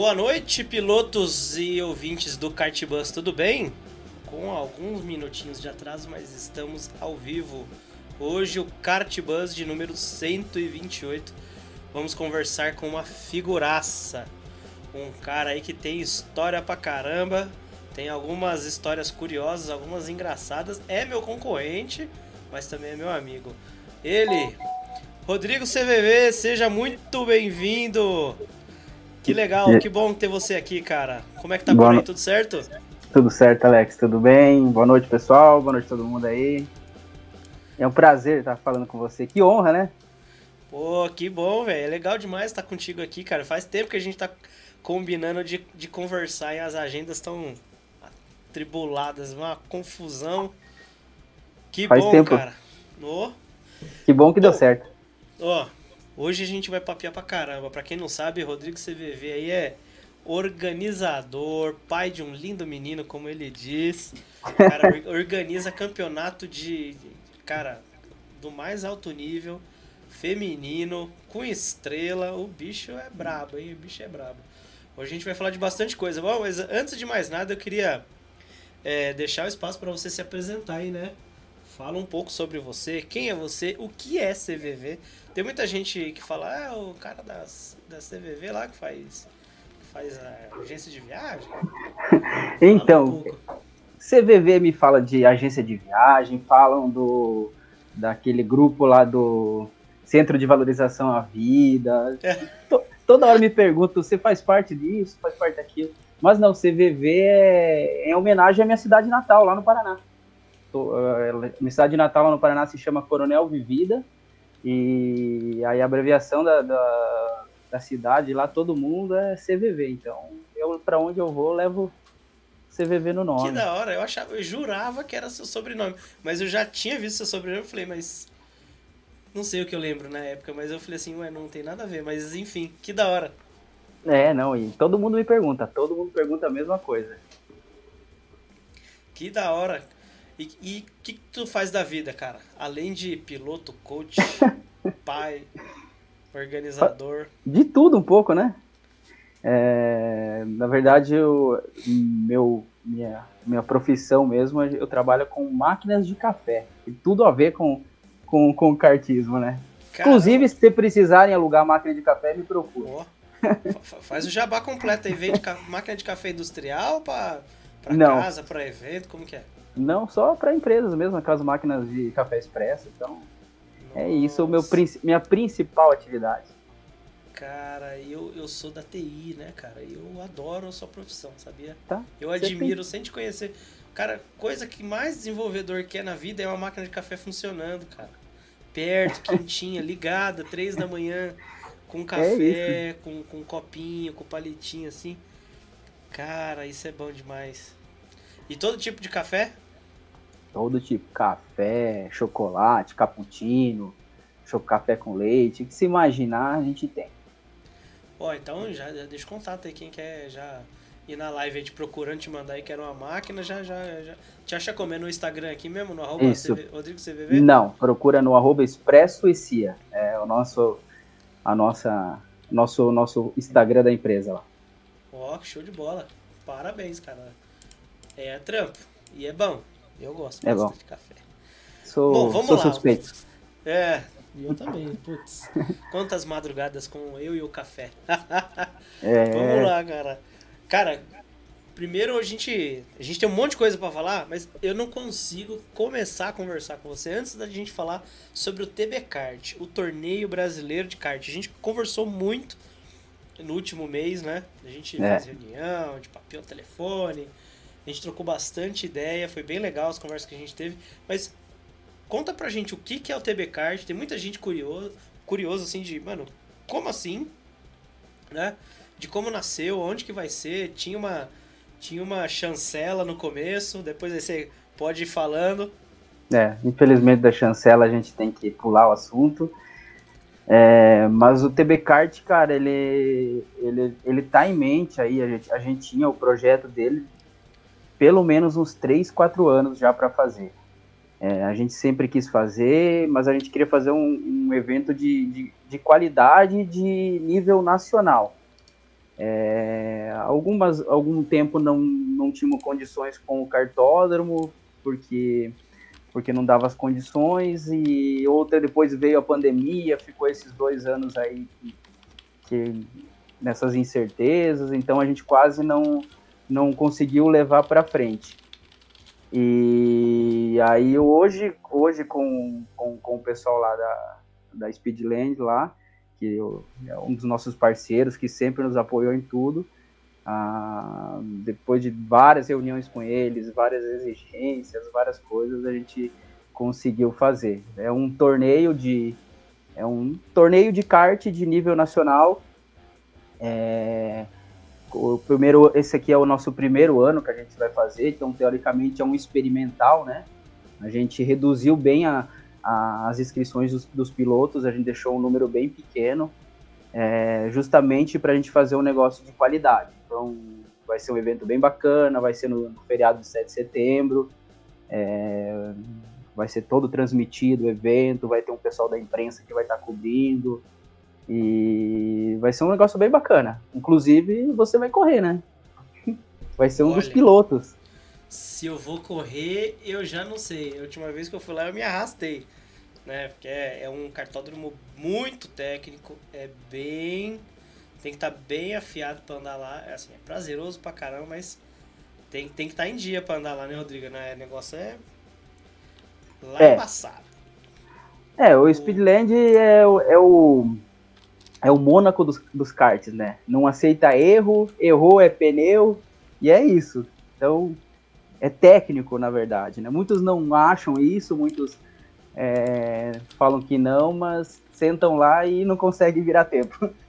Boa noite, pilotos e ouvintes do Kartbus, tudo bem? Com alguns minutinhos de atraso, mas estamos ao vivo. Hoje o Kartbus de número 128. Vamos conversar com uma figuraça. Um cara aí que tem história pra caramba, tem algumas histórias curiosas, algumas engraçadas. É meu concorrente, mas também é meu amigo. Ele, Rodrigo CVV, seja muito bem-vindo. Que legal, que bom ter você aqui, cara. Como é que tá Boa por aí? Tudo certo? Tudo certo, Alex. Tudo bem? Boa noite, pessoal. Boa noite a todo mundo aí. É um prazer estar falando com você. Que honra, né? Pô, que bom, velho. É legal demais estar contigo aqui, cara. Faz tempo que a gente tá combinando de, de conversar e as agendas estão tribuladas, uma confusão. Que Faz bom, tempo. cara. Oh. Que bom que deu certo. Ó, hoje a gente vai papiar pra caramba. Pra quem não sabe, Rodrigo CVV aí é organizador, pai de um lindo menino, como ele diz. Cara, organiza campeonato de, cara, do mais alto nível, feminino, com estrela. O bicho é brabo, hein? O bicho é brabo. Hoje a gente vai falar de bastante coisa. Bom, mas antes de mais nada, eu queria é, deixar o espaço para você se apresentar aí, né? Fala um pouco sobre você, quem é você, o que é CVV. Tem muita gente que fala, ah, o cara das, da CVV lá que faz, que faz a agência de viagem. Então, um CVV me fala de agência de viagem, falam do daquele grupo lá do Centro de Valorização à Vida. É. Toda hora me perguntam, você faz parte disso, faz parte daquilo. Mas não, CVV é, é homenagem à minha cidade natal, lá no Paraná. Eh, minha cidade natal lá no Paraná se chama Coronel Vivida. E aí a abreviação da, da, da cidade lá, todo mundo é CVV. Então, eu para onde eu vou, levo CVV no nome. Que da hora, eu achava, eu jurava que era seu sobrenome, mas eu já tinha visto seu sobrenome, eu falei, mas não sei o que eu lembro na época, mas eu falei assim, ué, não tem nada a ver, mas enfim, que da hora. É, não, e todo mundo me pergunta, todo mundo pergunta a mesma coisa. Que da hora. E o que, que tu faz da vida, cara? Além de piloto, coach, pai, organizador. De tudo um pouco, né? É, na verdade, eu, meu, minha, minha profissão mesmo, eu trabalho com máquinas de café. Tem tudo a ver com, com, com cartismo, né? Caramba. Inclusive, se precisarem alugar máquina de café, me procure. Oh, faz o jabá completo aí, vende máquina de café industrial para casa, para evento, como que é? Não, só para empresas mesmo, aquelas máquinas de café expresso. Então, Nossa. é isso meu, minha principal atividade. Cara, eu, eu sou da TI, né, cara? Eu adoro a sua profissão, sabia? Tá. Eu admiro, sem te conhecer. Cara, coisa que mais desenvolvedor quer na vida é uma máquina de café funcionando, cara. Perto, quentinha, ligada, três da manhã, com é café, é com, com copinho, com palitinho assim. Cara, isso é bom demais. E todo tipo de café? Todo tipo, café, chocolate, cappuccino, café com leite, o que se imaginar a gente tem. Ó, então já, já deixa contato aí, quem quer já ir na live aí te procurando, te mandar aí que era uma máquina, já, já, já. Te acha como? É no Instagram aqui mesmo, no arroba Isso. CV, Rodrigo CVV? Não, procura no arroba Expresso e Cia. É o nosso, a nossa, nosso, nosso Instagram da empresa lá. Ó, show de bola. Parabéns, cara. É trampo. E é bom. Eu gosto é bom. de café. Sou, bom, vamos sou lá. suspeito. É, eu também. Putz, quantas madrugadas com eu e o café. é. Vamos lá, cara. Cara, primeiro a gente, a gente tem um monte de coisa para falar, mas eu não consigo começar a conversar com você antes da gente falar sobre o TB Kart, o torneio brasileiro de kart. A gente conversou muito no último mês, né? A gente é. fez reunião, de papel, telefone, a gente trocou bastante ideia, foi bem legal as conversas que a gente teve. Mas conta pra gente o que, que é o TB Card. Tem muita gente curioso, curioso assim de, mano, como assim? Né? De como nasceu, onde que vai ser. Tinha uma, tinha uma chancela no começo, depois aí você pode ir falando. É, infelizmente da chancela a gente tem que pular o assunto. É, mas o TB Kart, cara, ele, ele, ele tá em mente aí, a gente, a gente tinha o projeto dele pelo menos uns 3, 4 anos já para fazer. É, a gente sempre quis fazer, mas a gente queria fazer um, um evento de, de, de, qualidade de nível nacional. É, algumas, algum tempo não, não tínhamos condições com o cartódromo, porque, porque não dava as condições, e outra depois veio a pandemia, ficou esses dois anos aí que, que nessas incertezas, então a gente quase não, não conseguiu levar para frente. E aí hoje, hoje com, com, com o pessoal lá da, da Speedland lá, que é um dos nossos parceiros, que sempre nos apoiou em tudo. Ah, depois de várias reuniões com eles, várias exigências, várias coisas, a gente conseguiu fazer. É um torneio de é um torneio de kart de nível nacional. É, o primeiro, esse aqui é o nosso primeiro ano que a gente vai fazer, então teoricamente é um experimental, né? A gente reduziu bem a, as inscrições dos, dos, pilotos, a gente deixou um número bem pequeno, é, justamente para a gente fazer um negócio de qualidade. Então, vai ser um evento bem bacana, vai ser no, no feriado de 7 de setembro, é, vai ser todo transmitido o evento, vai ter um pessoal da imprensa que vai estar tá cobrindo, e vai ser um negócio bem bacana. Inclusive, você vai correr, né? Vai ser um Olha, dos pilotos. Se eu vou correr, eu já não sei. A última vez que eu fui lá, eu me arrastei. Né? Porque é, é um cartódromo muito técnico. É bem. Tem que estar tá bem afiado para andar lá. É assim, é prazeroso pra caramba, mas tem, tem que estar tá em dia para andar lá, né, Rodrigo? Né? O negócio é. Lá é. passado. É, o Speedland é, é o é o Mônaco dos, dos karts, né? Não aceita erro, errou é pneu, e é isso. Então, é técnico, na verdade, né? Muitos não acham isso, muitos é, falam que não, mas sentam lá e não conseguem virar tempo.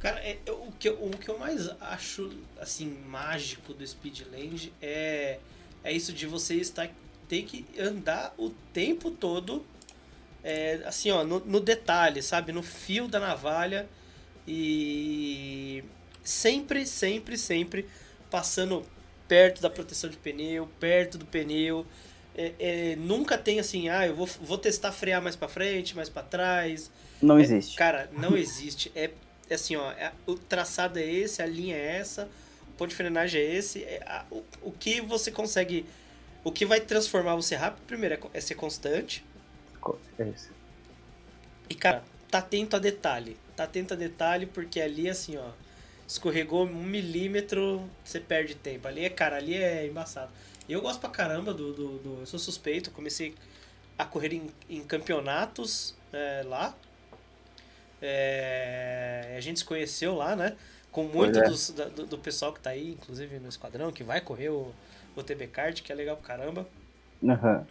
Cara, é, o, que, o que eu mais acho, assim, mágico do Speedland é, é isso de você estar, ter que andar o tempo todo é, assim, ó, no, no, detalhe, sabe? No fio da navalha e sempre, sempre, sempre passando perto da proteção de pneu, perto do pneu. É, é, nunca tem assim, ah, eu vou, vou testar frear mais para frente, mais para trás. Não é, existe. Cara, não existe. É, é assim, ó, é, o traçado é esse, a linha é essa, o ponto de frenagem é esse. É, a, o, o que você consegue. O que vai transformar você rápido, primeiro, é, é ser constante. É isso. E, cara, tá atento a detalhe. Tá atento a detalhe, porque ali, assim, ó. Escorregou um milímetro, você perde tempo. Ali é, cara, ali é embaçado. E eu gosto pra caramba do. do, do eu sou suspeito, comecei a correr em, em campeonatos é, lá. É, a gente se conheceu lá, né? Com muito é. dos, do, do, pessoal que tá aí, inclusive no esquadrão, que vai correr o, o TB Kart, que é legal pra caramba. Uhum.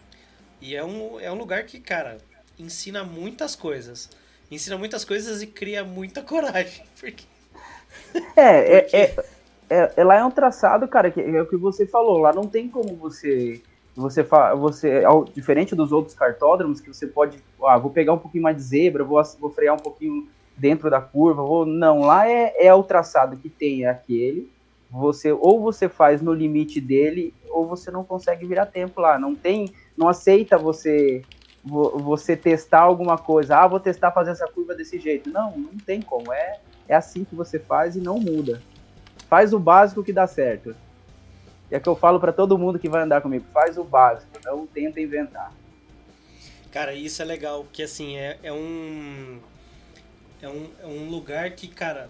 E é um, é um lugar que, cara, ensina muitas coisas. Ensina muitas coisas e cria muita coragem. Porque... É, porque... É, é, é, lá é um traçado, cara, que é o que você falou. Lá não tem como você. Você, você diferente dos outros cartódromos, que você pode. Ah, vou pegar um pouquinho mais de zebra, vou, vou frear um pouquinho dentro da curva. Vou, não, lá é, é o traçado que tem aquele. Você ou você faz no limite dele, ou você não consegue virar tempo lá. Não tem não aceita você você testar alguma coisa. Ah, vou testar fazer essa curva desse jeito. Não, não tem como. É, é assim que você faz e não muda. Faz o básico que dá certo. E é que eu falo para todo mundo que vai andar comigo. Faz o básico, não tenta inventar. Cara, isso é legal, porque assim, é, é um. É um, é um lugar que, cara.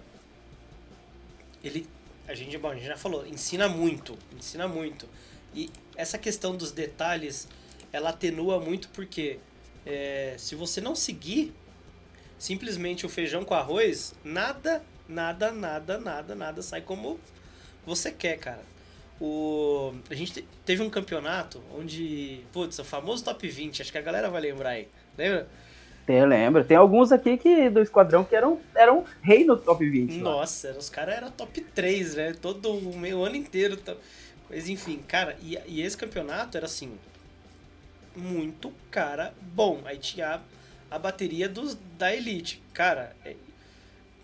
Ele. A gente, bom, a gente já falou, ensina muito. Ensina muito. E essa questão dos detalhes ela atenua muito porque é, se você não seguir simplesmente o feijão com arroz, nada, nada, nada, nada, nada sai como você quer, cara. O, a gente teve um campeonato onde, putz, o famoso top 20, acho que a galera vai lembrar aí, lembra? Eu lembro. Tem alguns aqui que do esquadrão que eram, eram rei no top 20. Nossa, lá. os caras eram top 3, né? Todo o meio ano inteiro. Mas enfim, cara, e, e esse campeonato era assim: muito cara bom. Aí tinha a, a bateria dos, da Elite. Cara, é,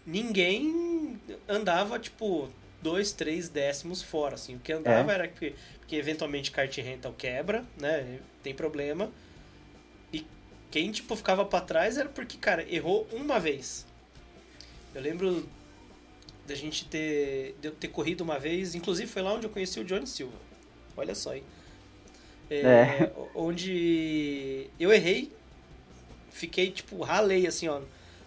ninguém andava, tipo, dois, três décimos fora, assim. O que andava é. era que, porque eventualmente kart rental quebra, né? Tem problema. E quem, tipo, ficava para trás era porque, cara, errou uma vez. Eu lembro da gente ter, de ter corrido uma vez, inclusive foi lá onde eu conheci o Johnny Silva. Olha só, hein? É, é. Onde eu errei, fiquei tipo, ralei assim, ó,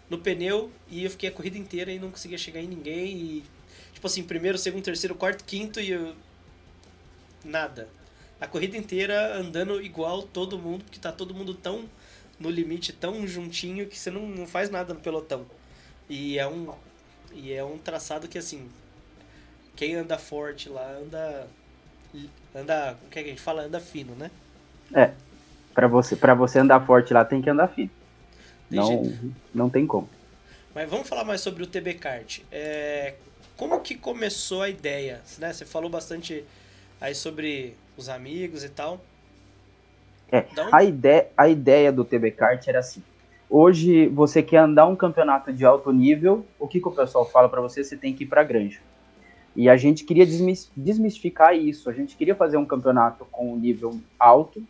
no pneu e eu fiquei a corrida inteira e não conseguia chegar em ninguém. E, tipo assim, primeiro, segundo, terceiro, quarto, quinto e eu. Nada. A corrida inteira andando igual todo mundo, porque tá todo mundo tão no limite, tão juntinho que você não, não faz nada no pelotão. E é um. E é um traçado que assim. Quem anda forte lá anda. Anda. O que, é que a gente fala? Anda fino, né? É. Pra você, pra você andar forte lá tem que andar fino. Tem não, jeito. não tem como. Mas vamos falar mais sobre o TB Kart. É, como que começou a ideia? Né? Você falou bastante aí sobre os amigos e tal. É, a, ideia, a ideia do TB Kart era assim. Hoje, você quer andar um campeonato de alto nível, o que, que o pessoal fala para você? Você tem que ir para granja. E a gente queria desmistificar isso. A gente queria fazer um campeonato com um nível alto,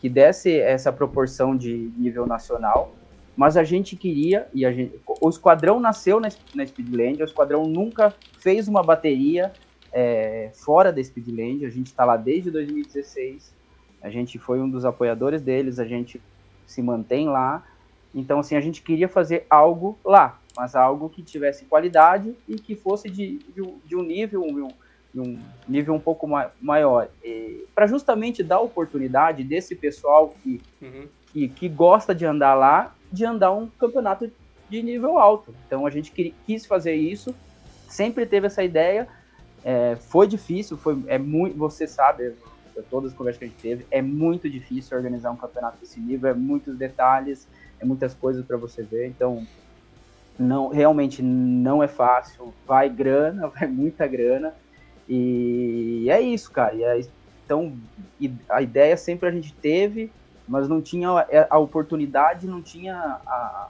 que desse essa proporção de nível nacional, mas a gente queria, e a gente, o esquadrão nasceu na, Speedland, o esquadrão nunca fez uma bateria é, fora da Speedland, a gente está lá desde 2016, a gente foi um dos apoiadores deles, a gente se mantém lá, então assim, a gente queria fazer algo lá, mas algo que tivesse qualidade e que fosse de, de, de um nível, um, um nível um pouco ma maior, para justamente dar oportunidade desse pessoal que, uhum. que, que gosta de andar lá de andar um campeonato de nível alto. Então a gente quis fazer isso, sempre teve essa ideia. É, foi difícil, foi é muito, você sabe, todas as conversas que a gente teve, é muito difícil organizar um campeonato desse nível, é muitos detalhes, é muitas coisas para você ver. Então não realmente não é fácil, vai grana, vai muita grana. E é isso, cara. É, então, a ideia sempre a gente teve, mas não tinha a oportunidade, não tinha a,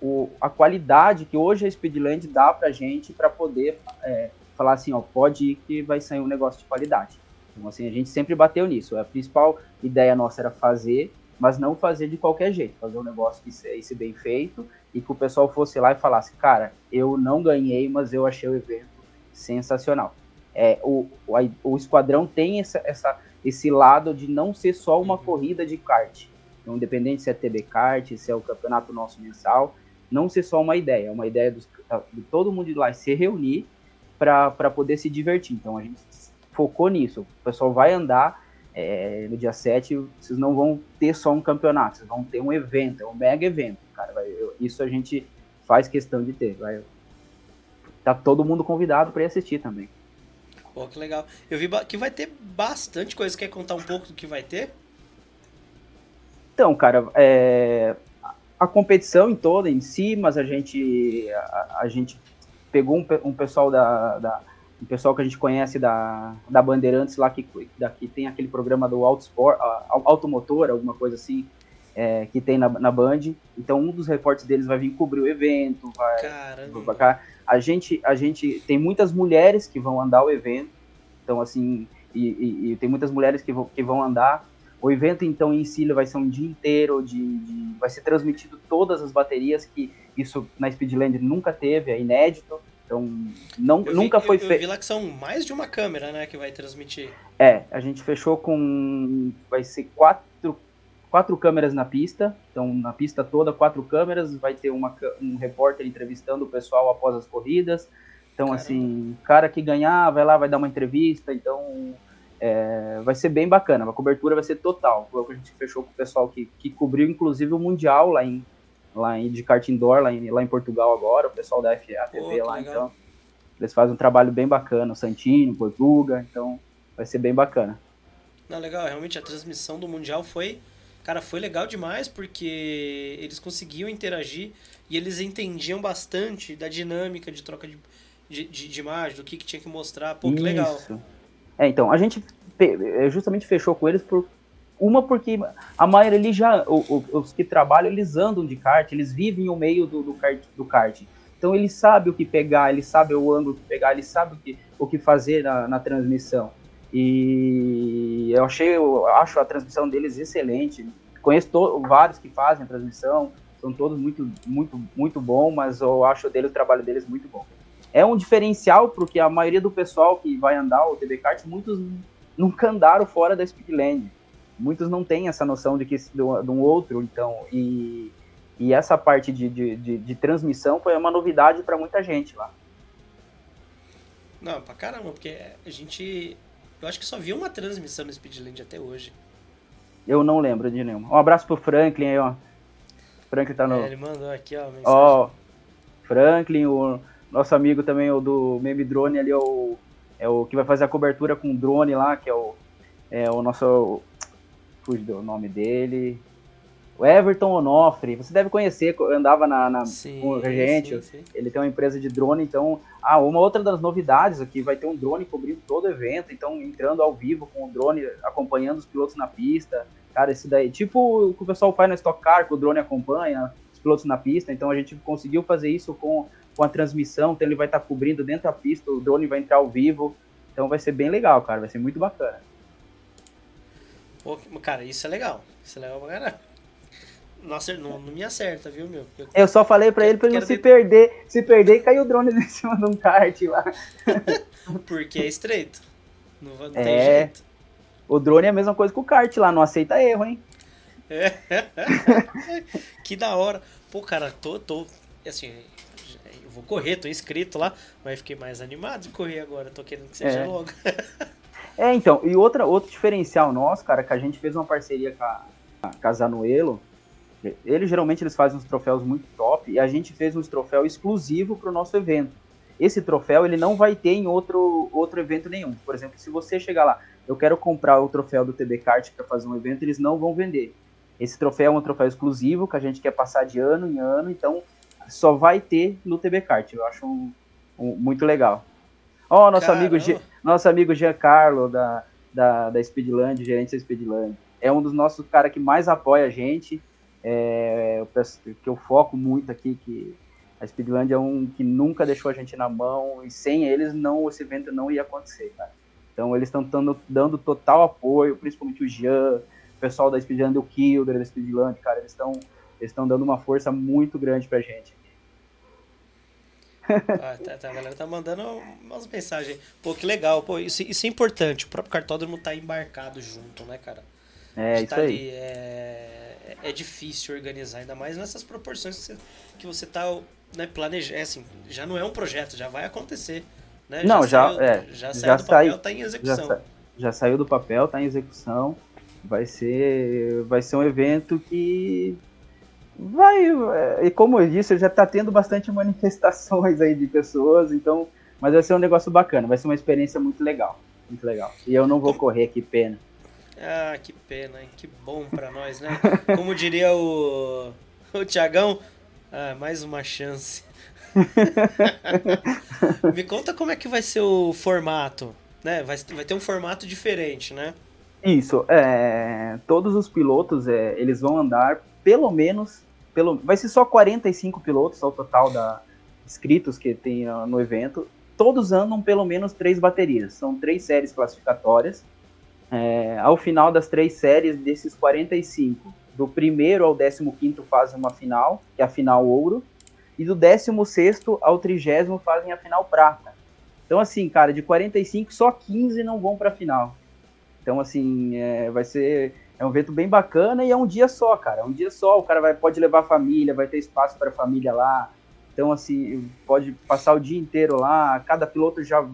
o, a qualidade que hoje a Speedland dá pra gente para poder é, falar assim, ó, pode ir que vai sair um negócio de qualidade. Então, assim, a gente sempre bateu nisso. A principal ideia nossa era fazer, mas não fazer de qualquer jeito, fazer um negócio que saísse bem feito e que o pessoal fosse lá e falasse, cara, eu não ganhei, mas eu achei o evento sensacional. É, o, o, o esquadrão tem essa, essa esse lado de não ser só uma uhum. corrida de kart. Então, independente se é TB Kart, se é o campeonato nosso mensal, não ser só uma ideia, é uma ideia dos, de todo mundo ir lá se reunir para poder se divertir. Então a gente focou nisso. O pessoal vai andar é, no dia 7, vocês não vão ter só um campeonato, vocês vão ter um evento, é um mega evento, cara. Vai, isso a gente faz questão de ter. Vai, tá todo mundo convidado para ir assistir também. Pô, que legal. Eu vi que vai ter bastante coisa. Quer contar um pouco do que vai ter? Então, cara, é, a competição em toda em si, mas a gente a, a gente pegou um, um pessoal da, da, um pessoal que a gente conhece da, da Bandeirantes lá que daqui tem aquele programa do Autosport, Automotor, alguma coisa assim, é, que tem na, na Band. Então um dos reportes deles vai vir cobrir o evento, vai, Caramba. vai a gente, a gente tem muitas mulheres que vão andar o evento, então assim, e, e, e tem muitas mulheres que vão, que vão andar. O evento então em si vai ser um dia inteiro, de, de, vai ser transmitido todas as baterias que isso na Speedland nunca teve, é inédito. Então, não, nunca foi feito. Eu vi lá que são mais de uma câmera, né, que vai transmitir. É, a gente fechou com. Vai ser quatro quatro câmeras na pista, então na pista toda quatro câmeras, vai ter uma, um repórter entrevistando o pessoal após as corridas. Então, Caramba. assim, cara que ganhar vai lá, vai dar uma entrevista, então é, vai ser bem bacana, a cobertura vai ser total. Foi o que a gente fechou com o pessoal que, que cobriu, inclusive, o Mundial lá em, lá em de kart indoor, lá em, lá em Portugal agora, o pessoal da FA TV lá, legal. então eles fazem um trabalho bem bacana, o Santini, Portuga, então vai ser bem bacana. Não, legal, realmente a transmissão do Mundial foi Cara, foi legal demais porque eles conseguiam interagir e eles entendiam bastante da dinâmica de troca de, de, de, de imagem, do que, que tinha que mostrar. Pô, que Isso. legal. É, então, a gente é, justamente fechou com eles por uma porque a maioria ali já os que trabalham eles andam de kart eles vivem o meio do, do, kart, do kart então ele sabe o que pegar ele sabe o ângulo que pegar ele sabe o que, o que fazer na, na transmissão e eu achei, eu acho a transmissão deles excelente. Conheço vários que fazem a transmissão, são todos muito, muito, muito bom, mas eu acho dele o trabalho deles muito bom. é um diferencial porque a maioria do pessoal que vai andar o TB Kart, muitos nunca andaram fora da Speedland. Muitos não têm essa noção de que de um outro, então, e, e essa parte de, de, de, de transmissão foi uma novidade para muita gente lá. Não, pra caramba, porque a gente. Eu acho que só viu uma transmissão no Speedland até hoje. Eu não lembro de nenhuma. Um abraço pro Franklin aí, ó. Franklin tá no. É, ele mandou aqui, ó. Mensagem. Ó, Franklin, o nosso amigo também, o do Meme Drone ali, é o, é o que vai fazer a cobertura com drone lá, que é o, é o nosso. Fugi do nome dele. O Everton Onofre, você deve conhecer, andava na, na sim, com a gente. Sim, sim. Ele tem uma empresa de drone, então. Ah, uma outra das novidades aqui, vai ter um drone cobrindo todo o evento, então entrando ao vivo com o drone, acompanhando os pilotos na pista. Cara, esse daí, tipo o que o pessoal faz na Stock Car, que o drone acompanha os pilotos na pista, então a gente conseguiu fazer isso com, com a transmissão, então ele vai estar tá cobrindo dentro da pista, o drone vai entrar ao vivo, então vai ser bem legal, cara, vai ser muito bacana. Pô, cara, isso é legal, isso é legal pra caralho. Nossa, não, não me acerta, viu, meu? Eu, eu só falei pra ele pra ele não se perder, se perder cair o drone em cima de um kart lá. Porque é estreito. Não, não é, tem jeito. O drone é a mesma coisa que o kart lá, não aceita erro, hein? É. que da hora. Pô, cara, tô, tô. Assim, eu vou correr, tô inscrito lá, mas fiquei mais animado de correr agora, tô querendo que seja é. logo. é, então, e outra, outro diferencial nosso, cara, que a gente fez uma parceria com a, com a Zanuelo. Eles geralmente eles fazem uns troféus muito top e a gente fez um troféu exclusivo para o nosso evento. Esse troféu ele não vai ter em outro, outro evento nenhum. Por exemplo, se você chegar lá, eu quero comprar o troféu do TB Kart para fazer um evento, eles não vão vender. Esse troféu é um troféu exclusivo que a gente quer passar de ano em ano, então só vai ter no TB Kart. Eu acho um, um, muito legal. Ó, oh, nosso amigo nosso amigo Giancarlo da, da, da Speedland, gerente da Speedland. É um dos nossos caras que mais apoia a gente. É, eu peço, que eu foco muito aqui que a Speedland é um que nunca deixou a gente na mão e sem eles não esse evento não ia acontecer, cara. Então eles estão dando total apoio, principalmente o Jean, o pessoal da Speedland, o Kilder da Speedland, cara, eles estão eles estão dando uma força muito grande pra gente. Ah, tá, tá, a galera tá mandando umas mensagens. Pô, que legal. Pô, isso, isso é importante. O próprio cartódromo tá embarcado junto, né, cara? É, isso tá aí. Ali, é, é difícil organizar, ainda mais nessas proporções que você, que você tá né, planejando. É assim, já não é um projeto, já vai acontecer. Né? Não, já, já, saiu, é, já saiu já do papel, sai, tá em execução. Já, já, saiu do papel, tá em execução. Vai ser, vai ser um evento que vai. É, e como eu disse, já tá tendo bastante manifestações aí de pessoas, então. Mas vai ser um negócio bacana, vai ser uma experiência muito legal. Muito legal. E eu não vou correr, que pena. Ah, que pena, hein? Que bom para nós, né? Como diria o, o Tiagão, ah, mais uma chance. Me conta como é que vai ser o formato, né? Vai, vai ter um formato diferente, né? Isso, é, todos os pilotos, é, eles vão andar pelo menos, pelo, vai ser só 45 pilotos ao total da inscritos que tem no evento. Todos andam pelo menos três baterias, são três séries classificatórias. É, ao final das três séries, desses 45, do primeiro ao 15 fazem uma final, que é a final ouro, e do 16 ao 30 fazem a final prata. Então, assim, cara, de 45, só 15 não vão para a final. Então, assim, é, vai ser. É um evento bem bacana e é um dia só, cara. É um dia só. O cara vai, pode levar a família, vai ter espaço para a família lá. Então, assim, pode passar o dia inteiro lá. Cada piloto já,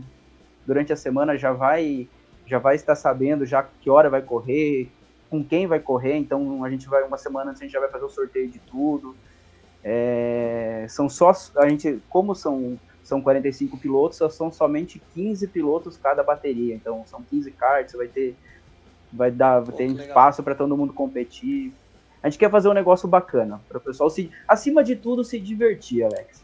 durante a semana, já vai já vai estar sabendo já que hora vai correr, com quem vai correr, então a gente vai uma semana antes a gente já vai fazer o sorteio de tudo. É, são só a gente, como são são 45 pilotos, são somente 15 pilotos cada bateria, então são 15 karts, vai ter vai dar Pô, ter espaço para todo mundo competir. A gente quer fazer um negócio bacana para o pessoal se acima de tudo se divertir, Alex.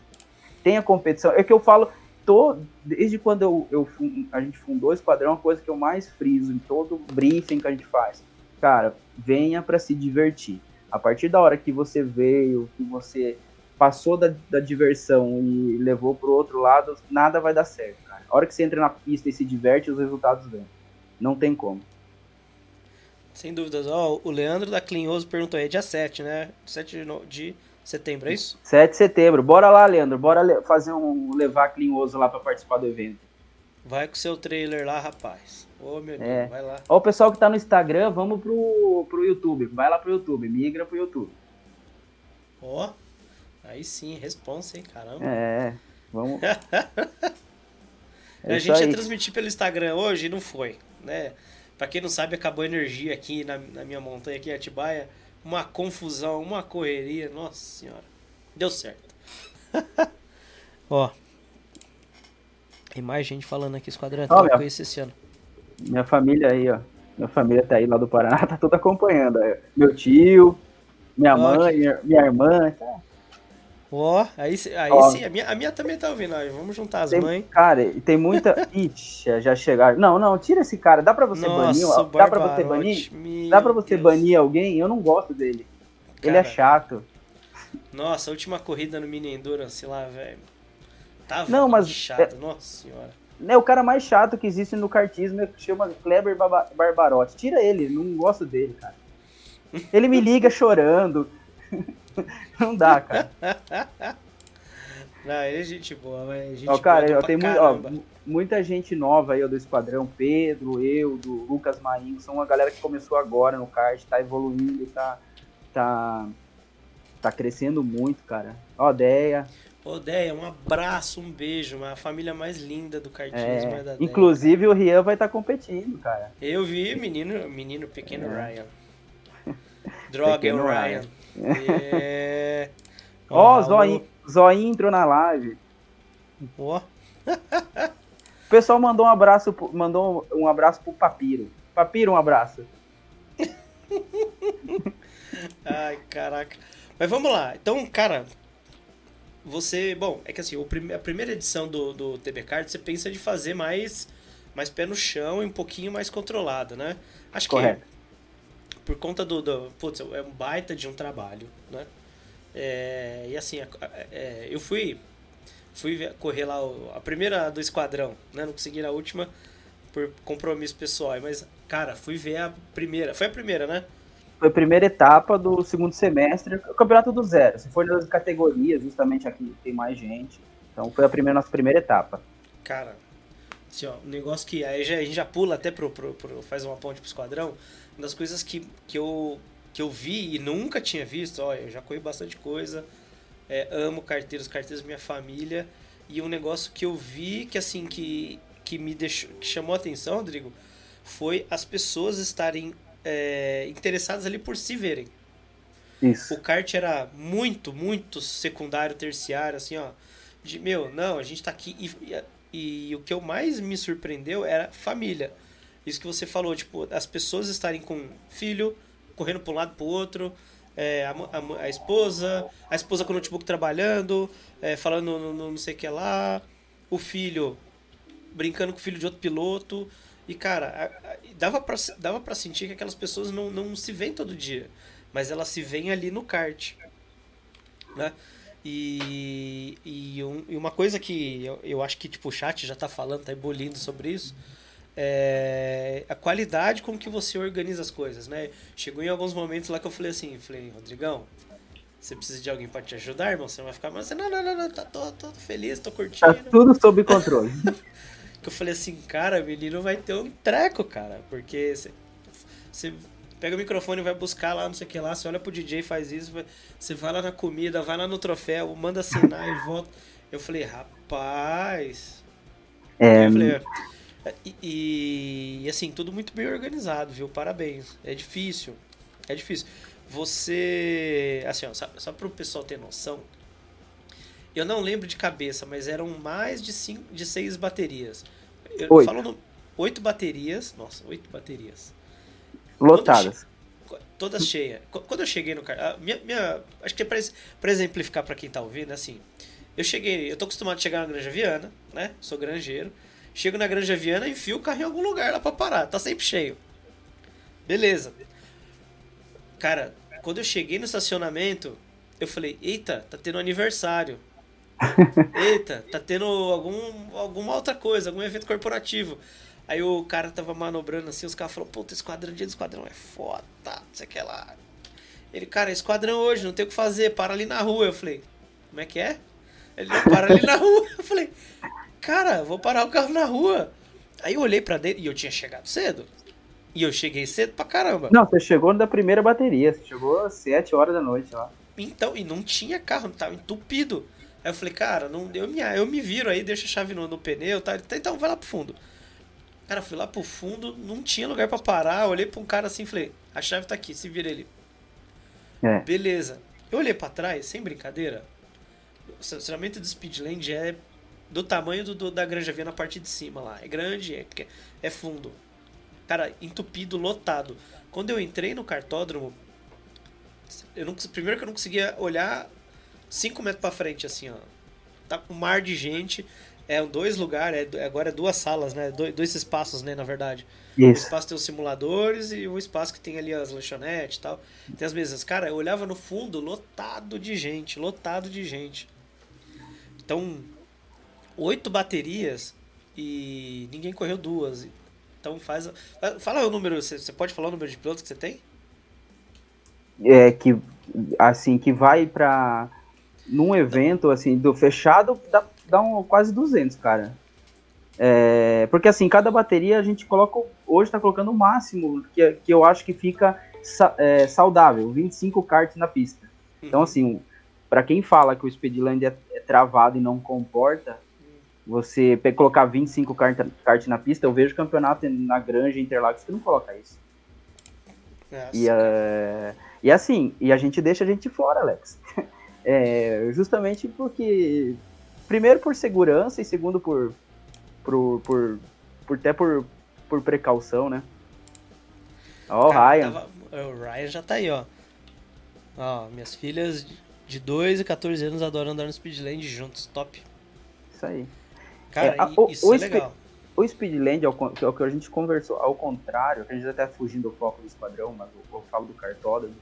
Tem a competição, é que eu falo, tô, desde quando eu, eu, a gente fundou o Esquadrão, a coisa que eu mais friso em todo briefing que a gente faz. Cara, venha para se divertir. A partir da hora que você veio, que você passou da, da diversão e levou pro outro lado, nada vai dar certo, cara. A hora que você entra na pista e se diverte, os resultados vêm. Não tem como. Sem dúvidas. Ó, oh, o Leandro da Clinhoso perguntou aí, é dia 7, né? 7 de, setembro, é isso? 7 de setembro. Bora lá, Leandro. Bora fazer um levar clinhoso lá para participar do evento. Vai com seu trailer lá, rapaz. Ô, meu Deus, é. vai lá. Ó, o pessoal que tá no Instagram, vamos pro, pro YouTube. Vai lá pro YouTube, migra pro YouTube. Ó, aí sim, responsa, hein, caramba. É, vamos. é a gente ia transmitir pelo Instagram hoje e não foi, né? Pra quem não sabe, acabou a energia aqui na, na minha montanha aqui em Atibaia. Uma confusão, uma correria, nossa senhora. Deu certo. Ó. Tem mais gente falando aqui, Esquadrão. Oh, eu conheci esse ano. Minha família aí, ó. Minha família tá aí lá do Paraná, tá toda acompanhando. Meu tio, minha mãe, minha irmã, tá. Ó, oh, aí, aí oh. sim, a minha, a minha também tá ouvindo. Aí, vamos juntar as tem, mães. Cara, e tem muita. Ixi, já chegaram. Não, não, tira esse cara. Dá pra você Nossa, banir? Dá pra você banir? Dá pra você Deus. banir alguém? Eu não gosto dele. Cara, Ele é chato. Nossa, a última corrida no Mini Endurance lá, velho. Tava não, mas chato, é... nossa senhora. É o cara mais chato que existe no kartismo, que chama Kleber Barbarotti. Tira ele, não gosto dele, cara. Ele me liga chorando. não dá, cara. Não, ele é gente boa, mas gente ó, cara, boa tem ó, muita gente nova aí ó, do Esquadrão, Pedro, eu, do Lucas Marinho, são uma galera que começou agora no kart, tá evoluindo, tá, tá, tá crescendo muito, cara. Ó, Deia. Odeia, um abraço, um beijo, a família mais linda do kartismo é, é da Inclusive o Rian vai estar tá competindo, cara. Eu vi menino, menino pequeno é. Ryan. Droga, é o Ryan. É... Ó, oh, Zoinho, Zoinho entrou na live. Ó. o pessoal mandou um abraço, mandou um abraço pro Papiro. Papiro, um abraço. Ai, caraca. Mas vamos lá. Então, cara, você. Bom, é que assim, a primeira edição do, do TB Card você pensa de fazer mais, mais pé no chão e um pouquinho mais controlado, né? Acho Correto. que por conta do, do. Putz, é um baita de um trabalho, né? É, e assim, é, eu fui fui correr lá a primeira do esquadrão, né? Não consegui a última por compromisso pessoal, mas cara, fui ver a primeira. Foi a primeira, né? foi a primeira etapa do segundo semestre, o campeonato do zero. Se for nas categorias, justamente aqui tem mais gente. Então foi a primeira, nossa primeira etapa. Cara, assim, ó, um negócio que aí já, a gente já pula até pro, pro, pro, faz uma ponte pro esquadrão. Uma das coisas que, que, eu, que eu vi e nunca tinha visto, ó, eu já corri bastante coisa. É, amo carteiros, carteiros minha família. E um negócio que eu vi que assim, que, que me deixou, que chamou a atenção, Rodrigo, foi as pessoas estarem é, interessadas ali por se verem. Isso. O kart era muito, muito secundário, terciário, assim, ó. De, meu, não, a gente tá aqui. E, e, o que eu mais me surpreendeu era família. Isso que você falou, tipo, as pessoas estarem com filho, correndo para um lado para o outro, é, a, a, a, esposa, a esposa com o notebook trabalhando, é, falando no, no, não sei o que lá, o filho brincando com o filho de outro piloto. E, cara, dava pra, dava pra sentir que aquelas pessoas não, não se veem todo dia. Mas elas se veem ali no kart. Né? E, e, um, e uma coisa que eu, eu acho que tipo, o chat já tá falando, tá ebolindo sobre isso. É a qualidade com que você organiza as coisas, né? Chegou em alguns momentos lá que eu falei assim, falei, Rodrigão, você precisa de alguém para te ajudar, irmão? Você vai ficar, mas não, não, não, não, tá, tô, tô feliz, tô curtindo. Tá tudo sob controle. que eu falei assim, cara, o menino vai ter um treco, cara. Porque você pega o microfone e vai buscar lá, não sei o que lá, você olha pro DJ faz isso, você vai lá na comida, vai lá no troféu, manda assinar e volta. Eu falei, rapaz. É. Eu falei, é, e, e, assim, tudo muito bem organizado, viu? Parabéns. É difícil. É difícil. Você. Assim, ó, só, só para o pessoal ter noção, eu não lembro de cabeça, mas eram mais de, cinco, de seis baterias. Eu oito. falo no, oito baterias. Nossa, oito baterias. Lotadas. Todas cheias. Quando eu cheguei no carro. Minha, minha, acho que é para exemplificar para quem tá ouvindo, assim. Eu cheguei. Eu tô acostumado a chegar na Granja Viana, né? Sou granjeiro. Chego na Granja Viana e enfio o carro em algum lugar lá pra parar. Tá sempre cheio. Beleza. Cara, quando eu cheguei no estacionamento, eu falei: Eita, tá tendo aniversário. Eita, tá tendo algum, alguma outra coisa, algum evento corporativo. Aí o cara tava manobrando assim, os caras falaram, puta, esquadrão, dia do esquadrão é foda, não sei o que lá. Ele, cara, esquadrão hoje, não tem o que fazer, para ali na rua. Eu falei, como é que é? Ele, não, para ali na rua. Eu falei, cara, vou parar o carro na rua. Aí eu olhei para dentro e eu tinha chegado cedo. E eu cheguei cedo pra caramba. Não, você chegou da primeira bateria, você chegou às 7 horas da noite lá. Então, e não tinha carro, tava entupido. Aí eu falei, cara, não, eu, me, eu me viro aí, deixa a chave no, no pneu, tá? Então vai lá pro fundo. Cara, fui lá pro fundo, não tinha lugar para parar, olhei pra um cara assim e falei, a chave tá aqui, se vira ele. É. Beleza. Eu olhei para trás, sem brincadeira. O estacionamento do Speedland é do tamanho do, do, da Granja Via na parte de cima lá. É grande, é, é fundo. Cara, entupido, lotado. Quando eu entrei no cartódromo, eu não, primeiro que eu não conseguia olhar 5 metros para frente, assim, ó. Tá um mar de gente. É dois lugares, é, agora é duas salas, né? Dois, dois espaços, né, na verdade. Isso. O espaço tem os simuladores e o espaço que tem ali as lanchonetes e tal. Tem as mesas. Cara, eu olhava no fundo, lotado de gente, lotado de gente. Então, oito baterias e ninguém correu duas. Então faz. Fala o número, você pode falar o número de pilotos que você tem? É que assim que vai para num evento assim do fechado dá, dá um, quase 200, cara. É, porque assim, cada bateria a gente coloca, hoje está colocando o máximo que, que eu acho que fica é, saudável, 25 karts na pista. Então assim, para quem fala que o Speedland é, é, travado e não comporta, você colocar 25 kart, kart na pista, eu vejo campeonato na Granja Interlagos que não coloca isso. Nossa, e, uh, e assim, e a gente deixa a gente fora, Alex. É, justamente porque, primeiro por segurança e segundo por, por, por, por até por, por precaução, né? Ó, o Ryan. Tava, o Ryan já tá aí, ó. Ó, minhas filhas de 2 e 14 anos adoram andar no Speedland juntos, top. Isso aí. Cara, é, o, isso o é legal. O Speedland, é o, que é o que a gente conversou, ao contrário, a gente até tá fugindo do foco do esquadrão, mas eu, eu falo do cartódromo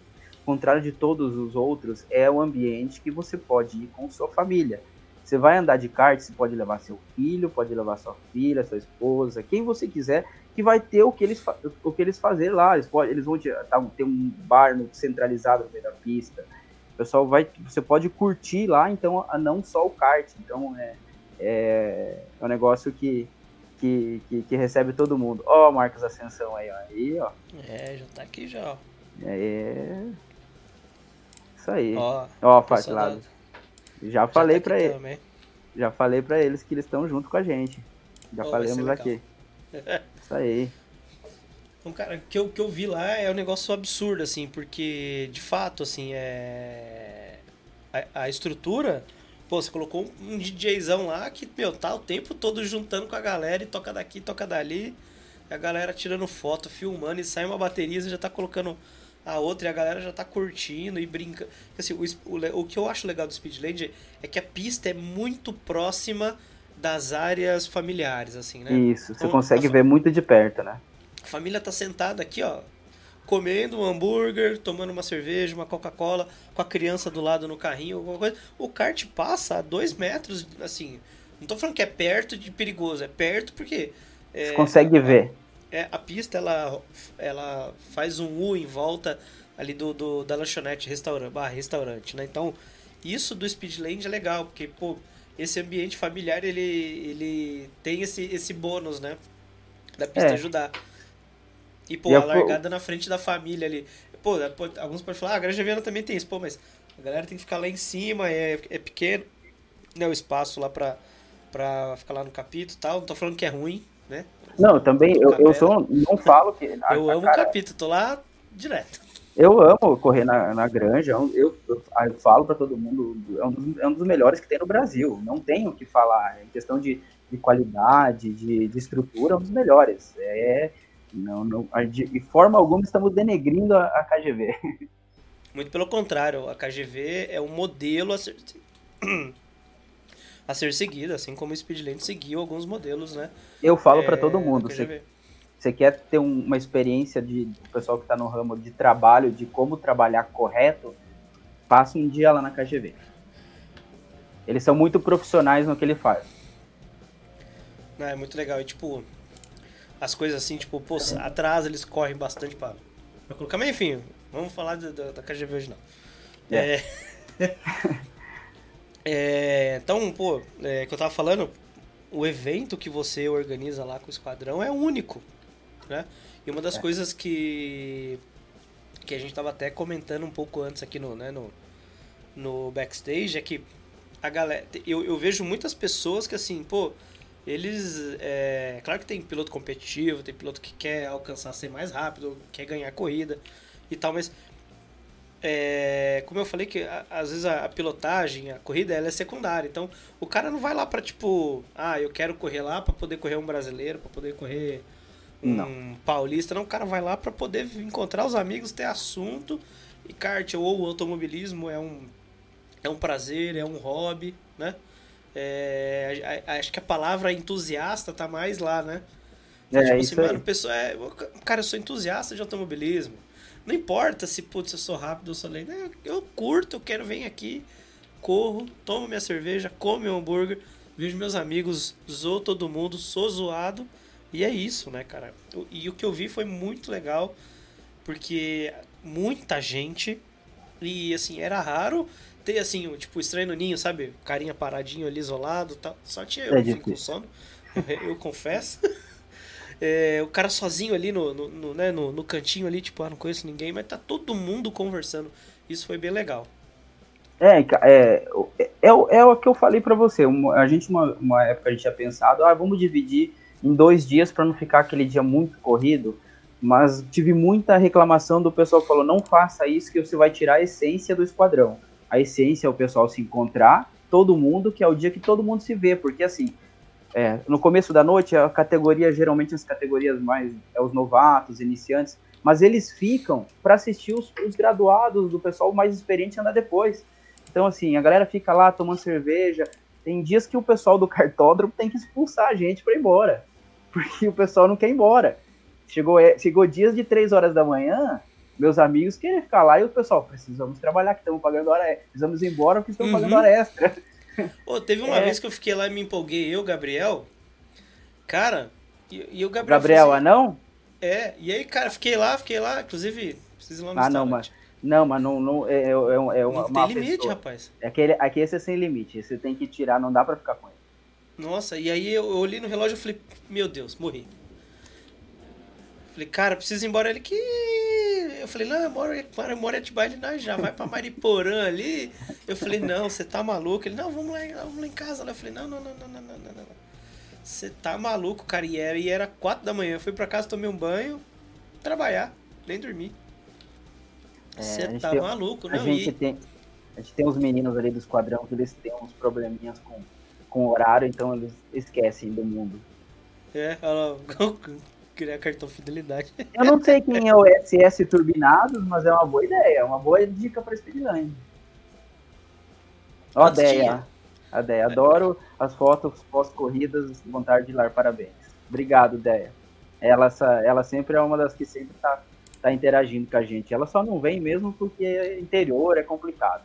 contrário de todos os outros, é o ambiente que você pode ir com sua família. Você vai andar de kart, você pode levar seu filho, pode levar sua filha, sua esposa, quem você quiser, que vai ter o que eles, o que eles fazer lá. Eles, pode, eles vão ter, tá, ter um bar centralizado no meio da pista. O pessoal vai, você pode curtir lá, então, não só o kart. Então, é, é, é um negócio que, que, que, que recebe todo mundo. Ó, oh, Marcos Ascensão aí, ó. Aí, ó. É, já tá aqui já, ó. É, isso aí. Ó, ó Fatilado. Já, já falei tá para eles. Já falei para eles que eles estão junto com a gente. Já oh, falamos aqui. Isso aí. Então, cara, o que eu, que eu vi lá é um negócio absurdo, assim, porque, de fato, assim, é... A, a estrutura... Pô, você colocou um DJzão lá que, meu, tá o tempo todo juntando com a galera e toca daqui, toca dali. A galera tirando foto, filmando e sai uma bateria e já tá colocando a outra e a galera já tá curtindo e brinca. Assim, o, o, o que eu acho legal do Speedland é que a pista é muito próxima das áreas familiares, assim, né? Isso, então, você consegue ver muito de perto, né? A família tá sentada aqui, ó, comendo um hambúrguer, tomando uma cerveja, uma Coca-Cola, com a criança do lado no carrinho, alguma coisa. O kart passa a dois metros, assim. Não tô falando que é perto de perigoso, é perto porque. É, você consegue ver é, a pista ela, ela faz um U em volta ali do, do da lanchonete restaurante, barra restaurante, né? Então, isso do Speedland é legal, porque, pô, esse ambiente familiar, ele, ele tem esse, esse bônus, né? Da pista é. ajudar. E, pô, e a largada pô... na frente da família ali. Pô, alguns podem falar, ah, a Granja Viana também tem isso. Pô, mas a galera tem que ficar lá em cima, é, é pequeno, né? O espaço lá pra, pra ficar lá no capítulo e tal. Não tô falando que é ruim, né? Não, também eu, eu sou, não falo que. A, eu amo o capítulo, tô lá direto. Eu amo correr na, na granja, eu, eu, eu falo para todo mundo, é um, dos, é um, dos, melhores que tem no Brasil. Não tenho o que falar. Em questão de, de qualidade, de, de, estrutura, é um dos melhores. É, não, não, de, de forma alguma estamos denegrindo a, a KGV. Muito pelo contrário, a KGV é um modelo a ser, a ser seguido, assim como o Speedland seguiu alguns modelos, né? Eu falo é, para todo mundo, você, você quer ter um, uma experiência de do pessoal que está no ramo de trabalho, de como trabalhar correto, passa um dia lá na KGV. Eles são muito profissionais no que ele faz. É muito legal. E tipo, as coisas assim, tipo, pô, atrás eles correm bastante para colocar. Mas enfim, Vamos falar da, da, da KGV hoje não. É. é... é então, pô, é, que eu tava falando, o evento que você organiza lá com o esquadrão é único, né? E uma das é. coisas que que a gente tava até comentando um pouco antes aqui no, né, no, no backstage é que a galera, eu, eu vejo muitas pessoas que assim, pô, eles, é, claro que tem piloto competitivo, tem piloto que quer alcançar ser mais rápido, quer ganhar corrida e tal, mas é, como eu falei que às vezes a, a, pilotagem, a corrida, ela é secundária. Então, o cara não vai lá para tipo, ah, eu quero correr lá para poder correr um brasileiro, para poder correr um não. paulista. Não, o cara vai lá para poder encontrar os amigos, ter assunto. E kart ou automobilismo é um é um prazer, é um hobby, né? É, acho que a palavra entusiasta tá mais lá, né? É, tipo assim, mano, pessoa é, cara, eu sou entusiasta de automobilismo não importa se, putz, eu sou rápido ou sou lento. Eu curto, eu quero vir aqui, corro, tomo minha cerveja, como meu hambúrguer, vejo meus amigos, zoo todo mundo, sou zoado. E é isso, né, cara? E o que eu vi foi muito legal, porque muita gente, e assim, era raro ter assim, tipo, estranho no ninho, sabe? Carinha paradinho ali, isolado tal. Só tinha eu, é com sono, eu, eu confesso. É, o cara sozinho ali no, no, no, né, no, no cantinho ali, tipo, ah, não conheço ninguém, mas tá todo mundo conversando. Isso foi bem legal. É, é, é, é, é o que eu falei para você. A gente, uma, uma época, a gente tinha pensado, ah, vamos dividir em dois dias para não ficar aquele dia muito corrido. Mas tive muita reclamação do pessoal que falou: não faça isso, que você vai tirar a essência do esquadrão. A essência é o pessoal se encontrar, todo mundo, que é o dia que todo mundo se vê. Porque assim, é, no começo da noite, a categoria, geralmente as categorias mais, é os novatos, iniciantes, mas eles ficam para assistir os, os, graduados do pessoal mais experiente andar depois. Então, assim, a galera fica lá tomando cerveja. Tem dias que o pessoal do cartódromo tem que expulsar a gente para ir embora, porque o pessoal não quer ir embora. Chegou, é, chegou dias de 3 horas da manhã, meus amigos querem ficar lá e o pessoal, precisamos trabalhar, que estamos pagando hora extra. Precisamos ir embora porque estamos uhum. pagando hora extra. Pô, teve uma é. vez que eu fiquei lá e me empolguei, eu, Gabriel. Cara, e, e o Gabriel. Gabriel, assim, anão? É, e aí, cara, fiquei lá, fiquei lá, inclusive, preciso ir lá no Ah, não, mas. Não, mas não, não é, é, é, é uma. Não tem limite, pessoa. rapaz. É aquele, aqui esse é sem limite. Você tem que tirar, não dá pra ficar com ele. Nossa, e aí eu, eu olhei no relógio e falei, meu Deus, morri. Falei, cara, preciso ir embora. Ele que. Eu falei, não, eu moro, eu moro em Atibaia, ele não, já vai pra Mariporã ali. Eu falei, não, você tá maluco? Ele, não, vamos lá, vamos lá em casa. Eu falei, não, não, não, não, não, não, não. Você tá maluco, cara. E era, e era quatro da manhã. Eu fui pra casa, tomei um banho, trabalhar, nem dormir. Você é, tá tem, maluco, não? A gente, e... tem, a gente tem uns meninos ali do esquadrão que eles têm uns probleminhas com, com horário, então eles esquecem do mundo. É, olha lá, criar cartão fidelidade. Eu não sei quem é o SS Turbinados, mas é uma boa ideia, é uma boa dica para Speedline. Ó, a ideia. A ideia. Adoro as fotos pós-corridas, vontade de dar parabéns. Obrigado, Deia. Ela, ela sempre é uma das que sempre tá, tá interagindo com a gente. Ela só não vem mesmo porque é interior, é complicado.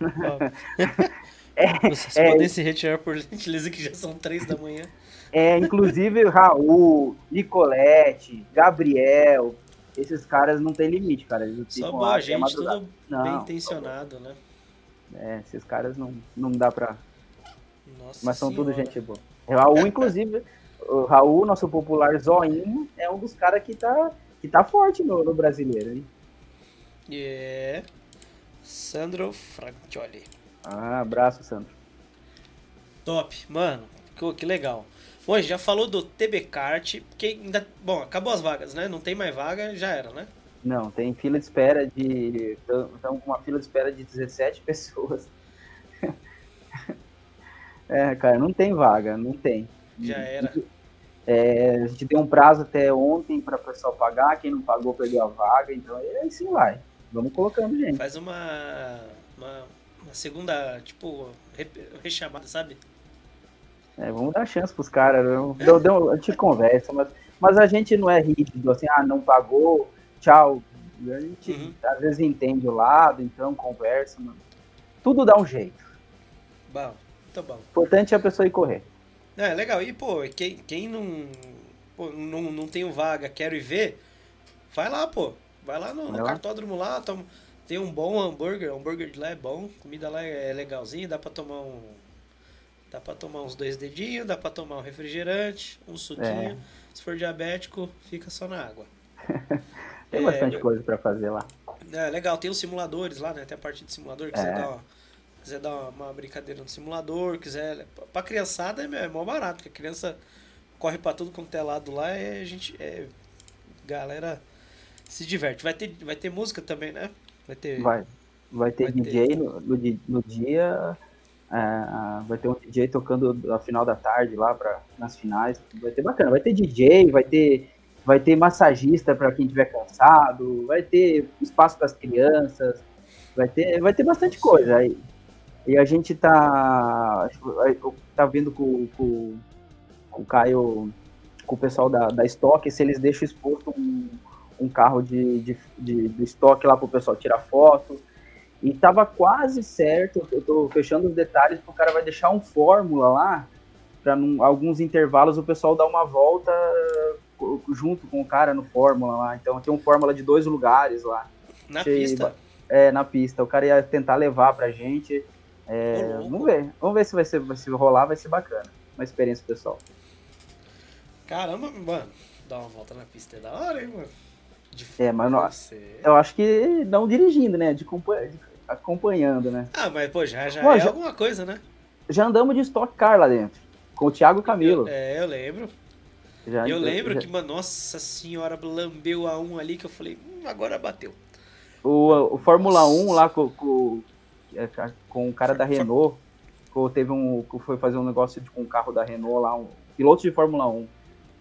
é, Vocês é, podem se retirar por gentileza que já são três da manhã. É, inclusive Raul, Nicolette, Gabriel, esses caras não tem limite, cara. Eles Só boa gente, tudo não, bem intencionado, né? É, esses caras não, não dá pra. Nossa Mas são senhora. tudo gente boa. Raul, inclusive, o Raul, nosso popular Zoinho, é um dos caras que tá, que tá forte no, no brasileiro, hein? É. Sandro Francioli. Ah, abraço, Sandro. Top, mano. Que legal. Bom, a gente já falou do TB Kart, que ainda. Bom, acabou as vagas, né? Não tem mais vaga, já era, né? Não, tem fila de espera de. Estão com uma fila de espera de 17 pessoas. é, cara, não tem vaga, não tem. Já era. É, a gente deu um prazo até ontem para o pessoal pagar, quem não pagou perdeu a vaga, então é assim vai. Vamos colocando gente. Faz uma, uma, uma segunda, tipo, rechamada, sabe? É, vamos dar chance pros caras. Deu, deu, a gente conversa, mas, mas a gente não é rígido, assim, ah, não pagou, tchau. A gente uhum. às vezes entende o lado, então conversa, mano. Tudo dá um jeito. Bom, tá bom. O importante é a pessoa ir correr. É, legal. E, pô, quem, quem não, pô, não, não tem vaga, quero ir ver, Vai lá, pô. Vai lá no, Vai no lá. cartódromo lá, toma, tem um bom hambúrguer, o hambúrguer de lá é bom, comida lá é legalzinha, dá pra tomar um. Dá pra tomar uns dois dedinhos, dá pra tomar um refrigerante, um suquinho. É. Se for diabético, fica só na água. tem é, bastante coisa para fazer lá. É, legal, tem os simuladores lá, né? Tem a parte de simulador que é. você dá uma, quiser dar uma, brincadeira no simulador, quiser. Pra criançada é, é mó barato, porque a criança corre pra tudo quanto é lado lá e a gente. É, galera se diverte. Vai ter, vai ter música também, né? Vai ter. Vai. Vai ter vai DJ ter... No, no, dia. É, vai ter um DJ tocando no final da tarde lá pra, nas finais. Vai ter bacana. Vai ter DJ, vai ter, vai ter massagista para quem estiver cansado, vai ter espaço para as crianças, vai ter, vai ter bastante coisa. aí e a gente tá, tá vendo com, com, com o Caio, com o pessoal da, da Stock, se eles deixam exposto um, um carro de, de, de, do estoque lá para o pessoal tirar foto. E tava quase certo, eu tô fechando os detalhes, porque o cara vai deixar um fórmula lá, para alguns intervalos o pessoal dar uma volta junto com o cara no fórmula lá. Então tem um fórmula de dois lugares lá. Na Achei, pista? É, na pista. O cara ia tentar levar pra gente. É, vamos ver. Vamos ver se vai ser, se rolar, vai ser bacana. Uma experiência pessoal. Caramba, mano. Dar uma volta na pista é da hora, hein, mano. De é, mas não, eu acho que não dirigindo, né? De, acompanhando, né? Ah, mas pô, já, já pô, é já, alguma coisa, né? Já andamos de Stock Car lá dentro. Com o Thiago Camilo. Eu, é, eu lembro. Já, eu lembro já... que, mano, nossa senhora, lambeu a 1 ali que eu falei, hum, agora bateu. O, o Fórmula nossa. 1 lá com, com, é, com o cara da Renault, teve um, foi fazer um negócio com um carro da Renault lá, um piloto de Fórmula 1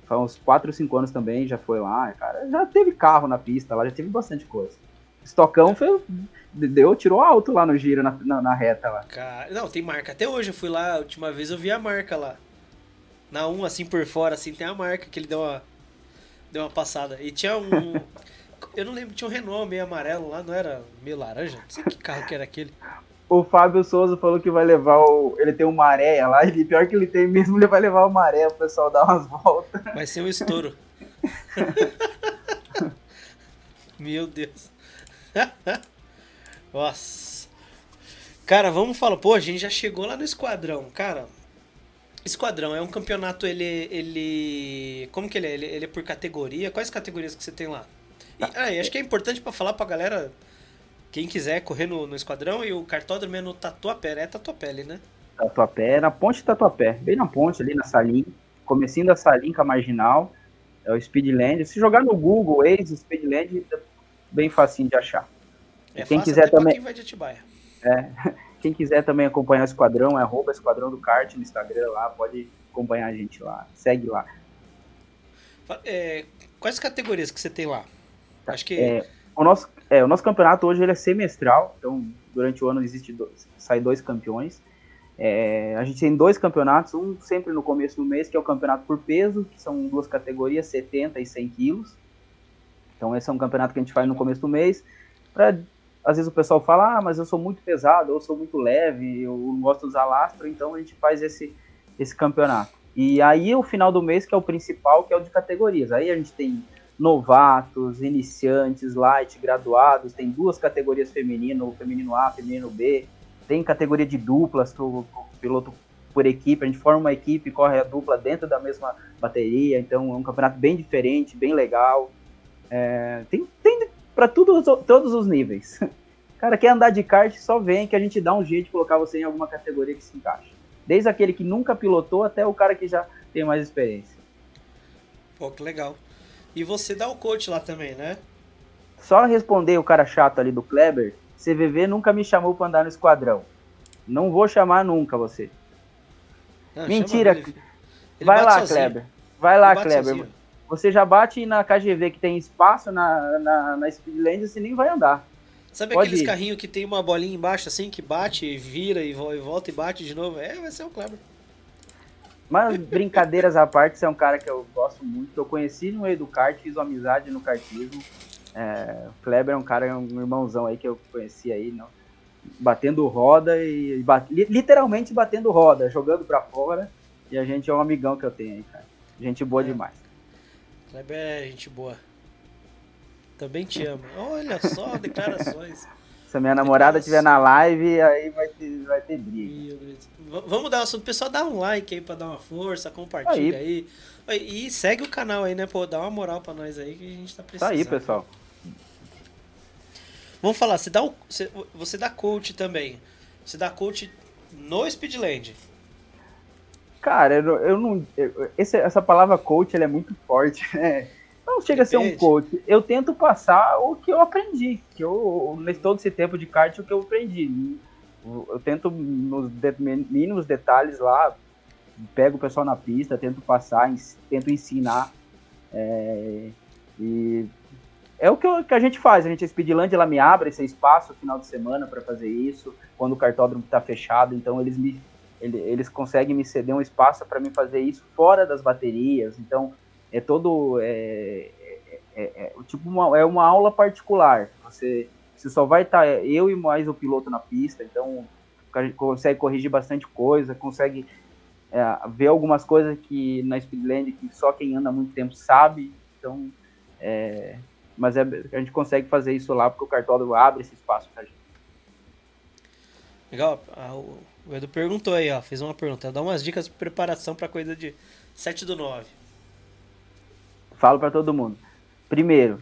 faz uns 4 ou 5 anos também, já foi lá, cara, já teve carro na pista lá, já teve bastante coisa. Estocão foi, deu, tirou alto lá no giro, na, na, na, reta lá. Cara, não, tem marca. Até hoje eu fui lá, a última vez eu vi a marca lá. Na 1, assim, por fora, assim, tem a marca que ele deu uma, deu uma passada. E tinha um... eu não lembro, tinha um Renault meio amarelo lá, não era meio laranja? Não sei que carro que era aquele o Fábio Souza falou que vai levar o. Ele tem uma maré lá, e pior que ele tem mesmo, ele vai levar o maré, o pessoal dar umas voltas. Vai ser um estouro. Meu Deus. Nossa. Cara, vamos falar. Pô, a gente já chegou lá no esquadrão. Cara, esquadrão é um campeonato, ele. ele como que ele é? Ele, ele é por categoria? Quais categorias que você tem lá? E, ah, e acho que é importante para falar pra galera quem quiser correr no, no esquadrão e o cartódromo é no Tatuapé, é Tatuapé ali, né? Tatuapé, na ponte Tatuapé, bem na ponte ali na salinha, comecinho da salinha com a marginal, é o Speedland. Se jogar no Google, ex Speedland, é bem facinho de achar. É quem quiser também. Quem vai de Atibaia. É, quem quiser também acompanhar o esquadrão, é arroba esquadrão do kart no Instagram lá, pode acompanhar a gente lá, segue lá. É, quais categorias que você tem lá? Tá, Acho que é, o nosso é, o nosso campeonato hoje ele é semestral, então durante o ano existe dois, sai dois campeões. É, a gente tem dois campeonatos, um sempre no começo do mês, que é o campeonato por peso, que são duas categorias, 70 e 100 quilos. Então esse é um campeonato que a gente faz no começo do mês. Pra, às vezes o pessoal fala, ah, mas eu sou muito pesado, eu sou muito leve, eu não gosto de usar lastro, então a gente faz esse, esse campeonato. E aí o final do mês, que é o principal, que é o de categorias. Aí a gente tem novatos, iniciantes, light, graduados, tem duas categorias feminino, feminino A, feminino B, tem categoria de duplas, o piloto por equipe, a gente forma uma equipe, corre a dupla dentro da mesma bateria, então é um campeonato bem diferente, bem legal. É, tem tem para todos os níveis. Cara, quer andar de kart, só vem que a gente dá um jeito de colocar você em alguma categoria que se encaixa. Desde aquele que nunca pilotou até o cara que já tem mais experiência. Pô, que legal. E você dá o coach lá também, né? Só responder o cara chato ali do Kleber, CVV nunca me chamou para andar no esquadrão. Não vou chamar nunca você. Não, Mentira. Ele. Ele Vai lá, sozinho. Kleber. Vai lá, Kleber. Sozinho. Você já bate na KGV que tem espaço na, na, na Speedland e você nem vai andar. Sabe Pode aqueles carrinhos que tem uma bolinha embaixo assim, que bate, vira e volta e bate de novo? É, vai ser o Kleber. Mas brincadeiras à parte, você é um cara que eu gosto muito. Eu conheci no meio do kart, fiz uma amizade no kartismo. É, o Kleber é um cara, um irmãozão aí que eu conheci aí, não, batendo roda e literalmente batendo roda, jogando para fora. E a gente é um amigão que eu tenho aí, cara. Gente boa é. demais. Kleber é gente boa. Também te amo. Olha só, declarações. Se a minha namorada estiver na live, aí vai ter, vai ter briga. Vamos dar o assunto. Pessoal, dá um like aí pra dar uma força, compartilha aí. aí. E segue o canal aí, né? Pô, dá uma moral pra nós aí que a gente tá precisando. Tá aí, pessoal. Vamos falar, você dá, você, você dá coach também. Você dá coach no Speedland. Cara, eu, eu não. Eu, esse, essa palavra coach ela é muito forte, né? Não chega Depende. a ser um coach. Eu tento passar o que eu aprendi. Que eu, nesse todo esse tempo de kart, o que eu aprendi. Eu, tento, nos de, mínimos detalhes lá, pego o pessoal na pista, tento passar, tento ensinar. É, e é o que, eu, que, a gente faz. A gente, a Speedland, ela me abre esse espaço no final de semana para fazer isso, quando o cartódromo está fechado. Então, eles me eles conseguem me ceder um espaço para mim fazer isso fora das baterias. Então, é todo. É, é, é, é tipo uma, é uma aula particular. Você, você só vai estar tá, eu e mais o piloto na pista, então a gente consegue corrigir bastante coisa, consegue é, ver algumas coisas que na Speedland que só quem anda muito tempo sabe. Então, é, mas é, a gente consegue fazer isso lá porque o cartódromo abre esse espaço para gente. Legal. O Edu perguntou aí, ó. Fez uma pergunta. Dá umas dicas de preparação para coisa de 7 do 9. Falo para todo mundo. Primeiro,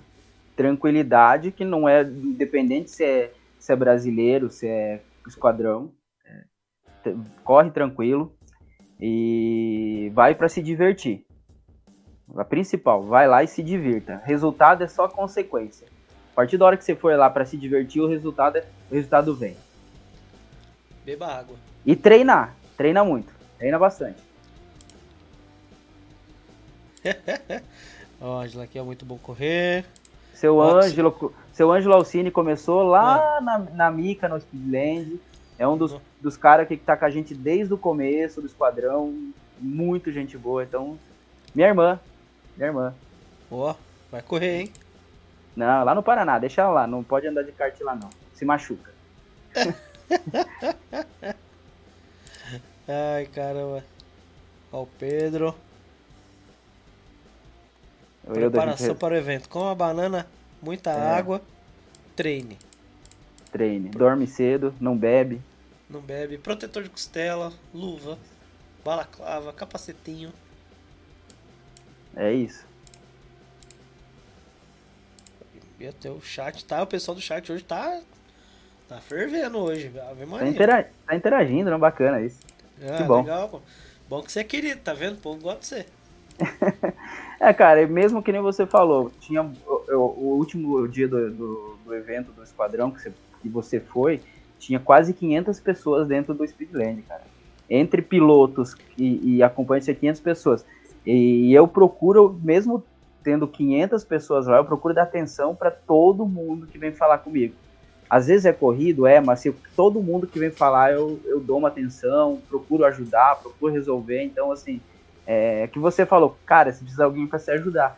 tranquilidade, que não é independente se é, se é brasileiro, se é esquadrão. É, corre tranquilo e vai para se divertir. A principal, vai lá e se divirta. Resultado é só consequência. A partir da hora que você for lá para se divertir, o resultado, é, o resultado vem. Beba água. E treinar. Treina muito. Treina bastante. Ó, Angela aqui é muito bom correr. Seu Ângelo, seu Ângelo Alcine começou lá é. na, na Mica, no Speedland. É um dos, dos caras que tá com a gente desde o começo do esquadrão. Muito gente boa. Então, minha irmã. Minha irmã. Ó, vai correr, hein? Não, lá no Paraná, deixa ela lá. Não pode andar de kart lá, não. Se machuca. Ai, caramba. Ó o Pedro. Eu Preparação para o evento. Com a banana, muita é. água, treine. Treine. Dorme cedo, não bebe. Não bebe. Protetor de costela, luva, balaclava, capacetinho. É isso. E até o chat tá, o pessoal do chat hoje tá tá fervendo hoje, Ave Tá, intera tá interagindo, né? Bacana isso. Ah, que bom. Legal, pô. Bom que você é querido, tá vendo? O povo gosta de você. é, cara, mesmo que nem você falou, tinha o, o último dia do, do, do, evento do Esquadrão que você, que você foi, tinha quase 500 pessoas dentro do Speedland, cara. Entre pilotos e, e acompanhantes, tinha 500 pessoas. E eu procuro, mesmo tendo 500 pessoas lá, eu procuro dar atenção para todo mundo que vem falar comigo. Às vezes é corrido, é, mas se todo mundo que vem falar, eu, eu dou uma atenção, procuro ajudar, procuro resolver. Então, assim, é que você falou, cara, se precisa alguém para se ajudar.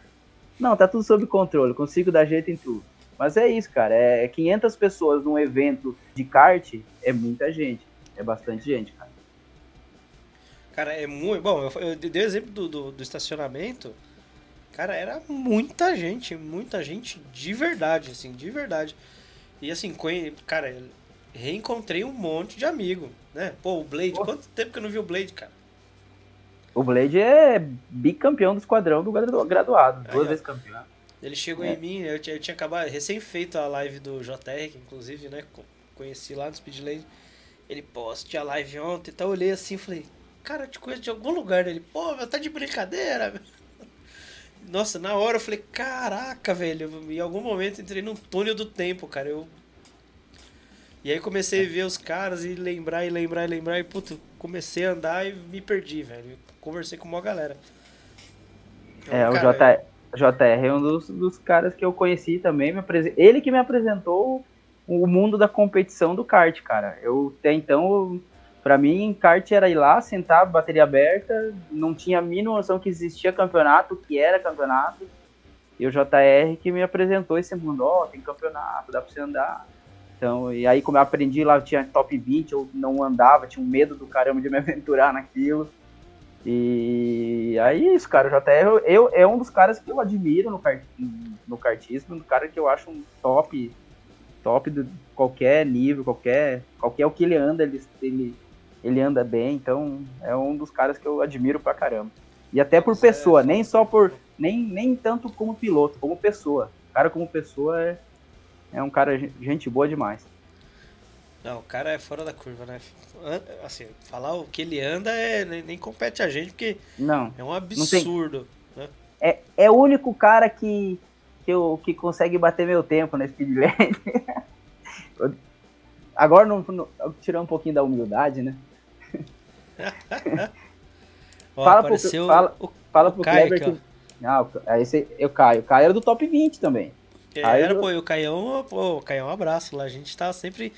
Não, tá tudo sob controle, consigo dar jeito em tudo. Mas é isso, cara, é 500 pessoas num evento de kart, é muita gente, é bastante gente, cara. Cara, é muito. Bom, eu, eu dei o exemplo do, do, do, estacionamento. Cara, era muita gente, muita gente de verdade, assim, de verdade. E assim, cara, reencontrei um monte de amigo, né? Pô, o Blade, Pô. quanto tempo que eu não vi o Blade, cara? O Blade é bicampeão do esquadrão do graduado, duas vezes campeão. Ele chegou é. em mim, eu tinha, eu tinha acabado, recém feito a live do JR, que inclusive, né, conheci lá no Speedlane. Ele, pô, tinha live ontem, então eu olhei assim e falei, cara, eu te conheço de algum lugar. Ele, pô, meu, tá de brincadeira, Nossa, na hora eu falei, caraca, velho. Em algum momento entrei num túnel do tempo, cara. Eu. E aí comecei a ver os caras e lembrar e lembrar e lembrar. E, puto, comecei a andar e me perdi, velho. Conversei com uma galera. Então, é, cara, o JR, JR é um dos, dos caras que eu conheci também. Me apres... Ele que me apresentou o mundo da competição do kart, cara. Eu até então para mim, kart era ir lá, sentar, bateria aberta, não tinha a mínima noção que existia campeonato, que era campeonato. E o JR que me apresentou esse mundo, ó, oh, tem campeonato, dá pra você andar. Então, e aí como eu aprendi lá, tinha top 20, eu não andava, tinha um medo do caramba de me aventurar naquilo. E aí é isso, cara, o JR eu, é um dos caras que eu admiro no kart, no kartismo, um cara que eu acho um top, top de qualquer nível, qualquer, qualquer o que ele anda, ele, ele, ele anda bem, então é um dos caras que eu admiro pra caramba. E até por pessoa, nem só por, nem, nem tanto como piloto, como pessoa. O cara como pessoa é, é um cara gente boa demais. Não, o cara é fora da curva, né? Assim, falar o que ele anda é, nem, compete a gente, porque não, é um absurdo. Né? É, é o único cara que, que, eu, que consegue bater meu tempo na Speedland. Agora, não, não, tirar um pouquinho da humildade, né? Ó, fala pro, fala, o, fala pro Caio Kleber aqui, que. Não, esse, eu caio. O Caio era do top 20 também. É, era, pô, e o Caião, pô, o Caião, um abraço lá. A gente tá sempre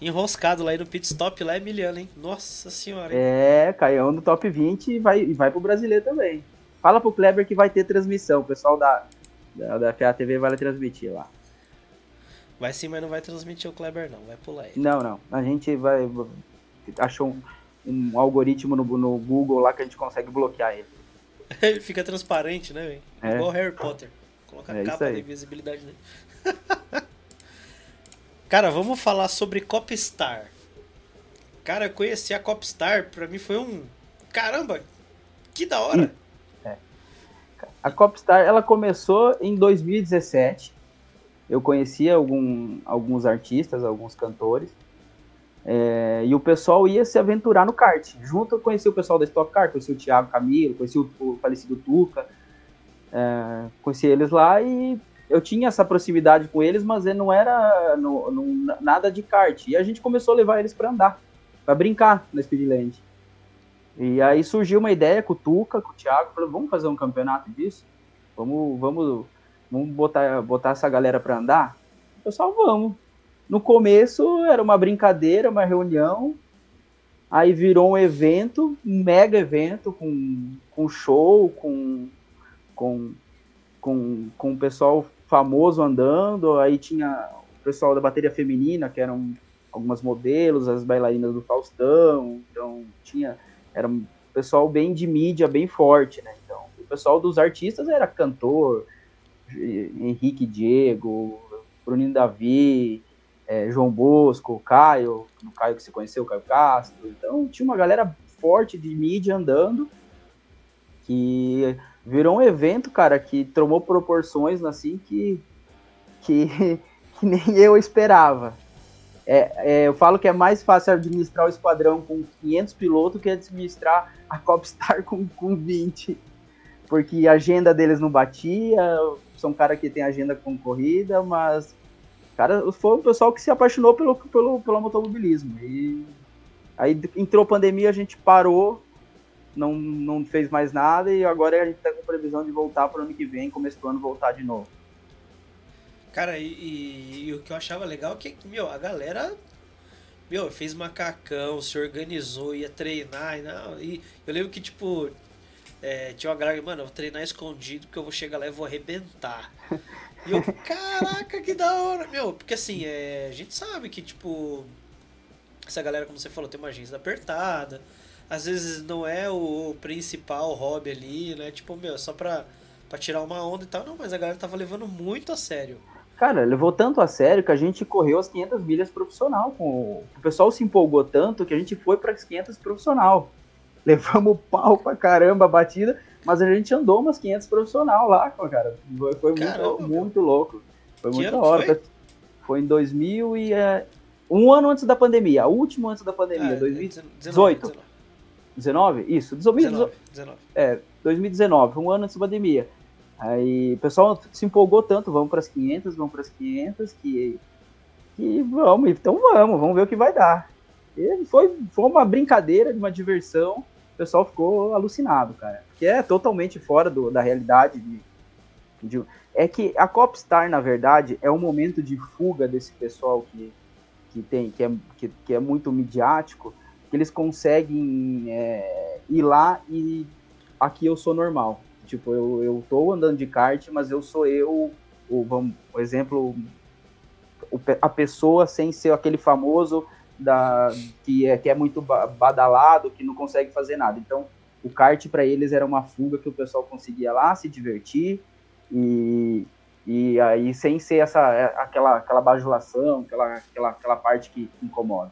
enroscado lá aí no pit stop lá, Emiliano, hein? Nossa senhora. Hein? É, Caião no top 20 e vai, vai pro brasileiro também. Fala pro Kleber que vai ter transmissão. O pessoal da, da, da FA TV vai transmitir lá. Vai sim, mas não vai transmitir o Kleber, não. Vai pular ele. Não, não. A gente vai. Achou um, um algoritmo no, no Google lá que a gente consegue bloquear ele. ele fica transparente, né, velho? É. Igual Harry Potter. Coloca é a capa de invisibilidade nele. Cara, vamos falar sobre Copstar. Cara, conhecer a Copstar pra mim foi um. Caramba! Que da hora! É. A Copstar ela começou em 2017. Eu conhecia algum, alguns artistas, alguns cantores. É, e o pessoal ia se aventurar no kart. Junto eu conheci o pessoal da Stock Car, conheci o Thiago Camilo, conheci o, falecido Tuca. É, conheci eles lá e eu tinha essa proximidade com eles, mas não era no, no, nada de kart. E a gente começou a levar eles para andar, para brincar na Speedland. E aí surgiu uma ideia com o Tuca, com o Thiago, falou, vamos fazer um campeonato disso? Vamos, vamos, vamos botar, botar essa galera para andar? O pessoal, vamos. No começo era uma brincadeira, uma reunião, aí virou um evento, um mega evento, com, com show, com, com, com, com o pessoal famoso andando, aí tinha o pessoal da bateria feminina, que eram algumas modelos, as bailarinas do Faustão, então tinha, era um pessoal bem de mídia, bem forte, né, então o pessoal dos artistas era cantor, Henrique Diego, Bruninho Davi, é, João Bosco, Caio, o Caio que você conheceu, Caio Castro, então tinha uma galera forte de mídia andando, que virou um evento, cara, que tomou proporções assim que, que, que nem eu esperava. É, é, eu falo que é mais fácil administrar o esquadrão com 500 pilotos que administrar a Copstar com, com 20. Porque a agenda deles não batia, são cara que tem agenda concorrida, mas cara, foi um pessoal que se apaixonou pelo, pelo, pelo automobilismo. E aí entrou a pandemia, a gente parou, não, não fez mais nada e agora a gente tá com previsão de voltar para o ano que vem, começo do ano voltar de novo. Cara, e, e, e, o que eu achava legal é que, meu, a galera, meu, fez macacão, se organizou, ia treinar, e, não, e eu lembro que, tipo, é, tinha uma galera que, mano, eu vou treinar escondido porque eu vou chegar lá e vou arrebentar. E eu, caraca, que da hora, meu, porque assim, é, a gente sabe que, tipo, essa galera, como você falou, tem uma agência apertada, às vezes não é o principal hobby ali, né? Tipo, meu, só pra, pra tirar uma onda e tal. Não, mas a galera tava levando muito a sério. Cara, levou tanto a sério que a gente correu as 500 milhas profissional. Com... O pessoal se empolgou tanto que a gente foi para as 500 profissional. Levamos pau pra caramba a batida, mas a gente andou umas 500 profissional lá, cara. Foi, foi muito, muito louco. Foi que muito hora. Foi? foi em 2000 e... É, um ano antes da pandemia, o último antes da pandemia, é, 2018. 19, 19. 19? Isso, 2019. 19, É, 2019, um ano antes da pandemia. Aí o pessoal se empolgou tanto, vamos para as 500, vamos para as 500, que, que vamos, então vamos, vamos ver o que vai dar. E foi, foi uma brincadeira, uma diversão, pessoal ficou alucinado, cara. Que é totalmente fora do, da realidade de, de, é que a Copstar, na verdade, é um momento de fuga desse pessoal que, que tem, que é, que, que é muito midiático, que eles conseguem é, ir lá e aqui eu sou normal. Tipo, eu, eu tô andando de kart, mas eu sou eu, o, vamos, o exemplo, o, a pessoa sem ser aquele famoso da, que, é, que é muito badalado, que não consegue fazer nada. Então, o kart para eles era uma fuga que o pessoal conseguia lá se divertir e, E aí sem ser essa é, aquela aquela bajulação, aquela aquela, aquela parte que incomoda.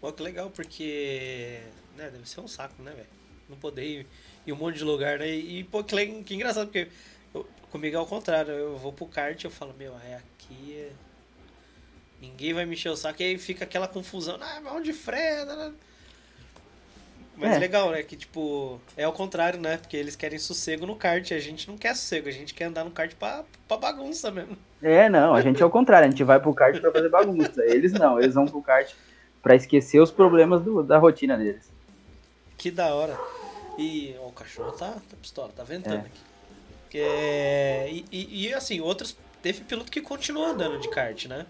Pô, que legal, porque né, deve ser um saco, né, velho? Não poder ir em um monte de lugar, né? E, pô, que, que engraçado, porque eu, comigo é o contrário, eu vou pro kart eu falo, meu, é aqui, é... ninguém vai me encher o saco, e aí fica aquela confusão, ah, onde frena, né? Mas é. legal, né? Que tipo, é o contrário, né? Porque eles querem sossego no kart. A gente não quer sossego, a gente quer andar no kart pra, pra bagunça mesmo. É, não, a gente é o contrário, a gente vai pro kart pra fazer bagunça. Eles não, eles vão pro kart pra esquecer os problemas do, da rotina deles. Que da hora. E ó, o cachorro tá, tá pistola, tá ventando é. aqui. É, e, e, e, assim, outros. Teve piloto que continuou andando de kart, né?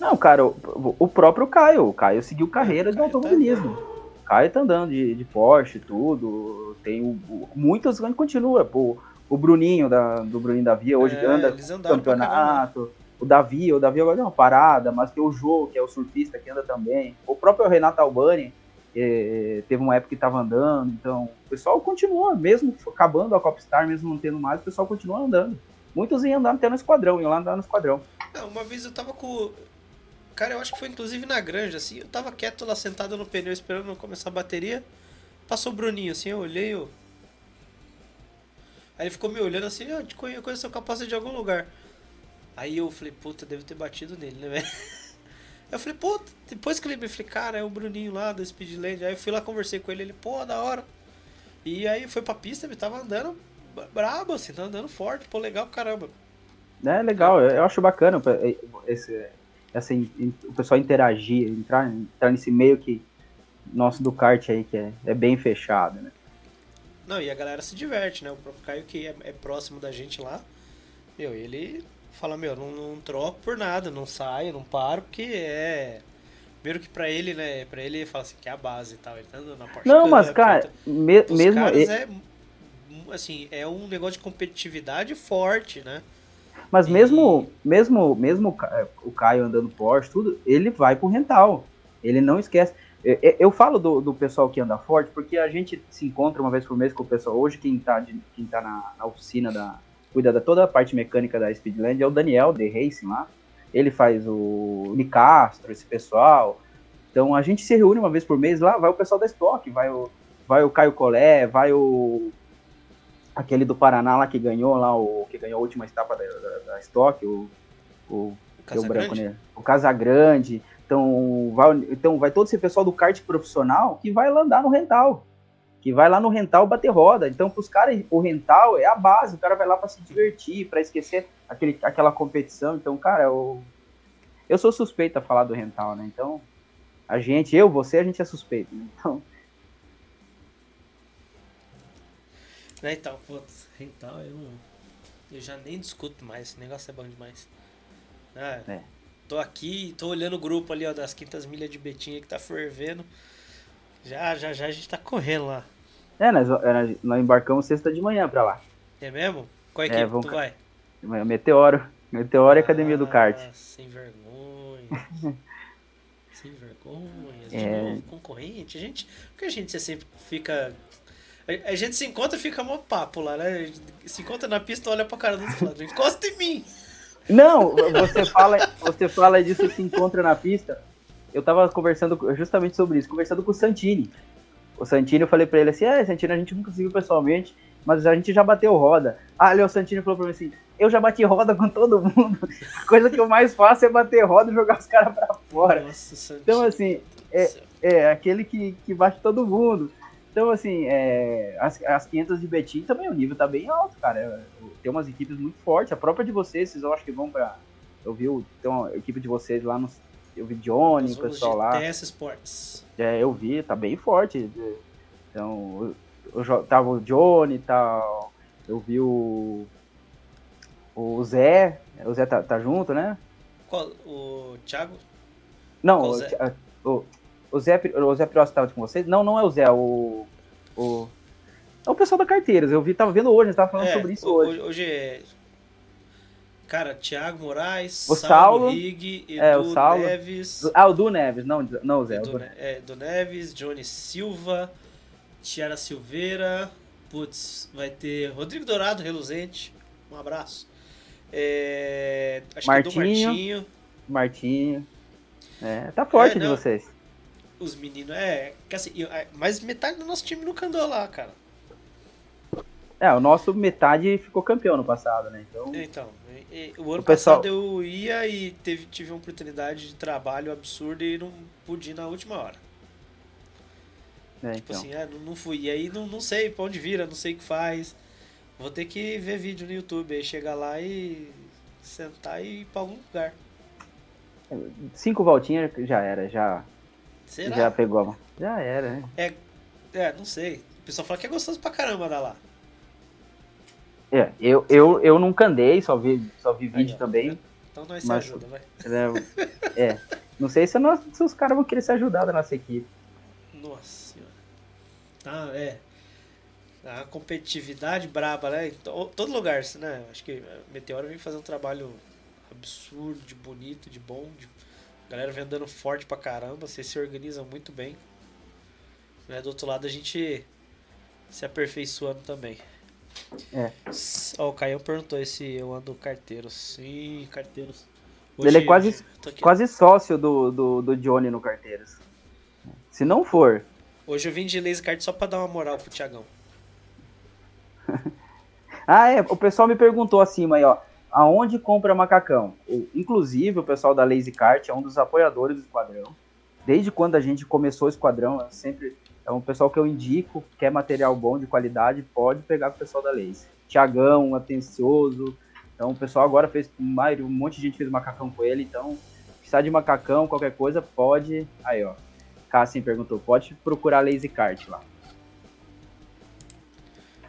Não, cara, o, o próprio Caio. O Caio seguiu carreira de tá automobilismo. Tá Caio tá andando de, de Porsche, tudo. Tem o, o, muitas continua. Pô, o Bruninho da, do Bruninho da Via hoje é, anda no campeonato. O Davi, o Davi agora deu uma parada, mas tem o Jô, que é o surfista que anda também. O próprio Renato Albani é, teve uma época que estava andando, então o pessoal continua, mesmo acabando a Copstar, mesmo não tendo mais, o pessoal continua andando. Muitos iam andar até no esquadrão, iam lá andar no esquadrão. uma vez eu tava com Cara, eu acho que foi inclusive na granja, assim. Eu tava quieto lá sentado no pneu esperando começar a bateria. Passou o Bruninho, assim, eu olhei. Eu... Aí ele ficou me olhando assim, eu te conheço seu capacete de algum lugar. Aí eu falei, puta, deve ter batido nele, né, velho? Eu falei, pô, depois que ele me falei, cara, é o Bruninho lá da Speedland. Aí eu fui lá, conversei com ele, ele, pô, da hora. E aí foi pra pista, ele tava andando brabo, assim, tava andando forte, pô, legal caramba. É, legal, eu acho bacana esse, assim, o pessoal interagir, entrar, entrar nesse meio que nosso do kart aí, que é, é bem fechado, né? Não, e a galera se diverte, né? O próprio Caio, que é, é próximo da gente lá, meu, ele fala, meu, não, não troco por nada, não saio, não paro, porque é. Primeiro que pra ele, né? Pra ele fala assim, que é a base e tal. Ele tá andando na Porsche. Não, mas, cara, me, mesmo. Caras é, assim, é um negócio de competitividade forte, né? Mas mesmo, mesmo, mesmo o Caio andando Porsche, tudo, ele vai pro rental. Ele não esquece. Eu, falo do, do, pessoal que anda forte, porque a gente se encontra uma vez por mês com o pessoal. Hoje, quem tá, de, quem tá na, na, oficina, da, cuida da toda a parte mecânica da Speedland é o Daniel, The Racing lá. Ele faz o Nicastro, esse pessoal. Então a gente se reúne uma vez por mês lá, vai o pessoal da Stock, vai o, vai o Caio Colé, vai o aquele do Paraná lá que ganhou lá o que ganhou a última etapa da, da, da Stock, o o, o branco né? O Casagrande. Então vai, então vai todo esse pessoal do kart profissional que vai lá andar no rental. Que vai lá no rental bater roda. Então, para os caras, o rental é a base. O cara vai lá para se divertir, para esquecer aquele, aquela competição. Então, cara, eu, eu sou suspeito a falar do rental, né? Então, a gente, eu, você, a gente é suspeito. Né? Então, Né, então, putz, então eu não. Eu já nem discuto mais, esse negócio é bom demais. Ah, é. Tô aqui, tô olhando o grupo ali, ó, das quintas milhas de Betinha que tá fervendo. Já, já, já a gente tá correndo lá. É, nós, é, nós embarcamos sexta de manhã pra lá. É mesmo? Qual é, equipe é, vamos... tu vai? Meteoro. Meteoro e ah, Academia do Kart. Sem vergonha. sem vergonha. É... concorrente. A gente, porque a gente sempre fica a, gente se encontra e fica mó papo lá, né? Se encontra na pista, olha pra cara do outro lado. Encosta em mim! Não, você fala, você fala disso, se encontra na pista. Eu tava conversando justamente sobre isso, conversando com o Santini. O Santini, eu falei pra ele assim, é, Santini, a gente nunca se viu pessoalmente, mas a gente já bateu roda. Ah, o Santini falou pra mim assim, eu já bati roda com todo mundo. A coisa que eu mais faço é bater roda e jogar os caras pra fora. Nossa, então, assim, é, é aquele que, que bate todo mundo. Então, assim, é, as, as 500 de Betim também, o nível tá bem alto, cara. É, tem umas equipes muito fortes. A própria de vocês, vocês eu acho que vão pra. Eu vi o, tem uma equipe de vocês lá no. Eu vi Johnny, o pessoal lá. TS Sports. É, eu vi, tá bem forte. Então, eu, eu, tava o Johnny e tal. Eu vi o. O Zé. O Zé tá, tá junto, né? Qual? O Thiago? Não, o, o, o Zé, o Zé estava com vocês? Não, não é o Zé, o. o é o pessoal da Carteiras. Eu vi, tava vendo hoje, a tava falando é, sobre isso hoje. Hoje é. Cara, Thiago Moraes, o Saulo, Edu é, o Saulo, Neves. Ah, o Du Neves, não, não o Zé. Edu, é, Edu Neves, Johnny Silva, Tiara Silveira. Putz, vai ter Rodrigo Dourado, reluzente. Um abraço. É, acho Martinho, que é do Martinho. Martinho. É, tá forte é, de vocês. Os meninos, é. Que assim, mas metade do nosso time nunca andou lá, cara. É, o nosso metade ficou campeão no passado, né? Então, então o ano o pessoal... passado eu ia e teve, tive uma oportunidade de trabalho absurda e não pude ir na última hora. É, tipo então. assim, é, não, não, fui. E aí não, não sei pra onde vira, não sei o que faz. Vou ter que ver vídeo no YouTube, aí chegar lá e sentar e ir pra algum lugar. Cinco voltinhas já era, já. Será? Já pegou. Já era, né? É, é, não sei. O pessoal fala que é gostoso pra caramba dar lá. É, eu, eu, eu nunca andei, só vi, só vi vídeo aí, também. Então nós mas, se ajuda, vai. É, é, não sei se, nós, se os caras vão querer se ajudar da nossa equipe. Nossa senhora. Ah, é. A competitividade braba, né? Em todo lugar, né? Acho que Meteoro vem fazer um trabalho absurdo, de bonito, de bom. De... Galera vendendo forte pra caramba. Vocês se organizam muito bem. Né? Do outro lado, a gente se aperfeiçoando também. É. Ó, o Caio perguntou se eu ando carteiro. Sim, carteiros. Hoje, Ele é quase, quase sócio do, do, do Johnny no Carteiros. Se não for. Hoje eu vim de laser card só pra dar uma moral pro Thiagão. ah, é. O pessoal me perguntou acima aí, ó. Aonde compra macacão? Inclusive, o pessoal da Lazy Kart é um dos apoiadores do esquadrão. Desde quando a gente começou o esquadrão, é sempre é um pessoal que eu indico, quer material bom, de qualidade, pode pegar com o pessoal da Lace. Tiagão, atencioso. Então o pessoal agora fez, um monte de gente fez macacão com ele, então precisar de macacão, qualquer coisa, pode. Aí, ó. Cassim perguntou, pode procurar Lazy Kart lá.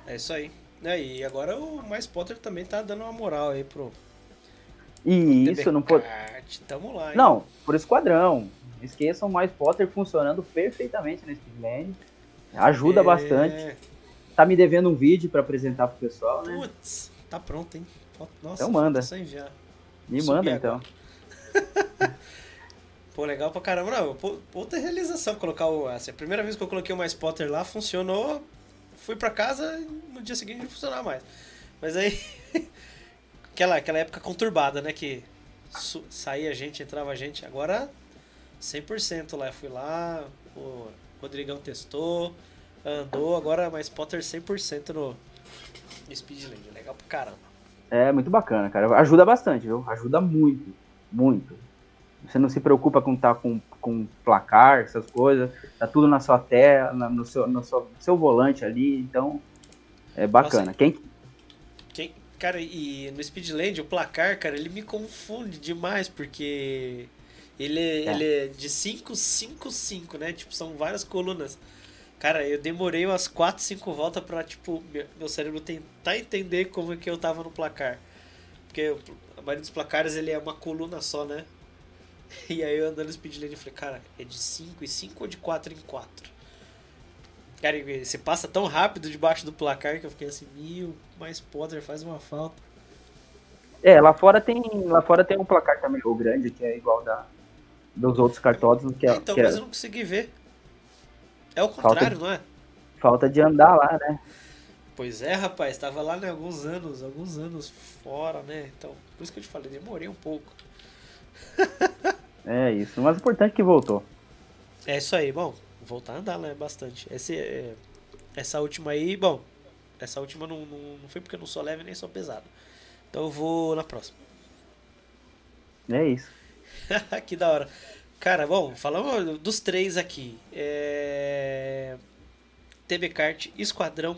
É isso aí. É, e agora o Mais Potter também tá dando uma moral aí pro. E isso, não pode. Tamo lá, hein? Não, por esquadrão esqueçam mais Potter funcionando perfeitamente nesse Speedland. Ajuda é... bastante. Tá me devendo um vídeo para apresentar pro pessoal, né? Putz, tá pronto, hein? Nossa, então manda. Só enviar. Me manda então. Pô, legal pra caramba. Não, outra realização colocar o. Assim, a primeira vez que eu coloquei o Mais Potter lá, funcionou. Fui pra casa no dia seguinte não funcionava mais. Mas aí. aquela, aquela época conturbada, né? Que saía gente, entrava gente. Agora 100% lá. Eu fui lá, o Rodrigão testou, andou, agora mais Potter 100% no, Speedland. Legal pra caramba. É muito bacana, cara. Ajuda bastante, viu? Ajuda muito, muito. Você não se preocupa com estar tá com, com placar, essas coisas. Tá tudo na sua tela, no seu, no seu, seu volante ali, então é bacana. Nossa, quem, quem, cara, e no Speedland o placar, cara, ele me confunde demais, porque ele é, é. ele é de 5, 5, 5, né? Tipo, são várias colunas. Cara, eu demorei umas 4, 5 voltas pra, tipo, meu cérebro tentar entender como é que eu tava no placar. Porque a maioria dos placares, ele é uma coluna só, né? E aí eu andando no speed lane, eu falei, cara, é de 5 em 5 ou de 4 em 4? Cara, você passa tão rápido debaixo do placar que eu fiquei assim, mil, mais Potter faz uma falta. É, lá fora tem, lá fora tem um placar também, o grande, que é igual da, dos outros cartódromos que é. Então, que mas é, eu não consegui ver. É o contrário, falta, não é? Falta de andar lá, né? Pois é, rapaz, estava lá né, alguns anos, alguns anos fora, né? Então, por isso que eu te falei, demorei um pouco. é isso, mas o importante é que voltou. É isso aí, bom, voltar a andar, né? Bastante. Esse, é, essa última aí, bom, essa última não, não, não foi porque eu não sou leve nem sou pesado. Então eu vou na próxima. É isso. que da hora. Cara, bom, falamos dos três aqui. É... TB Kart, Esquadrão,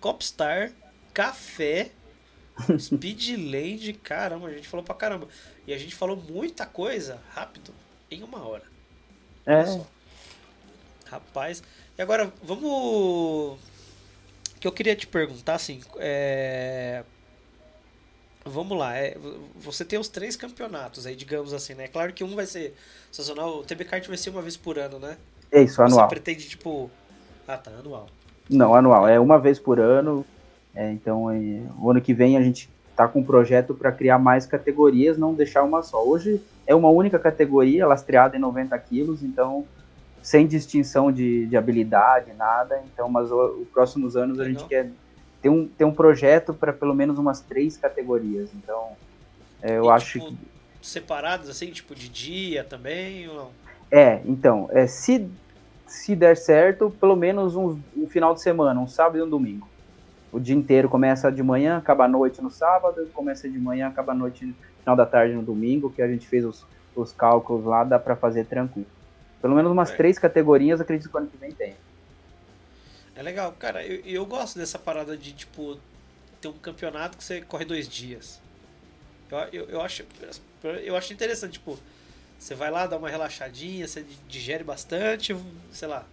Copstar, Café, Speedland, caramba, a gente falou pra caramba. E a gente falou muita coisa rápido, em uma hora. É. Rapaz. E agora, vamos. O que eu queria te perguntar, assim, é vamos lá, é, você tem os três campeonatos aí, digamos assim, né? Claro que um vai ser sazonal, o TB Kart vai ser uma vez por ano, né? É isso, anual. Você pretende, tipo... Ah, tá, anual. Não, anual, é uma vez por ano, é, então é, o ano que vem a gente tá com um projeto para criar mais categorias, não deixar uma só. Hoje é uma única categoria, lastreada em 90 quilos, então sem distinção de, de habilidade, nada, então, mas os próximos anos a gente quer tem um, tem um projeto para pelo menos umas três categorias. Então, é, eu e, acho tipo, que. Separados, assim, tipo de dia também ou não? É, então, é, se, se der certo, pelo menos um, um final de semana, um sábado e um domingo. O dia inteiro começa de manhã, acaba à noite no sábado, começa de manhã, acaba à noite no final da tarde no domingo, que a gente fez os, os cálculos lá, dá para fazer tranquilo. Pelo menos umas é. três categorias, acredito que o ano que vem tem. É legal, cara, eu, eu gosto dessa parada de, tipo, ter um campeonato que você corre dois dias. Eu, eu, eu, acho, eu acho interessante, tipo, você vai lá, dá uma relaxadinha, você digere bastante, sei lá,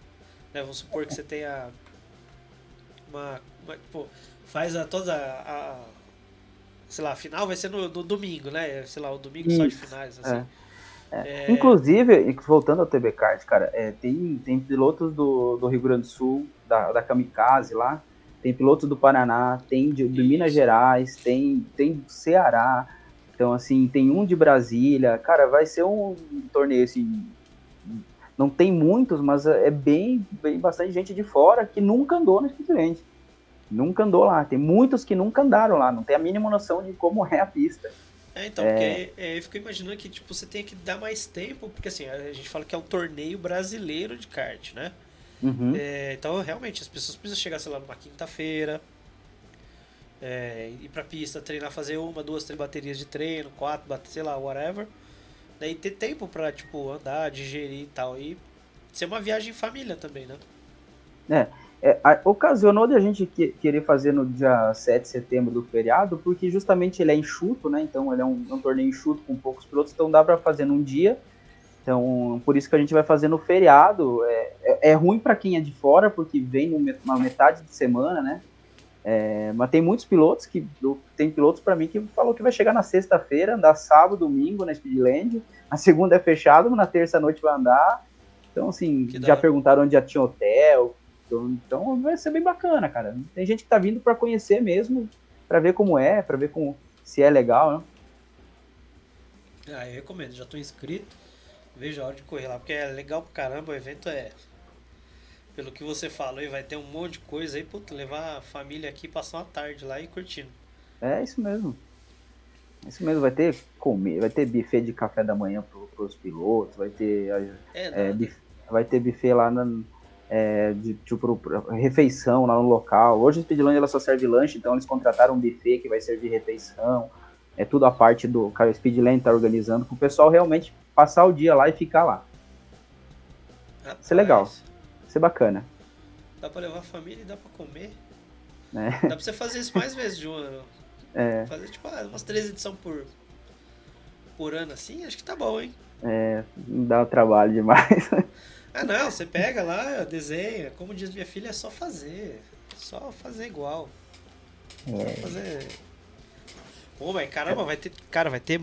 né, vamos supor que você tenha uma, tipo, faz a toda a, a, sei lá, a final vai ser no, no domingo, né, sei lá, o domingo Isso, só de finais, assim. É. É. É... Inclusive, voltando ao TB Kart, cara, é, tem, tem pilotos do, do Rio Grande do Sul, da, da Kamikaze lá, tem pilotos do Paraná, tem de, de Minas Gerais, tem, tem do Ceará, então assim, tem um de Brasília, cara, vai ser um torneio assim, não tem muitos, mas é bem, bem bastante gente de fora que nunca andou no Speedland. Nunca andou lá. Tem muitos que nunca andaram lá, não tem a mínima noção de como é a pista. É, então, é... porque é, eu fico imaginando que tipo, você tem que dar mais tempo, porque assim, a gente fala que é um torneio brasileiro de kart, né? Uhum. É, então, realmente, as pessoas precisam chegar, sei lá, numa quinta-feira, é, ir pra pista, treinar, fazer uma, duas, três baterias de treino, quatro, sei lá, whatever. Daí ter tempo pra, tipo, andar, digerir e tal. E ser uma viagem em família também, né? É, é, a, ocasionou de a gente que, querer fazer no dia 7 de setembro do feriado, porque justamente ele é enxuto, né? Então ele é um, um torneio enxuto com poucos pilotos, então dá para fazer num dia. Então, por isso que a gente vai fazer no feriado. É, é, é ruim para quem é de fora, porque vem numa metade de semana, né? É, mas tem muitos pilotos que. Tem pilotos para mim que falou que vai chegar na sexta-feira, andar sábado, domingo na Speedland. A segunda é fechado, na terça noite vai andar. Então, assim, já perguntaram onde já tinha hotel, então, então vai ser bem bacana, cara. Tem gente que tá vindo para conhecer mesmo, para ver como é, para ver como, se é legal, né? Ah, eu recomendo, já tô inscrito. Veja a hora de correr lá, porque é legal pra caramba, o evento é. Pelo que você falou, e vai ter um monte de coisa aí, puta, levar a família aqui, passar uma tarde lá e curtindo. É isso mesmo. Isso mesmo, vai ter comer, vai ter buffet de café da manhã pro, pros pilotos, vai ter. É, é, vai ter buffet lá na, é, de tipo refeição lá no local. Hoje o Speedland ela só serve lanche, então eles contrataram um buffet que vai servir refeição. É tudo a parte do que o Speedland está organizando para o pessoal realmente passar o dia lá e ficar lá. Rapaz, Isso é legal. Isso é bacana. Dá para levar a família e dá para comer. É. Dá para você fazer isso mais vezes de um ano. É. Fazer tipo ah, umas três edições por, por ano assim, acho que tá bom, hein? É, dá trabalho demais. Ah, não, você pega lá, desenha. Como diz minha filha, é só fazer. Só fazer igual. É. Só fazer. Pô, mas caramba, vai ter. Cara, vai ter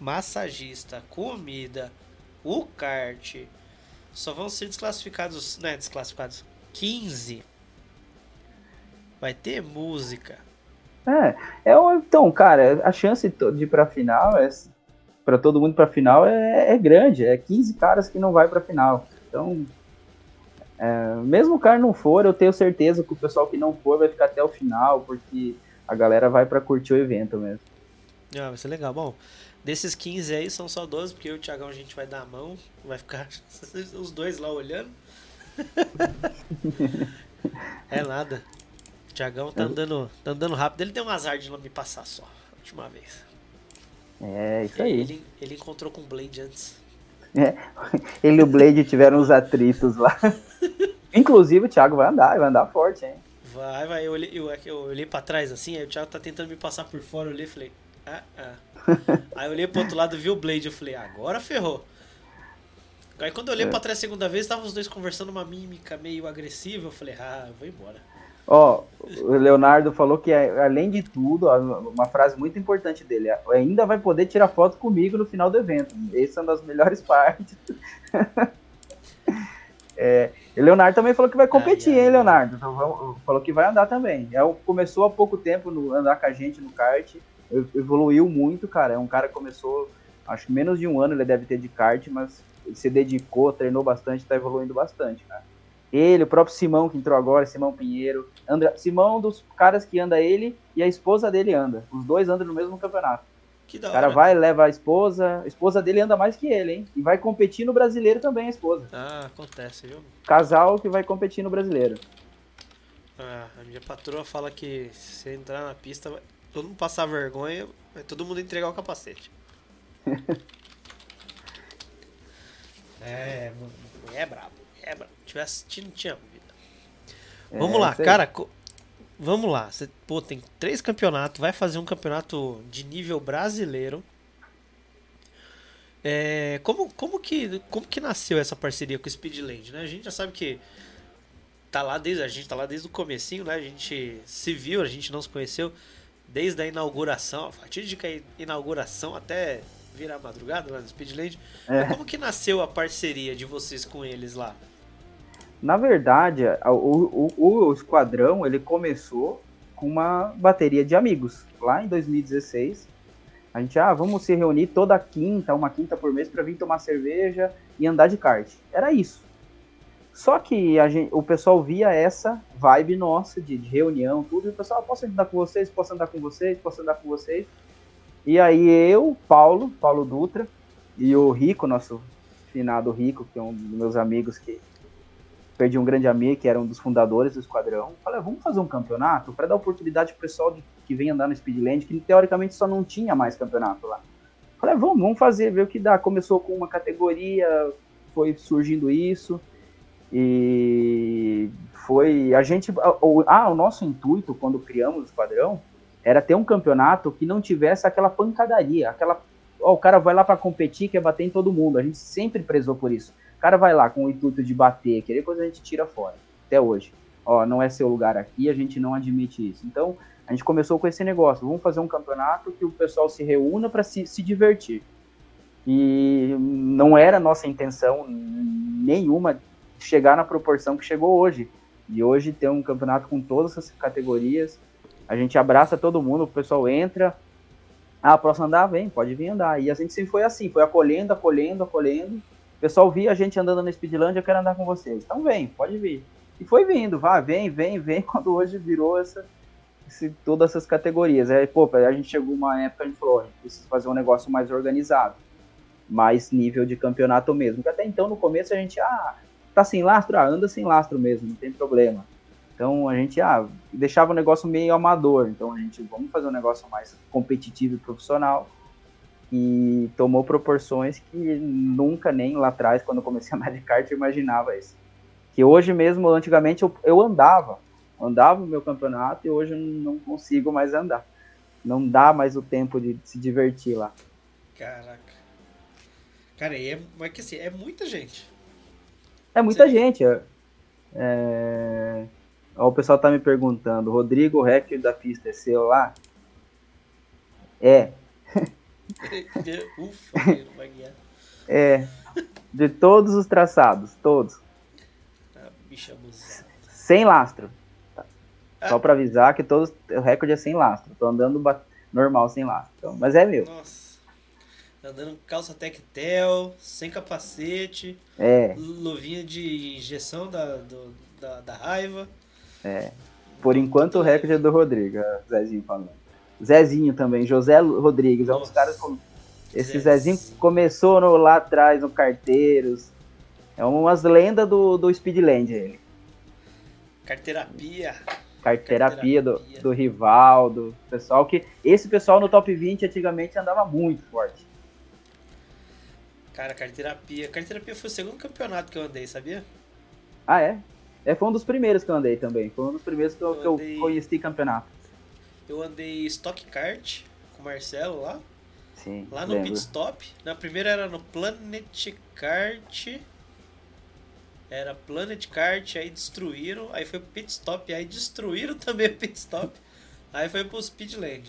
massagista, comida, o kart. Só vão ser desclassificados. Né, desclassificados. 15. Vai ter música. É, é então, cara, a chance de ir pra final é. Pra todo mundo pra final é, é grande. É 15 caras que não vai pra final. Então, é, mesmo o cara não for, eu tenho certeza que o pessoal que não for vai ficar até o final, porque a galera vai para curtir o evento mesmo. Ah, vai ser legal. Bom, desses 15 aí são só 12, porque eu e o Thiagão a gente vai dar a mão, vai ficar os dois lá olhando. é nada. O Thiagão tá andando, tá andando rápido, ele deu um azar de não me passar só, a última vez. É, isso aí. Ele, ele encontrou com o Blade antes. É, ele e o Blade tiveram uns atritos lá. Inclusive o Thiago vai andar, vai andar forte, hein? Vai, vai. Eu olhei, eu, eu olhei pra trás assim, aí o Thiago tá tentando me passar por fora, eu olhei e falei, ah, ah. aí eu olhei pro outro lado, vi o Blade, eu falei, agora ferrou. Aí quando eu olhei é. pra trás a segunda vez, estavam os dois conversando uma mímica meio agressiva, eu falei, ah, eu vou embora. Ó, o Leonardo falou que, além de tudo, uma frase muito importante dele, ainda vai poder tirar foto comigo no final do evento. Essa é uma das melhores partes. é, e Leonardo também falou que vai competir, ai, hein, Leonardo? Então, falou que vai andar também. É, começou há pouco tempo no andar com a gente no kart, evoluiu muito, cara. É um cara que começou, acho que menos de um ano ele deve ter de kart, mas se dedicou, treinou bastante, tá evoluindo bastante, cara. Ele, o próprio Simão que entrou agora, Simão Pinheiro. André, Simão, dos caras que anda ele e a esposa dele anda. Os dois andam no mesmo campeonato. Que da o cara hora. vai, leva a esposa. A esposa dele anda mais que ele, hein? E vai competir no brasileiro também, a esposa. Ah, acontece, viu? Casal que vai competir no brasileiro. Ah, a minha patroa fala que se entrar na pista, todo mundo passar vergonha, vai todo mundo entregar o capacete. é, é brabo, é brabo. Se tivesse assistindo, tinha vida. É, vamos lá, cara. Vamos lá. Você, pô, tem três campeonatos, vai fazer um campeonato de nível brasileiro. É, como, como, que, como que nasceu essa parceria com o Speedland, né? A gente já sabe que tá lá desde a gente tá lá desde o comecinho, né? A gente se viu, a gente não se conheceu desde a inauguração, a fatídica inauguração até virar madrugada lá no Speedland. É. Como que nasceu a parceria de vocês com eles lá? Na verdade, o, o, o esquadrão ele começou com uma bateria de amigos lá em 2016. A gente, ah, vamos se reunir toda quinta, uma quinta por mês, para vir tomar cerveja e andar de kart. Era isso. Só que gente, o pessoal via essa vibe nossa de, de reunião, tudo, e o pessoal, ah, posso andar com vocês, posso andar com vocês, posso andar com vocês. E aí eu, Paulo, Paulo Dutra, e o Rico, nosso finado Rico, que é um dos meus amigos que perdi um grande amigo, que era um dos fundadores do esquadrão. Falei, vamos fazer um campeonato para dar oportunidade pro pessoal de, que vem andar no Speedland, que teoricamente só não tinha mais campeonato lá. Falei, vamos, vamos fazer, ver o que dá. Começou com uma categoria, foi surgindo isso. E foi a gente ah, o nosso intuito quando criamos o esquadrão era ter um campeonato que não tivesse aquela pancadaria, aquela ó, o cara vai lá para competir, quer bater em todo mundo. A gente sempre prezou por isso. Cara vai lá com o intuito de bater, querer coisa a gente tira fora. Até hoje. Ó, não é seu lugar aqui, a gente não admite isso. Então, a gente começou com esse negócio. Vamos fazer um campeonato que o pessoal se reúna para se, se divertir. E não era nossa intenção nenhuma chegar na proporção que chegou hoje. E hoje tem um campeonato com todas as categorias. A gente abraça todo mundo, o pessoal entra. Ah, posso andar? Vem, pode vir andar. E a gente sempre foi assim, foi acolhendo, acolhendo, acolhendo. Pessoal via a gente andando na Speedland, eu quero andar com vocês. Então vem, pode vir. E foi vindo, vá, vem, vem, vem, quando hoje virou essa, esse, todas essas categorias. Aí, pô, a gente chegou uma época, a gente falou, a gente precisa fazer um negócio mais organizado. Mais nível de campeonato mesmo. Porque até então, no começo, a gente, ah, tá sem lastro? Ah, anda sem lastro mesmo, não tem problema. Então a gente ah, deixava o negócio meio amador. Então a gente, vamos fazer um negócio mais competitivo e profissional. E tomou proporções que nunca nem lá atrás, quando eu comecei a andar de kart, eu imaginava isso. Que hoje mesmo, antigamente, eu, eu andava. Andava o meu campeonato e hoje eu não consigo mais andar. Não dá mais o tempo de se divertir lá. Caraca. Cara, é, mas que assim, é muita gente. É muita gente. É, é... o pessoal tá me perguntando, Rodrigo, o hacker da pista é seu lá? É. Ufa, é. De todos os traçados, todos. Ah, bicha Sem lastro. Ah. Só pra avisar que todos, o recorde é sem lastro. Tô andando normal sem lastro. Então, mas é meu. Nossa. Tá andando calça tectel, sem capacete, é. luvinha de injeção da, do, da, da, raiva. É. Por enquanto o recorde é do Rodrigo, é Zezinho falando. Zezinho também, José Rodrigues, Nossa. é um dos caras. Com... Esse Zezinho, Zezinho começou no, lá atrás, no Carteiros. É umas lendas do, do Speedland ele. Carterapia. Carterapia do, do Rivaldo. Pessoal que. Esse pessoal no top 20 antigamente andava muito forte. Cara, carterapia. Carterapia foi o segundo campeonato que eu andei, sabia? Ah, é? É, foi um dos primeiros que eu andei também. Foi um dos primeiros que eu, eu, andei... que eu conheci campeonato. Eu andei Stock Kart com o Marcelo lá. Sim. Lá no lembro. Pit Stop. Na primeira era no Planet Kart. Era Planet Kart, aí destruíram. Aí foi pro Pit Stop, aí destruíram também o Pit Stop. aí foi pro Speedland.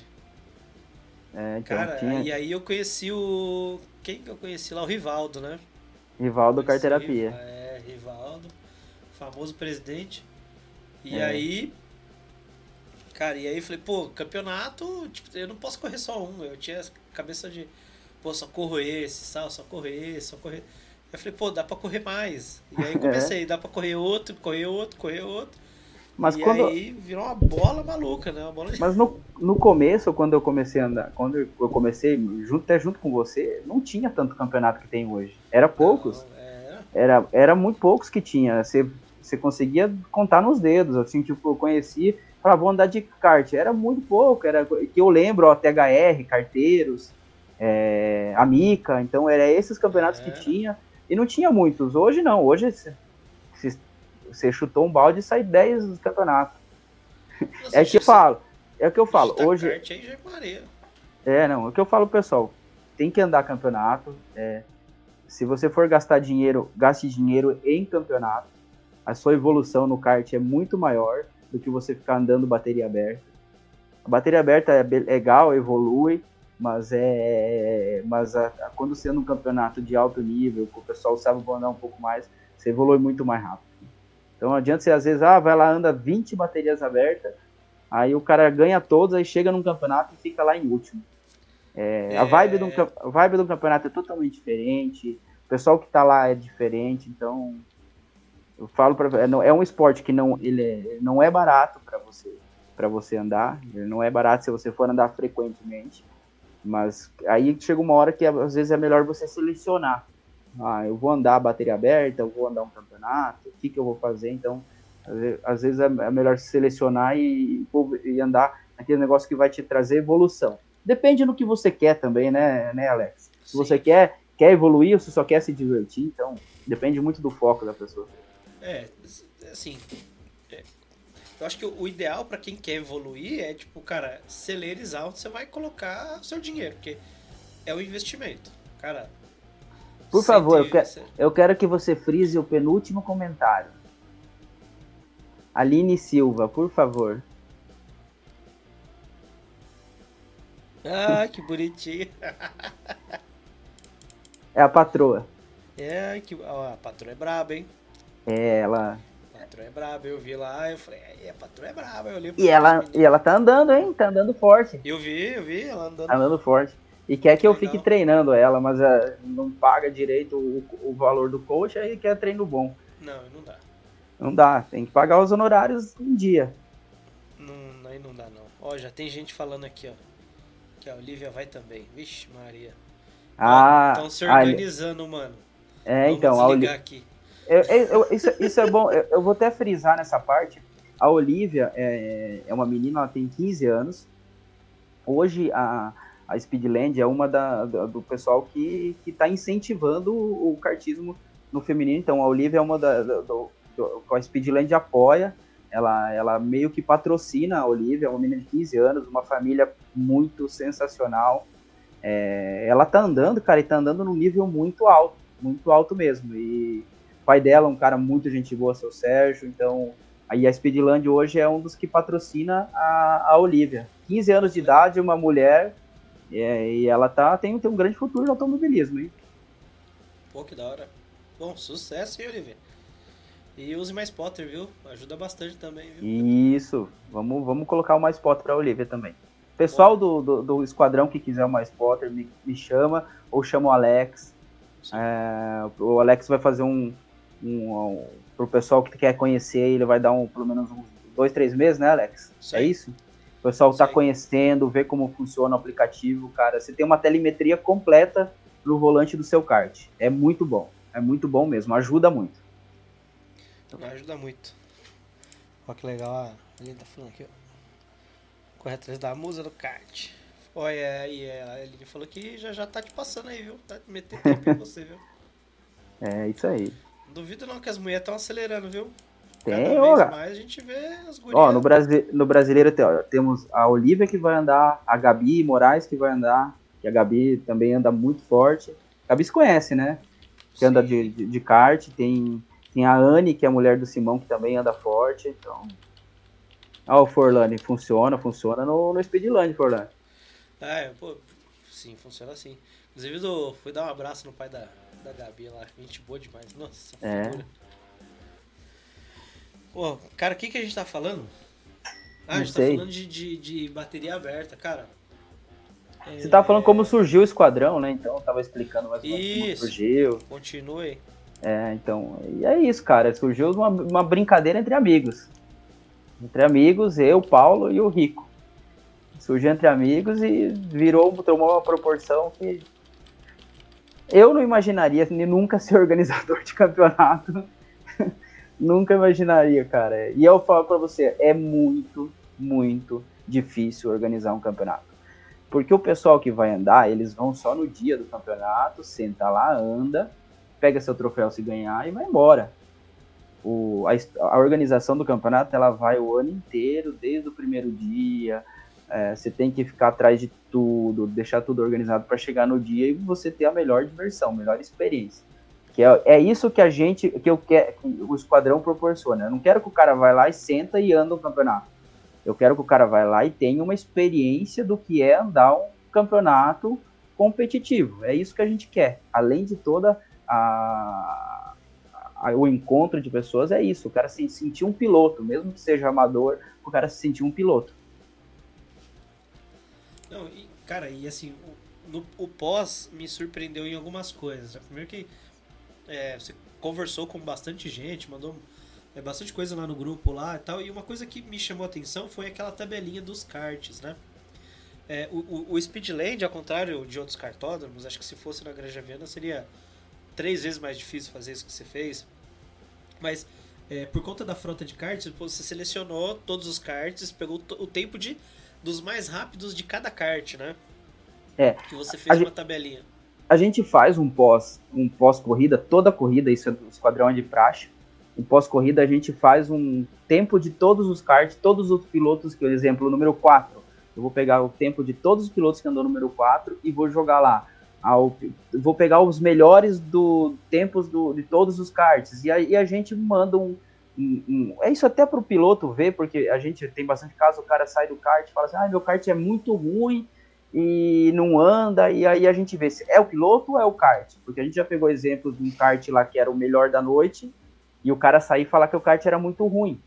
É, então, Cara, tinha... e aí eu conheci o quem que eu conheci lá? O Rivaldo, né? Rivaldo Carterapia. É, Rivaldo, famoso presidente. E é. aí, cara, e aí eu falei, pô, campeonato, tipo, eu não posso correr só um. Eu tinha cabeça de, pô, só corro esse, sabe? Só correr esse, só correr. Eu falei, pô, dá pra correr mais. E aí comecei, é. dá pra correr outro, correr outro, correr outro. Mas e quando... aí virou uma bola maluca, né? Uma bola de... Mas no, no começo, quando eu comecei a andar, quando eu comecei, junto, até junto com você, não tinha tanto campeonato que tem hoje. Era poucos. Não, era... era... Era muito poucos que tinha. Você, você conseguia contar nos dedos. Assim, tipo, eu conheci, falava, vou andar de kart. Era muito pouco. Era que eu lembro, ó, THR, carteiros, é, Amica. Então, era esses campeonatos é. que tinha. E não tinha muitos. Hoje não. Hoje você chutou um balde e sai 10 do campeonato. Nossa, é o que eu falo. É o que eu falo. Hoje. É, não. É o que eu falo, pessoal. Tem que andar campeonato. É, se você for gastar dinheiro, gaste dinheiro em campeonato. A sua evolução no kart é muito maior do que você ficar andando bateria aberta. A bateria aberta é legal, evolui, mas é, mas a, a, quando você anda um campeonato de alto nível, que o pessoal sabe andar um pouco mais, você evolui muito mais rápido. Então não adianta você, às vezes, ah, vai lá, anda 20 baterias abertas, aí o cara ganha todas, aí chega num campeonato e fica lá em último. É, é... A, vibe do, a vibe do campeonato é totalmente diferente, o pessoal que tá lá é diferente, então eu falo para é, é um esporte que não ele é, não é barato para você para você andar, ele não é barato se você for andar frequentemente, mas aí chega uma hora que às vezes é melhor você selecionar ah, eu vou andar a bateria aberta, eu vou andar um campeonato, o que, que eu vou fazer? Então, às vezes é, é melhor selecionar e, e andar naquele negócio que vai te trazer evolução. Depende do que você quer também, né, né Alex? Se Sim. você quer, quer evoluir ou se só quer se divertir, então depende muito do foco da pessoa. É, assim, é, eu acho que o ideal para quem quer evoluir é, tipo, cara, celerizar onde você vai colocar o seu dinheiro, porque é o investimento. Cara, por favor, eu quero, eu quero que você frise o penúltimo comentário. Aline Silva, por favor. Ah, que bonitinho. é a patroa. É, que, ó, a patroa é braba, hein? É, ela. A patroa é braba, eu vi lá, eu falei, a patroa é braba, eu li. E ela, e ela tá andando, hein? Tá andando forte. Eu vi, eu vi, ela andando. Tá andando forte. E quer que eu fique treinando ela, mas uh, não paga direito o, o valor do coach, aí quer treino bom. Não, não dá. Não dá, tem que pagar os honorários um dia. Não, aí não dá não. Ó, já tem gente falando aqui, ó. Que a Olivia vai também. Vixe, Maria. Ah, estão se organizando, a... mano. É, Vamos então, a Olivia. aqui. Eu, eu, isso, isso é bom, eu, eu, vou até frisar nessa parte. A Olivia é, é uma menina, ela tem 15 anos. Hoje a, a Speedland é uma da, da do pessoal que está incentivando o, o kartismo no feminino. Então a Olivia é uma da, do, do, a Speedland apoia, ela, ela meio que patrocina a Olivia, é uma menina de 15 anos, uma família muito sensacional. É, ela tá andando, cara, e tá andando num nível muito alto, muito alto mesmo. E pai dela é um cara muito gente boa, seu Sérgio, então aí a Speedland hoje é um dos que patrocina a, a Olivia. 15 anos de idade, uma mulher é, e ela tá, tem, tem um grande futuro no automobilismo, hein? Pô, que da hora. Bom, sucesso, hein, Oliver? E use mais Potter, viu? Ajuda bastante também, viu? Isso. Vamos, vamos colocar o mais Potter pra Olivia também. Pessoal do, do, do, esquadrão que quiser o mais Potter, me, me chama ou chama o Alex. É, o Alex vai fazer um, um, um, Pro pessoal que quer conhecer, ele vai dar um, pelo menos uns dois, três meses, né, Alex? Sim. É isso? O pessoal está conhecendo, vê como funciona o aplicativo, cara. Você tem uma telemetria completa no volante do seu kart. É muito bom. É muito bom mesmo. Ajuda muito. Ajuda muito. Olha que legal. Ele tá falando aqui, ó. Corre atrás da musa do kart. Olha aí, a Eline falou que já, já tá te passando aí, viu? Tá metendo tempo em você, viu? É, isso aí. Duvido não que as mulheres estão acelerando, viu? Tem, ó. mais a gente vê as gurias. Ó, no, Brasi no brasileiro tem, ó, temos a Olivia que vai andar, a Gabi Moraes que vai andar, que a Gabi também anda muito forte. A Gabi se conhece, né? Que Sim. anda de, de, de, kart, tem, tem a Anne, que é a mulher do Simão, que também anda forte, então... Ó, o Forlane, funciona, funciona no, no Speedland, Forlane. É, pô, sim, funciona assim. Inclusive, do, fui dar um abraço no pai da, da Gabi lá, gente boa demais, nossa, é. Figura. Pô, cara, o que, que a gente tá falando? Ah, a gente tá falando de, de, de, bateria aberta, cara. É... Você tava falando como surgiu o esquadrão, né? Então eu tava explicando mais como surgiu. Continue. É, então, e é isso, cara. Surgiu uma, uma brincadeira entre amigos. Entre amigos, eu, Paulo e o Rico. Surgiu entre amigos e virou, tomou uma proporção que eu não imaginaria nunca ser organizador de campeonato. nunca imaginaria, cara. E eu falo para você, é muito, muito difícil organizar um campeonato. Porque o pessoal que vai andar, eles vão só no dia do campeonato, senta lá, anda, pega seu troféu se ganhar e vai embora. O, a, a organização do campeonato ela vai o ano inteiro, desde o primeiro dia, é, você tem que ficar atrás de tudo, deixar tudo organizado para chegar no dia e você ter a melhor diversão, melhor experiência. Que é, é isso que a gente, que eu quero, que o esquadrão proporciona. Eu não quero que o cara vá lá e senta e anda um campeonato. Eu quero que o cara vá lá e tenha uma experiência do que é andar um campeonato competitivo. É isso que a gente quer. Além de toda a, a, o encontro de pessoas, é isso. O cara se sentir um piloto, mesmo que seja amador, o cara se sentir um piloto. Não, e, cara, e assim, o, no, o pós me surpreendeu em algumas coisas. Primeiro que é, você conversou com bastante gente, mandou é, bastante coisa lá no grupo lá e tal. E uma coisa que me chamou a atenção foi aquela tabelinha dos karts, né? É, o, o, o Speedland, ao contrário de outros cartódromos, acho que se fosse na Granja Viana seria três vezes mais difícil fazer isso que você fez. Mas é, por conta da frota de karts, você selecionou todos os karts, pegou o tempo de dos mais rápidos de cada kart, né? É. Que você fez uma gente, tabelinha. A gente faz um pós, um pós corrida, toda corrida, isso é do esquadrão de praxe. Um pós corrida a gente faz um tempo de todos os karts, todos os pilotos, que por exemplo, o número 4. Eu vou pegar o tempo de todos os pilotos que andou no número 4 e vou jogar lá. Ao, vou pegar os melhores do tempos do, de todos os karts. E aí a gente manda um, é isso até para o piloto ver, porque a gente tem bastante caso, o cara sai do kart e fala assim, ah, meu kart é muito ruim e não anda, e aí a gente vê se é o piloto ou é o kart, porque a gente já pegou exemplos de um kart lá que era o melhor da noite, e o cara sair e falar que o kart era muito ruim.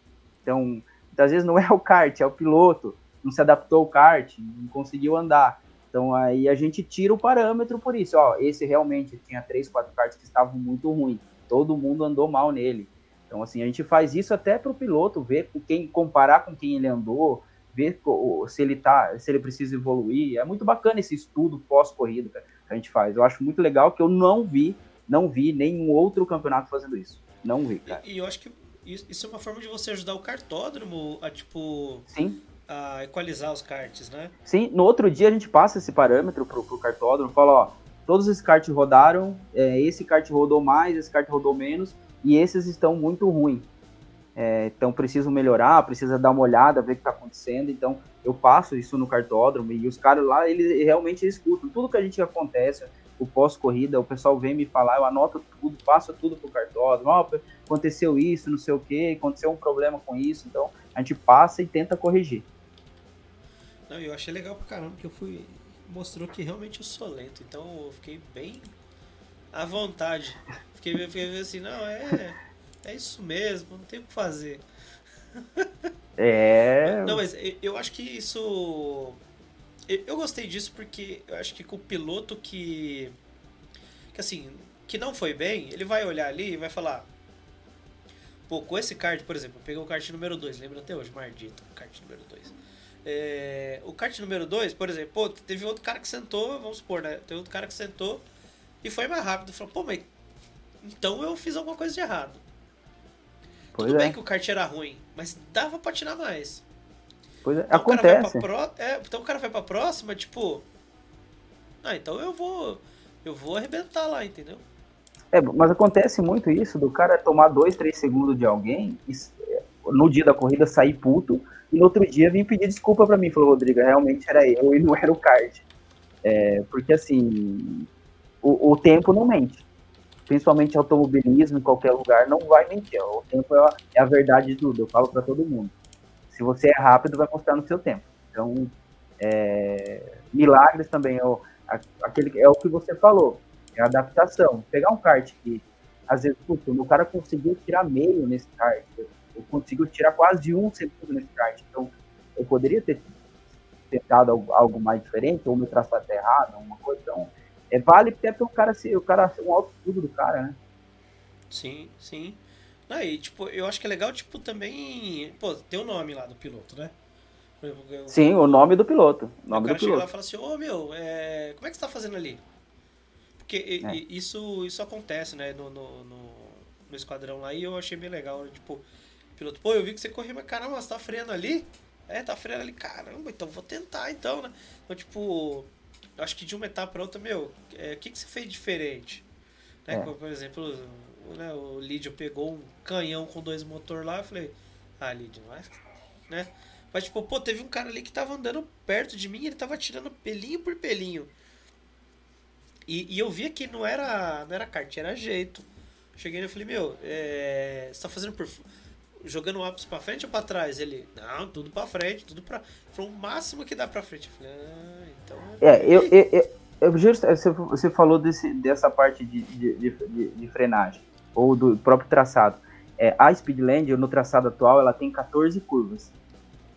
Então, às vezes não é o kart, é o piloto, não se adaptou ao kart, não conseguiu andar. Então aí a gente tira o parâmetro por isso, ó, esse realmente tinha três, quatro karts que estavam muito ruins, todo mundo andou mal nele. Então, assim, a gente faz isso até para o piloto ver com quem comparar com quem ele andou, ver se ele tá, se ele precisa evoluir. É muito bacana esse estudo pós-corrida que a gente faz. Eu acho muito legal que eu não vi, não vi nenhum outro campeonato fazendo isso. Não vi, cara. E, e eu acho que isso é uma forma de você ajudar o cartódromo a, tipo, Sim. a equalizar os karts, né? Sim, no outro dia a gente passa esse parâmetro pro, pro cartódromo, fala, ó, todos esses karts rodaram, é, esse kart rodou mais, esse kart rodou menos, e esses estão muito ruins. É, então preciso melhorar, precisa dar uma olhada, ver o que está acontecendo. Então eu passo isso no cartódromo e os caras lá, eles realmente escutam tudo que a gente acontece, o pós-corrida, o pessoal vem me falar, eu anoto tudo, passo tudo pro cartódromo, oh, aconteceu isso, não sei o que, aconteceu um problema com isso, então a gente passa e tenta corrigir. Não, eu achei legal pra caramba que eu fui. Mostrou que realmente eu sou lento, então eu fiquei bem à vontade. Fiquei, fiquei assim, não, é, é isso mesmo, não tem o que fazer. É. Não, mas eu acho que isso. Eu gostei disso porque eu acho que com o piloto que. Que assim, que não foi bem, ele vai olhar ali e vai falar. Pô, com esse kart, por exemplo, eu peguei o kart número 2, lembra até hoje, Mardito, kart número 2. É, o kart número 2, por exemplo, pô, teve outro cara que sentou, vamos supor, né? Teve outro cara que sentou e foi mais rápido. Falou, pô, mas então eu fiz alguma coisa de errado. Pois Tudo é. bem que o kart era ruim, mas dava pra tirar mais. Pois é, então acontece. O pro... é, então o cara vai pra próxima, tipo. Ah, então eu vou. Eu vou arrebentar lá, entendeu? É, mas acontece muito isso do cara tomar dois, três segundos de alguém e, no dia da corrida sair puto e no outro dia vir pedir desculpa para mim. Falou, Rodrigo, realmente era eu e não era o kart. É, porque assim, o, o tempo não mente principalmente automobilismo, em qualquer lugar, não vai mentir. O tempo é a, é a verdade de tudo, eu falo para todo mundo. Se você é rápido, vai mostrar no seu tempo. Então, é, milagres também é o, aquele, é o que você falou, é a adaptação. Pegar um kart que, às vezes, o cara conseguiu tirar meio nesse kart, eu conseguiu tirar quase um segundo nesse kart, então eu poderia ter tentado algo mais diferente, ou meu traçado errado, alguma coisa. Então, é, vale até para o cara ser, o cara ser um alto estudo do cara, né? Sim, sim. Aí, tipo, eu acho que é legal, tipo, também. Pô, tem o nome lá do piloto, né? Eu, Sim, o nome do piloto. O nome o cara do chega piloto. lá e fala assim, ô oh, meu, é... como é que você tá fazendo ali? Porque é. isso, isso acontece, né, no, no, no, no, esquadrão lá, e eu achei bem legal, né? tipo, piloto, pô, eu vi que você correu, mas caramba, você tá freando ali? É, tá freando ali, caramba, então vou tentar então, né? Então, tipo, acho que de uma etapa pra outra, meu, é, o que, que você fez diferente? Né? É. Por exemplo, né, o Lídio pegou um canhão com dois motor lá, eu falei, ah, Lídio, não é, né? Mas, tipo, pô, teve um cara ali que tava andando perto de mim, ele tava tirando pelinho por pelinho. E, e eu via que não era, não era kart, era jeito. Cheguei e falei, meu, é, você tá fazendo por. Jogando o ápice pra frente ou pra trás? Ele, não, tudo pra frente, tudo pra. Falou o máximo que dá pra frente. Eu falei, ah, então. É, eu, eu, eu, eu justo, você, você falou desse, dessa parte de, de, de, de frenagem, ou do próprio traçado. É, a Speedland, no traçado atual, ela tem 14 curvas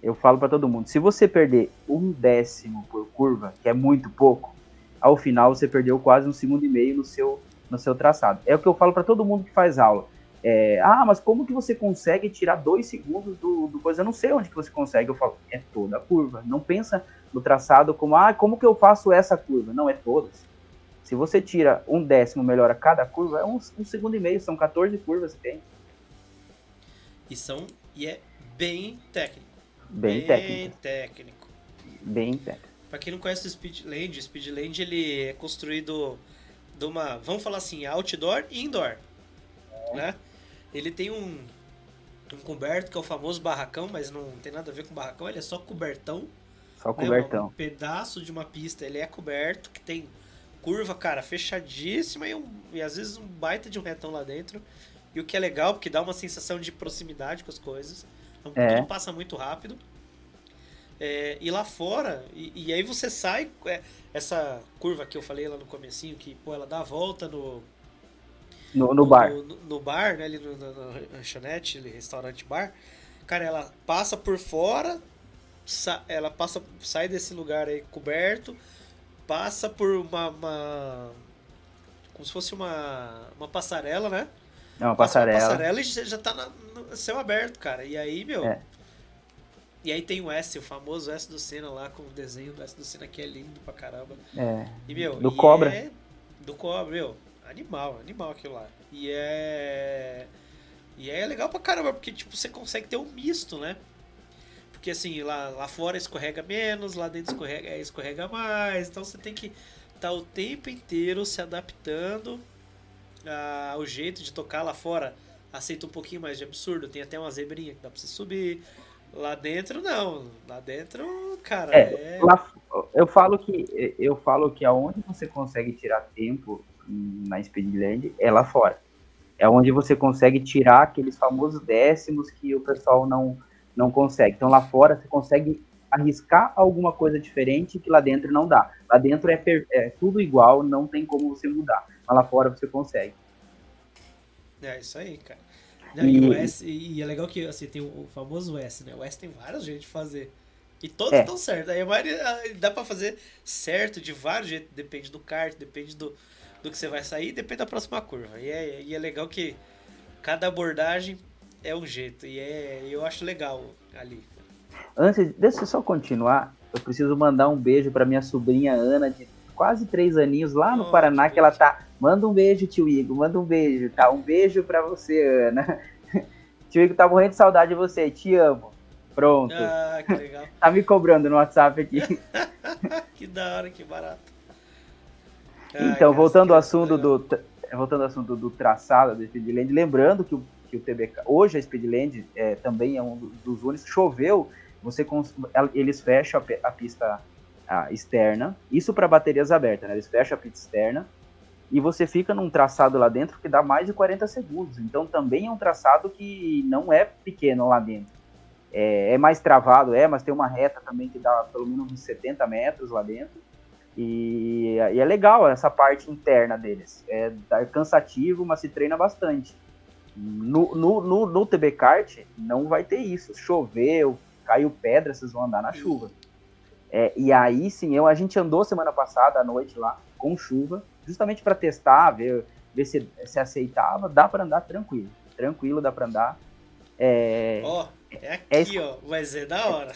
eu falo para todo mundo, se você perder um décimo por curva, que é muito pouco, ao final você perdeu quase um segundo e meio no seu, no seu traçado. É o que eu falo para todo mundo que faz aula. É, ah, mas como que você consegue tirar dois segundos do, do coisa? Eu não sei onde que você consegue. Eu falo, é toda a curva. Não pensa no traçado como, ah, como que eu faço essa curva? Não, é todas. Se você tira um décimo, melhora cada curva, é um, um segundo e meio, são 14 curvas que tem. E são, e é bem técnico. Bem, técnico. técnico. Bem técnico. Pra quem não conhece o Speedland, o Speedland ele é construído de uma, vamos falar assim, outdoor e indoor. É. Né? Ele tem um, um coberto que é o famoso barracão, mas não tem nada a ver com barracão, ele é só cobertão. Só cobertão. Né? Um pedaço de uma pista, ele é coberto, que tem curva, cara, fechadíssima e, um, e às vezes um baita de um retão lá dentro. E o que é legal, porque dá uma sensação de proximidade com as coisas. Então é. tudo passa muito rápido. É, e lá fora, e, e aí você sai, é, essa curva que eu falei lá no comecinho, que pô, ela dá a volta no. No, no bar. No, no, bar, né? Ali no, lanchonete, restaurante bar. Cara, ela passa por fora, sa, ela passa, sai desse lugar aí coberto, passa por uma, uma como se fosse uma, uma passarela, né? É uma passarela. Uma passarela e já, já tá na, no céu aberto, cara. E aí, meu. É. E aí tem o S, o famoso S do Senna lá, com o desenho do S do Senna que é lindo pra caramba. É. E, meu, do Cobra. É, do Cobra, meu. Animal, animal aquilo lá. E é. E é legal pra caramba, porque tipo, você consegue ter um misto, né? Porque assim, lá, lá fora escorrega menos, lá dentro escorrega, escorrega mais. Então você tem que estar tá o tempo inteiro se adaptando ao jeito de tocar lá fora aceita um pouquinho mais de absurdo, tem até uma zebrinha que dá pra você subir. Lá dentro não, lá dentro, cara, é, é... Lá, eu falo que eu falo que aonde você consegue tirar tempo na Speedland é lá fora. É onde você consegue tirar aqueles famosos décimos que o pessoal não não consegue. Então lá fora você consegue arriscar alguma coisa diferente que lá dentro não dá. Lá dentro é, é tudo igual, não tem como você mudar. Mas lá fora você consegue. É isso aí, cara. Não, e... E, o S, e é legal que assim, tem o famoso S, né? O S tem vários jeitos de fazer. E todos estão é. certos. Aí a maioria dá pra fazer certo de vários jeitos. Depende do kart, depende do, do que você vai sair, depende da próxima curva. E é, e é legal que cada abordagem é um jeito. E é, eu acho legal ali. Antes, deixa eu só continuar. Eu preciso mandar um beijo para minha sobrinha Ana, de quase três aninhos, lá no oh, Paraná, que, que ela tá Manda um beijo, tio Igor, manda um beijo, tá? Um beijo pra você, Ana. tio Igor tá morrendo de saudade de você, te amo. Pronto. Ah, que legal. tá me cobrando no WhatsApp aqui. que da hora, que barato. Então, voltando ao assunto do voltando ao assunto do traçado do Speedland, lembrando que o, que o TBK, hoje a Speedland é, também é um dos únicos, choveu, você eles fecham a, a pista a, externa, isso para baterias abertas, né? Eles fecham a pista externa e você fica num traçado lá dentro que dá mais de 40 segundos. Então também é um traçado que não é pequeno lá dentro. É, é, mais travado, é, mas tem uma reta também que dá pelo menos uns 70 metros lá dentro. E, e é legal essa parte interna deles. É, é cansativo, mas se treina bastante. No, no, no, no TB Kart não vai ter isso. Choveu, caiu pedra, vocês vão andar na chuva. É, e aí sim, eu, a gente andou semana passada à noite lá, com chuva, justamente para testar, ver, ver se, se aceitava. Dá para andar tranquilo. Tranquilo, dá para andar. É, ó, oh, é aqui, é, ó, mas é da hora.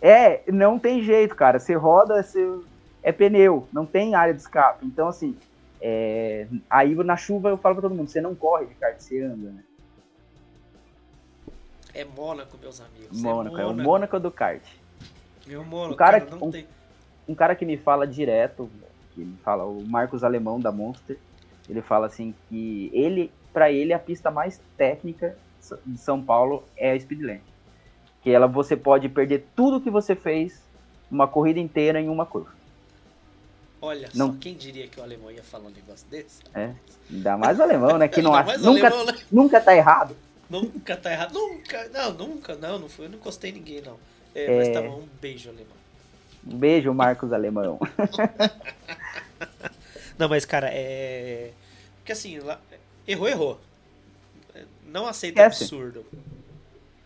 É, não tem jeito, cara. Você roda, você, é pneu, não tem área de escape. Então, assim, é, aí na chuva eu falo pra todo mundo, você não corre de kart, você anda, né? É Mônaco, meus amigos. Mônaco, é, Mônaco. é o Mônaco do kart. Meu Mônaco, um cara, cara um, tem... um cara que me fala direto, que me fala, o Marcos Alemão da Monster, ele fala assim que ele, para ele, a pista mais técnica de São Paulo é a Speedland que ela você pode perder tudo que você fez uma corrida inteira em uma curva. Olha não... só, quem diria que o alemão ia falar um negócio desse? É, ainda mais o alemão, né? Que não acha, nunca, alemão, né? nunca tá errado. Nunca tá errado, nunca, não, nunca, não, não foi, eu não encostei ninguém, não. É, é... Mas tá bom, um beijo, alemão. Um beijo, Marcos Alemão. não, mas, cara, é. Porque assim, lá... errou, errou. Não aceita Esquece. absurdo.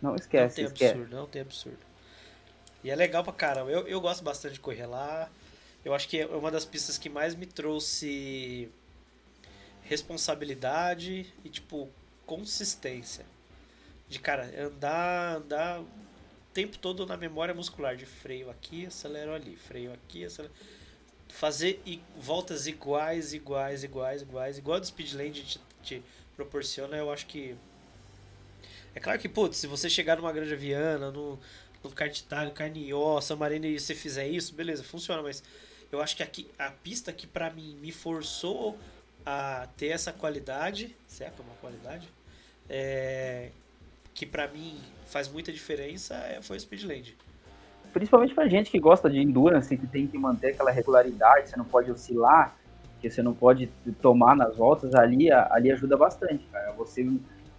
Não esquece. Não tem esquece. absurdo, não tem absurdo. E é legal pra caramba. Eu, eu gosto bastante de correr lá. Eu acho que é uma das pistas que mais me trouxe responsabilidade e, tipo, consistência. De, cara, andar, andar o tempo todo na memória muscular. De freio aqui, acelero ali. Freio aqui, acelero... Fazer voltas iguais, iguais, iguais, iguais. Igual a do Speedland te, te proporciona, eu acho que é claro que, putz, se você chegar numa Granja Viana, no, no Cartitário, Carnió, San Marino e você fizer isso, beleza, funciona, mas eu acho que aqui, a pista que para mim me forçou a ter essa qualidade, certo? Uma qualidade, é, que para mim faz muita diferença, é, foi o Speedland. Principalmente pra gente que gosta de endurance, que tem que manter aquela regularidade, você não pode oscilar, que você não pode tomar nas voltas, ali, ali ajuda bastante, cara. Você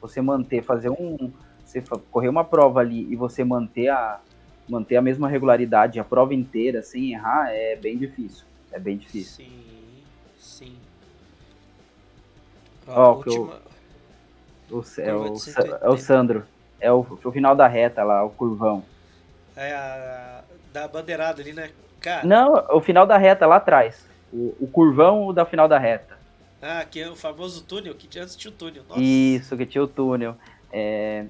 você manter, fazer um. Você correr uma prova ali e você manter a, manter a mesma regularidade a prova inteira sem errar é bem difícil. É bem difícil. Sim, sim. Ó, última... o, é, o, é o Sandro. É o, o final da reta lá, o curvão. É a da bandeirada ali, né? Cara... Não, o final da reta lá atrás. O, o curvão da final da reta. Ah, que é o famoso túnel, que antes tinha o túnel. Nossa. Isso, que tinha o túnel. É...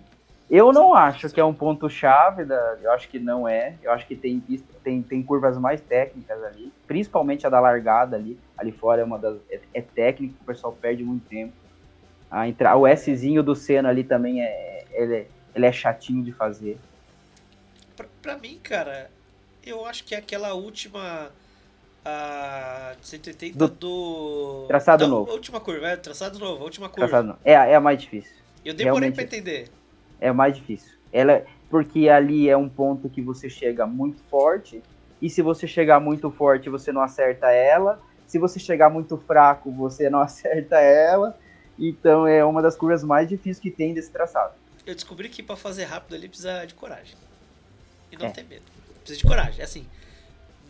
Eu não acho que é um ponto-chave, da... eu acho que não é. Eu acho que tem, tem, tem curvas mais técnicas ali, principalmente a da largada ali. Ali fora é uma das. É, é técnico, o pessoal perde muito tempo. A entra... O Szinho do Senna ali também é. Ele, é, ele é chatinho de fazer. Pra, pra mim, cara, eu acho que aquela última a 180 do, do traçado da, novo. última curva, é, traçado novo, a última curva. Traçado É, é a mais difícil. Eu demorei para entender. É mais difícil. Ela porque ali é um ponto que você chega muito forte e se você chegar muito forte, você não acerta ela. Se você chegar muito fraco, você não acerta ela. Então é uma das curvas mais difíceis que tem desse traçado. Eu descobri que para fazer rápido ali precisa de coragem. E não é. ter medo. Precisa de coragem. É assim,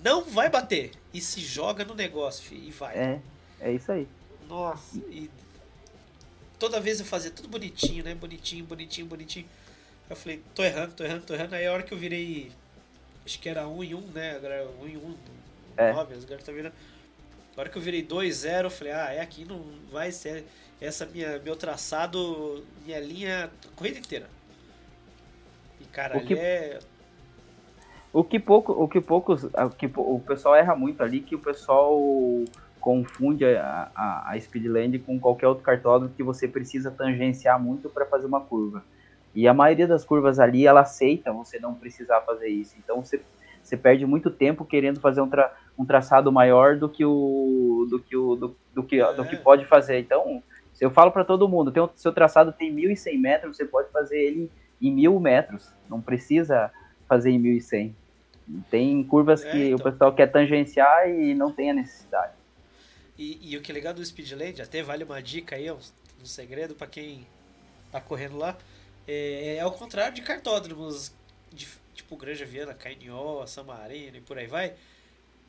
não vai bater. E se joga no negócio, filho, e vai. É, é isso aí. Nossa, e toda vez eu fazia tudo bonitinho, né? Bonitinho, bonitinho, bonitinho. Eu falei, tô errando, tô errando, tô errando. Aí a hora que eu virei. Acho que era 1 em 1, né? Agora 1 em 1, é. 9, agora tá virando. A hora que eu virei 2-0, eu falei, ah, é aqui, não vai ser essa minha, meu traçado, minha linha, a corrida inteira. E cara, o que... ali é o que pouco, o que poucos, o que o pessoal erra muito ali, que o pessoal confunde a, a, a Speedland com qualquer outro cartódromo que você precisa tangenciar muito para fazer uma curva. E a maioria das curvas ali, ela aceita você não precisar fazer isso. Então você, você perde muito tempo querendo fazer um, tra, um traçado maior do que o do que o do, do que, é. do que pode fazer. Então, se eu falo para todo mundo, tem, seu traçado tem 1.100 metros, você pode fazer ele em 1.000 metros. Não precisa fazer em 1100. Tem curvas é, que então. o pessoal quer tangenciar e não tem a necessidade. E, e o que é legal do Speedland, até vale uma dica aí, um, um segredo para quem tá correndo lá, é, é ao contrário de cartódromos, de, tipo Granja Viana, Cainió, San Marino e por aí vai,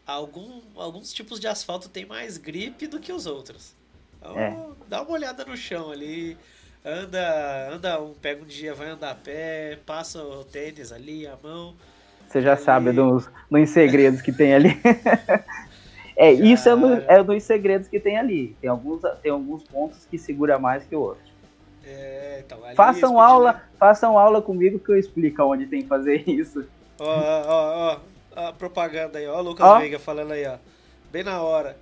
algum, alguns tipos de asfalto tem mais gripe do que os outros. Então, é. dá uma olhada no chão ali, anda, anda um, pega um dia, vai andar a pé, passa o tênis ali, a mão, Você já sabe dos, dos segredos que tem ali. é, isso é, no, é dos segredos que tem ali. Tem alguns, tem alguns pontos que segura mais que o outro. É, então, façam aula, façam aula comigo que eu explico onde tem que fazer isso. Ó, ó, ó, a propaganda aí, ó, o Lucas ó. Veiga falando aí, ó. Bem na hora.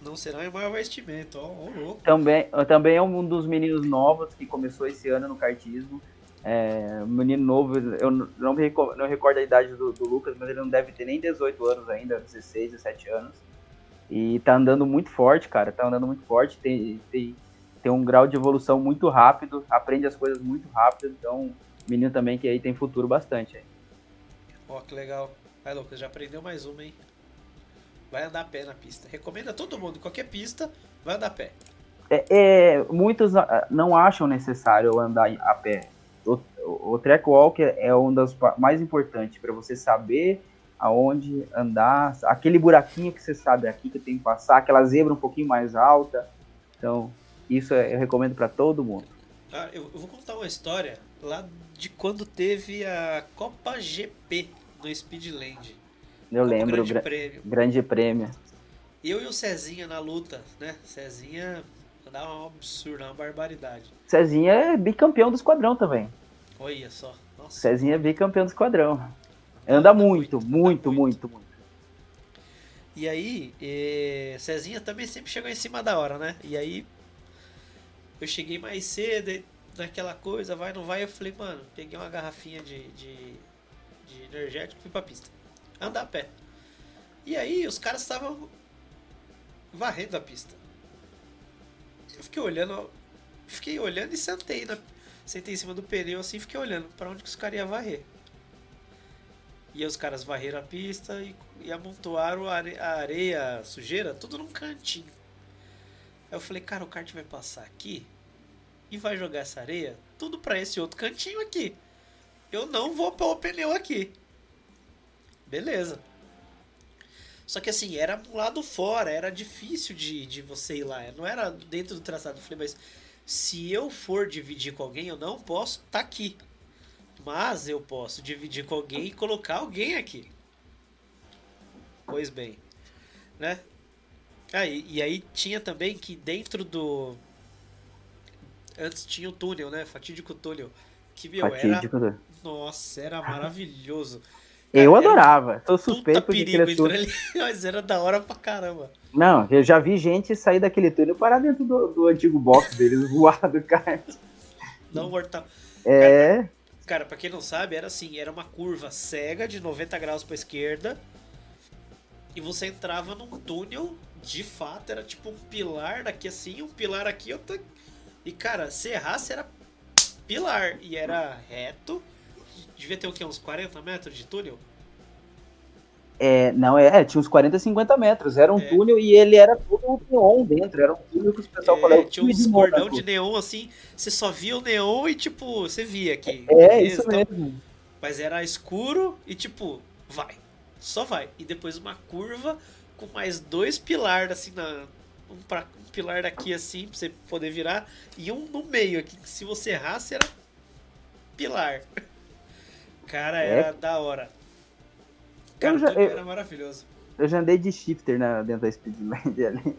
Não será em maior vestimento, ó, ó louco. Também, também é um dos meninos novos que começou esse ano no kartismo. É, menino novo, eu não me recordo, não recordo a idade do, do, Lucas, mas ele não deve ter nem 18 anos ainda, 16, 17 anos. E tá andando muito forte, cara, tá andando muito forte, tem, tem, tem um grau de evolução muito rápido, aprende as coisas muito rápido, então menino também que aí tem futuro bastante. Ó, oh, que legal. Vai, Lucas, já aprendeu mais uma, hein? Vai andar a pé na pista. Recomenda a todo mundo, qualquer pista, vai andar a pé. É, é, muitos ah, não acham necessário andar a pé o, track walk é um das mais importantes para você saber aonde andar, aquele buraquinho que você sabe aqui que tem que passar, aquela zebra um pouquinho mais alta. Então, isso eu recomendo para todo mundo. Ah, eu, eu, vou contar uma história lá de quando teve a Copa GP no Speedland. Eu lembro, grande, gra prêmio. grande prêmio. Eu e o Cezinha na luta, né? Cezinha dá um absurdo, uma barbaridade. Cezinha é bicampeão do esquadrão também. Olha só. Nossa. Cezinha é bicampeão do esquadrão. Anda muito, muito, muito, muito. E aí, e... Cezinha também sempre chegou em cima da hora, né? E aí, eu cheguei mais cedo, naquela coisa, vai, não vai. Eu falei, mano, peguei uma garrafinha de, de, de energético e fui pra pista. Andar a pé. E aí, os caras estavam varrendo a pista. Eu fiquei olhando, fiquei olhando e sentei na sentei em cima do pneu assim fiquei olhando para onde que os caras iam varrer. E os caras varreram a pista e, e amontoaram a areia, a areia, a sujeira, tudo num cantinho. Aí eu falei, cara, o kart vai passar aqui e vai jogar essa areia tudo para esse outro cantinho aqui. Eu não vou pôr o pneu aqui. Beleza. Só que assim, era um lado fora, era difícil de, de você ir lá. Não era dentro do traçado. Eu falei, mas se eu for dividir com alguém, eu não posso estar tá aqui. Mas eu posso dividir com alguém e colocar alguém aqui. Pois bem, né? Ah, e, e aí tinha também que dentro do antes tinha o túnel, né? Fatídico túnel. Que meu, Fatídico. era. Nossa, era maravilhoso. Eu adorava. Tô suspeito de perigo ali, mas era da hora pra caramba. Não, eu já vi gente sair daquele túnel para dentro do, do antigo box deles, voar do kart. Não mortal. É. Cara, cara, pra quem não sabe, era assim, era uma curva cega de 90 graus pra esquerda. E você entrava num túnel, de fato, era tipo um pilar daqui assim, um pilar aqui, outro. E cara, se errasse era pilar. E era reto devia ter o quê? Uns 40 metros de túnel? É, não, é, é tinha uns 40, 50 metros. Era um é. túnel e ele era todo neon dentro. Era um túnel que o pessoal é, falava. Tinha uns cordão de neon assim. Você só via o neon e, tipo, você via aqui. É, isso então, mesmo. Mas era escuro e, tipo, vai. Só vai. E depois uma curva com mais dois pilares, assim, na, um, pra, um pilar daqui, assim, pra você poder virar. E um no meio aqui. Que se você errasse, era pilar. Cara, é. era da hora. Cara, já, eu, era maravilhoso. Eu já andei de shifter na, dentro da Speedland ali.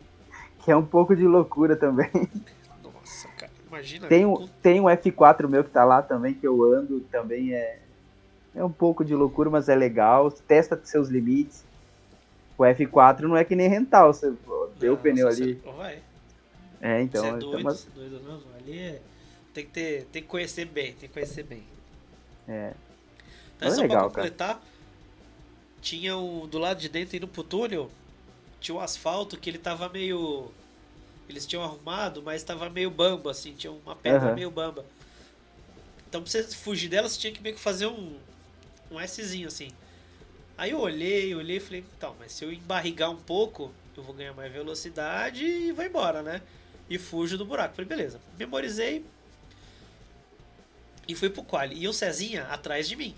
Que é um pouco de loucura também. Nossa, cara, imagina. Tem, um, tem um F4 meu que tá lá também, que eu ando, também é. É um pouco de loucura, mas é legal. Testa seus limites. O F4 não é que nem rental, você deu o pneu ali. Você, vai. É, então. Você é doido, então, mas... você é doido não. Ali é... tem, que ter, tem que conhecer bem, tem que conhecer bem. É. Então, só legal, pra completar, cara. tinha um, do lado de dentro indo pro túnel, tinha um asfalto que ele tava meio. Eles tinham arrumado, mas tava meio bamba, assim, tinha uma pedra uhum. meio bamba. Então pra você fugir dela, você tinha que meio que fazer um, um Szinho, assim. Aí eu olhei, olhei e falei, então, mas se eu embarrigar um pouco, eu vou ganhar mais velocidade e vou embora, né? E fujo do buraco. Falei, beleza. Memorizei. E fui pro quali. E o Cezinha atrás de mim.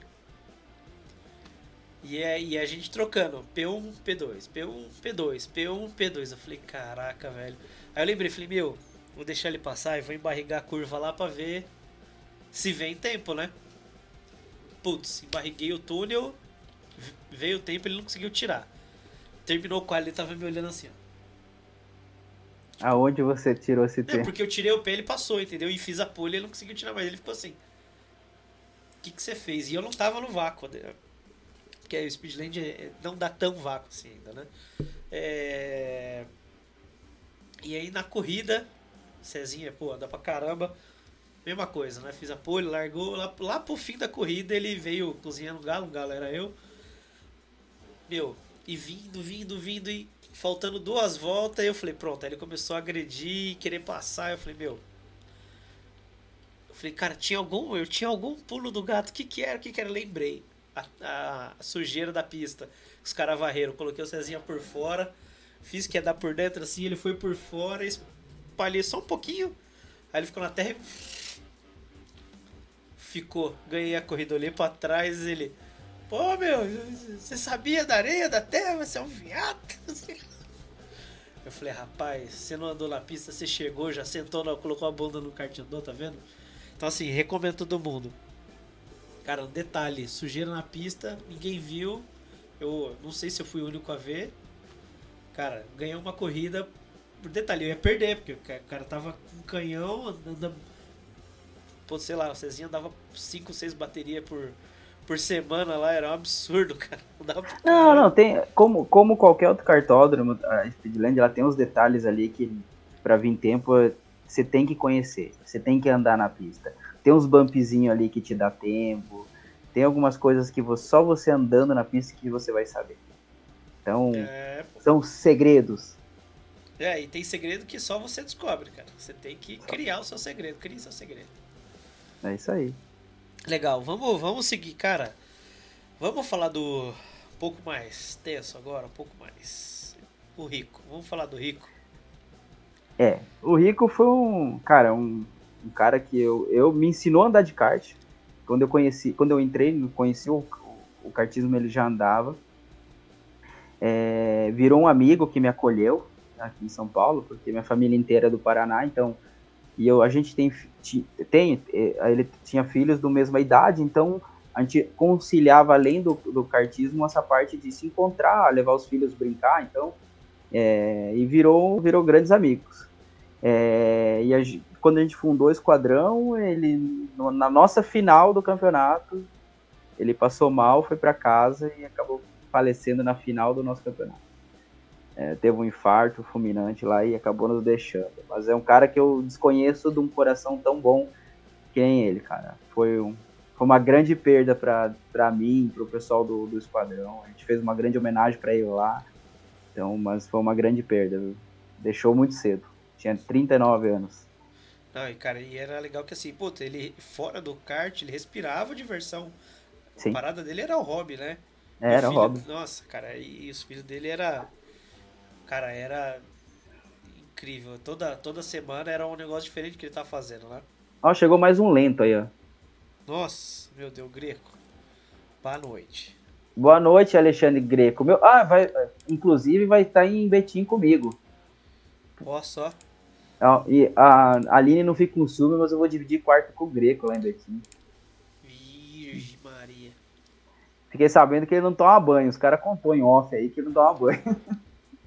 E, é, e a gente trocando P1, P2, P1, P2, P1, P2. Eu falei, caraca, velho. Aí eu lembrei, falei, meu, vou deixar ele passar e vou embarrigar a curva lá pra ver se vem tempo, né? putz, embarriguei o túnel, veio o tempo ele não conseguiu tirar. Terminou o qual ele tava me olhando assim, ó. Aonde você tirou esse tempo? É, porque eu tirei o pé ele passou, entendeu? E fiz a pole ele não conseguiu tirar mais. Ele ficou assim. O que, que você fez? E eu não tava no vácuo. Porque o Speedland é, não dá tão vácuo assim ainda, né? É... E aí na corrida, Cezinha, pô, dá pra caramba. Mesma coisa, né? Fiz a pole, largou. Lá, lá pro fim da corrida ele veio cozinhando galo, o galo era eu. Meu, e vindo, vindo, vindo, e faltando duas voltas, eu falei, pronto. Aí ele começou a agredir, querer passar. Eu falei, meu. Eu falei, cara, tinha algum. Eu tinha algum pulo do gato. O que, que era? O que, que era? Lembrei. A, a, sujeira da pista. Os caras varreram. Coloquei o Cezinha por fora. Fiz que ia dar por dentro assim. Ele foi por fora. Espalhei só um pouquinho. Aí ele ficou na terra Ficou. Ganhei a corrida. Olhei pra trás. Ele. Pô, meu, você sabia da areia, da terra? Você é um viado? Eu falei, rapaz, você não andou na pista, você chegou, já sentou, colocou a bunda no andou, tá vendo? Então assim, recomendo todo mundo. Cara, um detalhe, sujeira na pista, ninguém viu. Eu não sei se eu fui o único a ver. Cara, ganhei uma corrida. Por detalhe, eu ia perder, porque o cara tava com um canhão, andando. Pô, sei lá, o Cezinha dava 5, 6 baterias por, por semana lá, era um absurdo, cara. Não, não, não, tem. Como, como qualquer outro cartódromo, a Speedland ela tem uns detalhes ali que para vir tempo você tem que conhecer, você tem que andar na pista. Tem uns bumpzinhos ali que te dá tempo, tem algumas coisas que você, só você andando na pista que você vai saber. Então, é, são segredos. É, e tem segredo que só você descobre, cara. Você tem que criar o seu segredo, crie seu segredo. É isso aí. Legal, vamos, vamos seguir, cara. Vamos falar do um pouco mais tenso agora, um pouco mais o rico. Vamos falar do rico. É, o rico foi um, cara, um, um cara que eu, eu me ensinou a andar de kart. Quando eu conheci, quando eu entrei, conheci o, o, kartismo, ele já andava. É, virou um amigo que me acolheu aqui em São Paulo, porque minha família inteira é do Paraná, então e eu, a gente tem, tem, é, ele tinha filhos do mesma idade, então a gente conciliava além do, do cartismo essa parte de se encontrar, levar os filhos brincar, então é, e virou virou grandes amigos. É, e a, quando a gente fundou o esquadrão, ele na nossa final do campeonato ele passou mal, foi para casa e acabou falecendo na final do nosso campeonato é, teve um infarto fulminante lá e acabou nos deixando. Mas é um cara que eu desconheço de um coração tão bom que nem ele, cara. Foi, um, foi uma grande perda para mim, para o pessoal do, do esquadrão. A gente fez uma grande homenagem para ele lá. Então, mas foi uma grande perda. Viu? Deixou muito cedo. Tinha 39 anos. Não, e cara, e era legal que assim, pô, ele fora do kart, ele respirava diversão. Sim. A parada dele era o hobby, né? Era o hobby. Nossa, cara, e os filhos dele era Cara, era incrível. Toda, toda semana era um negócio diferente que ele tava fazendo, né? Ó, chegou mais um lento aí, ó. Nossa, meu Deus, Greco. Boa noite. Boa noite, Alexandre Greco. Meu, ah, vai, inclusive vai estar em Betim comigo. Ó só. E a Aline não fica com ciúme, mas eu vou dividir quarto com o Greco lá em Betim. Virgem Maria. Fiquei sabendo que ele não toma banho. Os caras contou em off aí que ele não toma banho.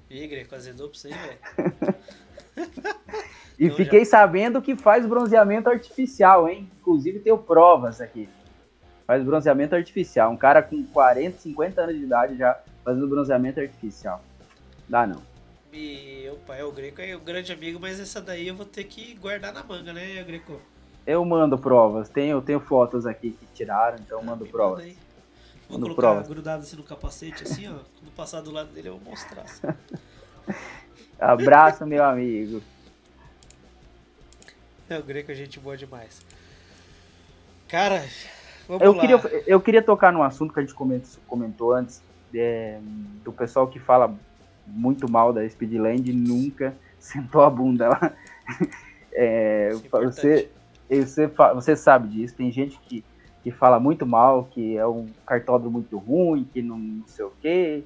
Ih, Greco, azedou pra você, velho. e então, fiquei já... sabendo que faz bronzeamento artificial, hein? Inclusive tenho provas aqui. Faz bronzeamento artificial. Um cara com 40, 50 anos de idade já fazendo bronzeamento artificial. Dá não. Meu pai, é o Greco é um grande amigo, mas essa daí eu vou ter que guardar na manga, né, Greco? Eu mando provas. Tenho, tenho fotos aqui que tiraram, então eu mando provas. Manda Vou no colocar prova. grudado assim no capacete, assim, ó. Quando passar do lado dele, eu vou mostrar. Assim. Abraço, meu amigo. É, o Greco é gente boa demais. Cara, vamos eu lá. Queria, eu queria tocar num assunto que a gente comentou, comentou antes, é, do pessoal que fala muito mal da Speedland e nunca sentou a bunda lá. É, é você, você, você sabe disso, tem gente que que fala muito mal, que é um cartódromo muito ruim, que não, não sei o quê.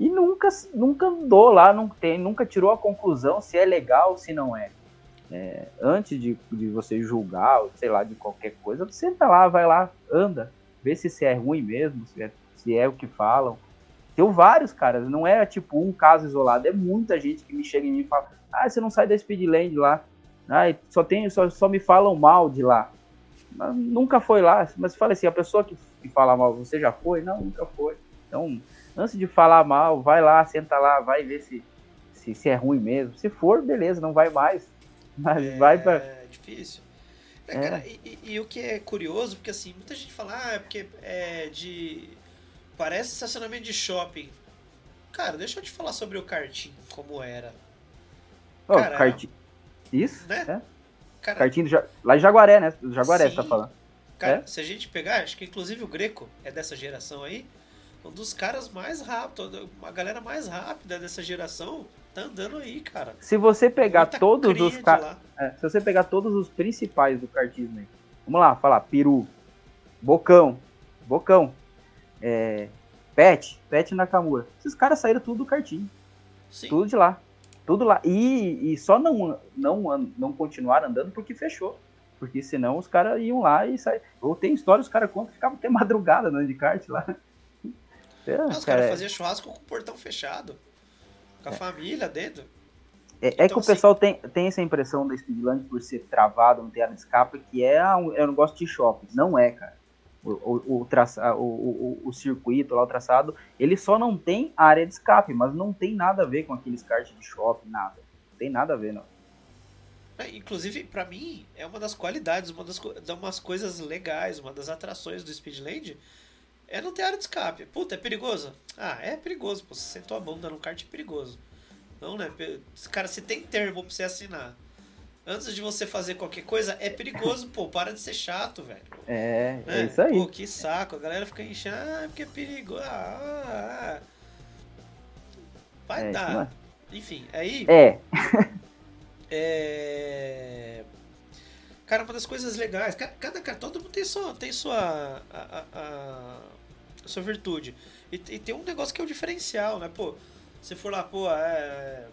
E nunca, nunca andou lá, não tem, nunca tirou a conclusão se é legal ou se não é. é. antes de, de você julgar, sei lá, de qualquer coisa, você tá lá, vai lá, anda. vê se, se é ruim mesmo, se é, se é o que falam. Tem vários, caras, não é tipo um caso isolado, é muita gente que me chega em mim e fala, ah, você não sai da Speedland lá, ah, só, tem, só, só me falam mal de lá. Mas nunca foi lá, mas fala assim, a pessoa que, que fala mal, você já foi? Não, nunca foi. Então, antes de falar mal, vai lá, senta lá, vai ver se, se, se é ruim mesmo. Se for, beleza, não vai mais. Mas é, vai pra... É difícil. É, cara, é. E, e, o que é curioso, porque assim, muita gente fala, ah, é porque é de. Parece estacionamento de shopping. Cara, deixa eu te falar sobre o karting, como era. Oh, cara. Isso? Né? É. Cara, karting ja... lá em Jaguaré, né? Do Jaguaré, sim, você tá falando. Cara, é? se a gente pegar, acho que inclusive o Greco é dessa geração aí, um dos caras mais rápidos, a galera mais rápida dessa geração tá andando aí, cara. Se você pegar Muita todos os caras. É, se você pegar todos os principais do kartismo aí. Vamos lá, falar, Peru, Bocão, Bocão, é, Pet, Pet Nakamura. Esses caras saíram tudo do karting. Sim. Tudo de lá. Tudo lá. E, e só não, não, não continuaram andando porque fechou. Porque senão os caras iam lá e saíram. Ou tem história, os caras contam que ficavam até madrugada andando de kart lá. É, os caras cara, é. faziam churrasco com o portão fechado. Com a é. família dentro. É, é então, que o assim, pessoal tem, tem essa impressão da Speedland por ser travado, não ter área de escape, que é um, é um negócio de shopping. Não é, cara. O, o, traça, o, o, o, circuito lá, o traçado, ele só não tem área de escape, mas não tem nada a ver com aqueles karts de shopping, nada. Não tem nada a ver, não. É, inclusive, para mim, é uma das qualidades, uma das umas coisas legais, uma das atrações do Speedland é não ter área de escape. Puta, é perigoso? Ah, é perigoso. Pô, você sentou a bunda no kart é perigoso. Não, né? Cara, se tem termo pra você assinar antes de você fazer qualquer coisa, é perigoso, pô. Para de ser chato, velho. É, é, é isso aí. Pô, que saco. A galera fica enchendo, ah, porque é perigoso. Ah, ah, ah. Vai é, dar. Enfim, aí. É. é. Cara, uma das coisas legais. Cada cara, todo mundo tem sua, tem sua, a, a, a sua virtude. E, e, tem um negócio que é o diferencial, né? Pô, se for lá, pô, é.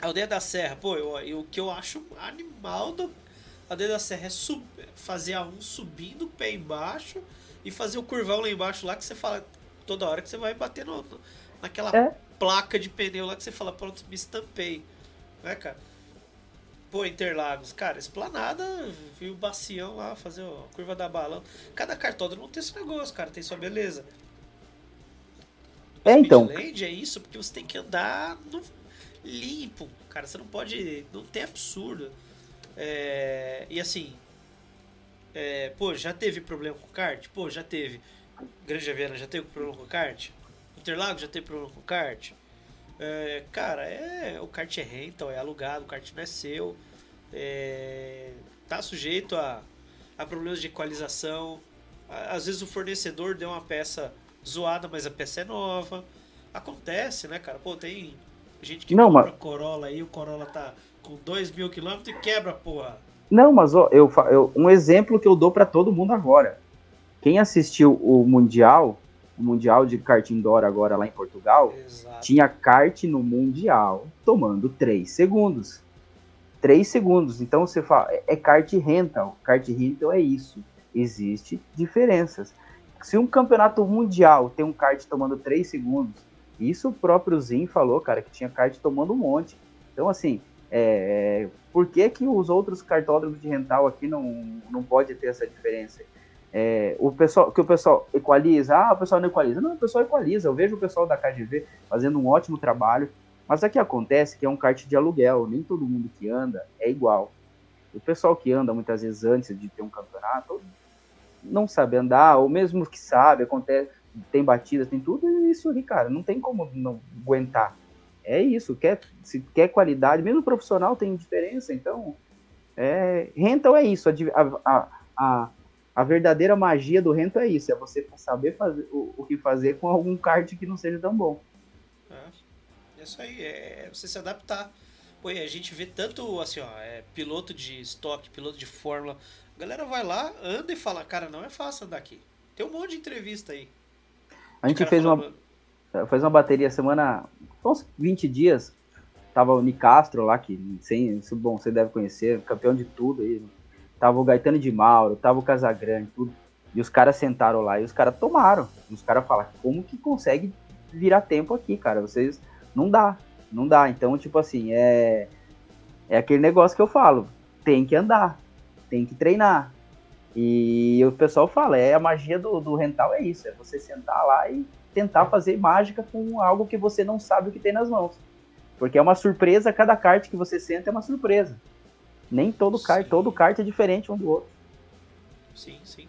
Aldeia da Serra, pô, eu, o que eu acho animal do Aldeia da Serra é sub, fazer a um subindo o pé embaixo e fazer o curvão lá embaixo lá que você fala toda hora que você vai bater no, naquela é? placa de pneu lá que você fala, pronto, me estampei. Né, cara? Pô, Interlagos, cara, esplanada, viu o bacião lá, fazer a curva da balão. Cada cartódromo tem esse negócio, cara, tem sua beleza. É, então. é isso, porque você tem que andar no limpo, cara, você não pode. Não tem absurdo. É, e assim, é, pô, já teve problema com o kart? Pô, já teve. Grande Viana já teve problema com o kart? Interlagos já teve problema com o kart? É, cara, é, o kart é rental, é alugado, o kart não é seu. É, tá sujeito a, a problemas de equalização. Às vezes o fornecedor deu uma peça zoada, mas a peça é nova. Acontece, né, cara? Pô, tem gente que não, compra mas... Corolla aí, o Corolla tá com 2 mil quilômetros e quebra, porra. Não, mas ó, eu, eu, um exemplo que eu dou para todo mundo agora. Quem assistiu o Mundial o Mundial de kart indoor agora lá em Portugal, Exato. tinha kart no Mundial tomando 3 segundos. 3 segundos. Então você fala, é, é kart rental. Kart rental é isso. Existe diferenças. Se um campeonato mundial tem um kart tomando 3 segundos, isso o próprio Zin falou, cara, que tinha kart tomando um monte. Então, assim, é, por que, que os outros cartódromos de rental aqui não, não pode ter essa diferença? É, o pessoal que o pessoal equaliza, ah, o pessoal não equaliza. Não, o pessoal equaliza. Eu vejo o pessoal da KGV fazendo um ótimo trabalho, mas o que acontece que é um kart de aluguel, nem todo mundo que anda é igual. O pessoal que anda muitas vezes antes de ter um campeonato não sabe andar, ou mesmo que sabe, acontece, tem batidas, tem tudo, isso aí, cara, não tem como não aguentar. É isso, quer, se quer qualidade, mesmo profissional tem diferença, então é, rental é isso, a, a, a a verdadeira magia do rento é isso, é você saber fazer o, o que fazer com algum kart que não seja tão bom. É, isso aí, é, é você se adaptar. Pô, a gente vê tanto assim, ó, é, piloto de estoque, piloto de fórmula. A galera vai lá, anda e fala, cara, não é fácil andar aqui. Tem um monte de entrevista aí. A gente fez falando... uma, fez uma bateria semana, uns 20 dias. Tava o Nicastro lá, que sem, bom, você deve conhecer, campeão de tudo aí, Tava o Gaetano de Mauro, tava o Casagrande, tudo. E os caras sentaram lá e os caras tomaram. E os caras falaram, como que consegue virar tempo aqui, cara? Vocês. Não dá, não dá. Então, tipo assim, é. É aquele negócio que eu falo. Tem que andar, tem que treinar. E o pessoal fala, é a magia do, do rental é isso, é você sentar lá e tentar fazer mágica com algo que você não sabe o que tem nas mãos. Porque é uma surpresa, cada kart que você senta é uma surpresa. Nem todo kart, todo kart é diferente um do outro. Sim, sim.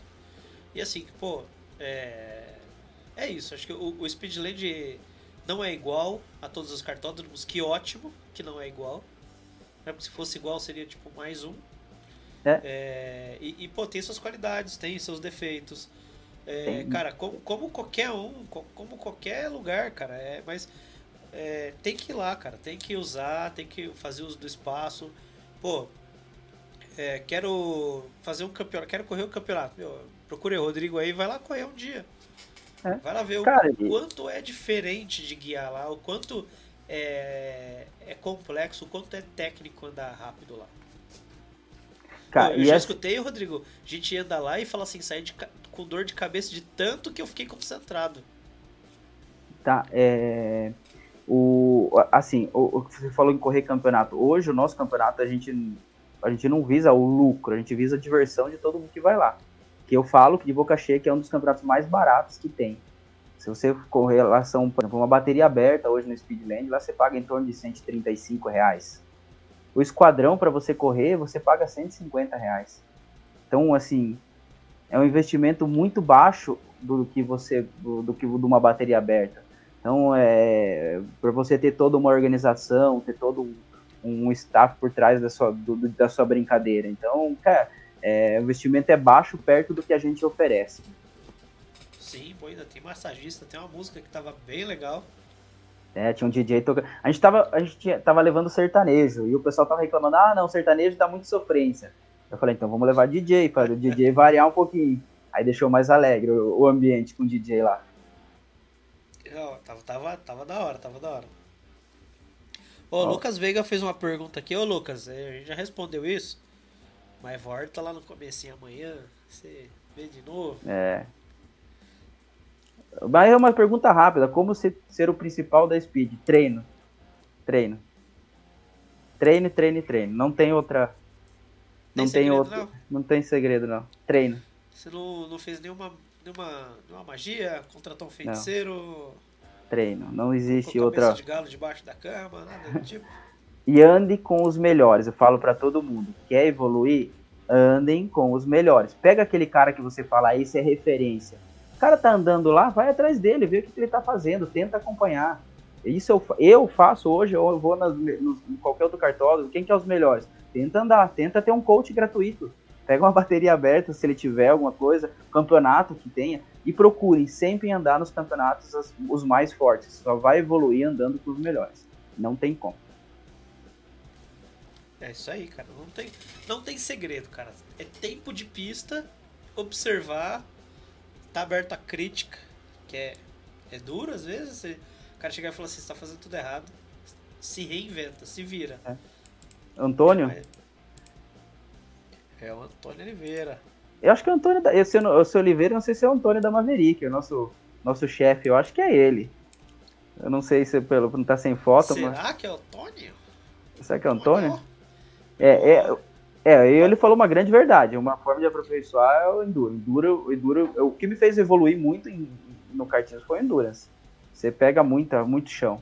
E assim, pô, é, é isso. Acho que o, o Speedland não é igual a todos os cartódromos. Que ótimo que não é igual. Né? Se fosse igual, seria tipo mais um. É. É, e, e, pô, tem suas qualidades, tem seus defeitos. É, cara, como, como qualquer um, como qualquer lugar, cara. É, mas é, tem que ir lá, cara. Tem que usar, tem que fazer uso do espaço. Pô, é, quero fazer um campeonato, quero correr um campeonato. Meu, procure o Rodrigo aí, vai lá correr um dia. É. Vai lá ver Cara, o, quanto é diferente de guiar lá, o quanto é, é complexo, o quanto é técnico andar rápido lá. Cara, eu já essa... escutei, Rodrigo, a gente anda lá e fala assim, sair de, com dor de cabeça de tanto que eu fiquei concentrado. Tá, é... O, assim, o, você falou em correr campeonato. Hoje, o nosso campeonato, a gente, a gente não visa o lucro, a gente visa a diversão de todo mundo que vai lá que eu falo que de Boca Cheia que é um dos campeonatos mais baratos que tem. Se você correr relação, por exemplo, uma bateria aberta hoje no Speedland, lá você paga em torno de 135 reais. O esquadrão para você correr, você paga 150 reais. Então, assim, é um investimento muito baixo do que você do, do que de uma bateria aberta. Então, é para você ter toda uma organização, ter todo um, um staff por trás da sua, do, da sua brincadeira. Então, cara, é, o investimento é baixo perto do que a gente oferece. Sim, ainda tem massagista, tem uma música que tava bem legal. É, tinha um DJ tocando. A gente tava, a gente tinha, tava levando sertanejo e o pessoal tava reclamando: ah, não, sertanejo dá muito sofrência. Eu falei: então vamos levar DJ, para o DJ variar um pouquinho. Aí deixou mais alegre o, o ambiente com o DJ lá. Não, tava, tava, tava da hora, tava da hora. Ô, o Lucas Veiga fez uma pergunta aqui. Ô, Lucas, a gente já respondeu isso. Mas volta lá no comecinho amanhã, você vê de novo. É. Mas é uma pergunta rápida. Como ser, ser o principal da Speed? Treino. Treino. Treino, treino, treino. Não tem outra. Não tem, tem outro. Não? não? tem segredo, não. Treino. Você não, não fez nenhuma, nenhuma, nenhuma magia? Contratou um feiticeiro? Não. Treino. Não existe outra. de galo debaixo da cama, nada do tipo e ande com os melhores. Eu falo para todo mundo, quer evoluir? Andem com os melhores. Pega aquele cara que você fala, isso é referência. Cara tá andando lá, vai atrás dele, vê o que ele tá fazendo, tenta acompanhar. Isso eu, eu faço hoje, eu vou nas, no, em qualquer outro cartódromo, quem que é os melhores? Tenta andar, tenta ter um coach gratuito. Pega uma bateria aberta, se ele tiver alguma coisa, campeonato que tenha, e procurem sempre andar nos campeonatos os, os mais fortes. Só vai evoluir andando com os melhores. Não tem como. É isso aí, cara. Não tem, não tem segredo, cara. É tempo de pista, observar, tá aberto a crítica, que é, é duro às vezes. Você, o cara chegar e falar assim, você tá fazendo tudo errado. Se reinventa, se vira. É. Antônio? É, é o Antônio Oliveira. Eu acho que é o Antônio. Da, esse, esse Oliveira, não sei se é o Antônio da Maverick, o nosso, nosso chefe. Eu acho que é ele. Eu não sei se pelo não tá sem foto. Será mas... que é o Antônio? Será que é o Antônio? É, é, é, ele falou uma grande verdade. Uma forma de aperfeiçoar é o enduro. enduro, enduro o que me fez evoluir muito em, no kartismo foi o endurance. Você pega muita, muito chão.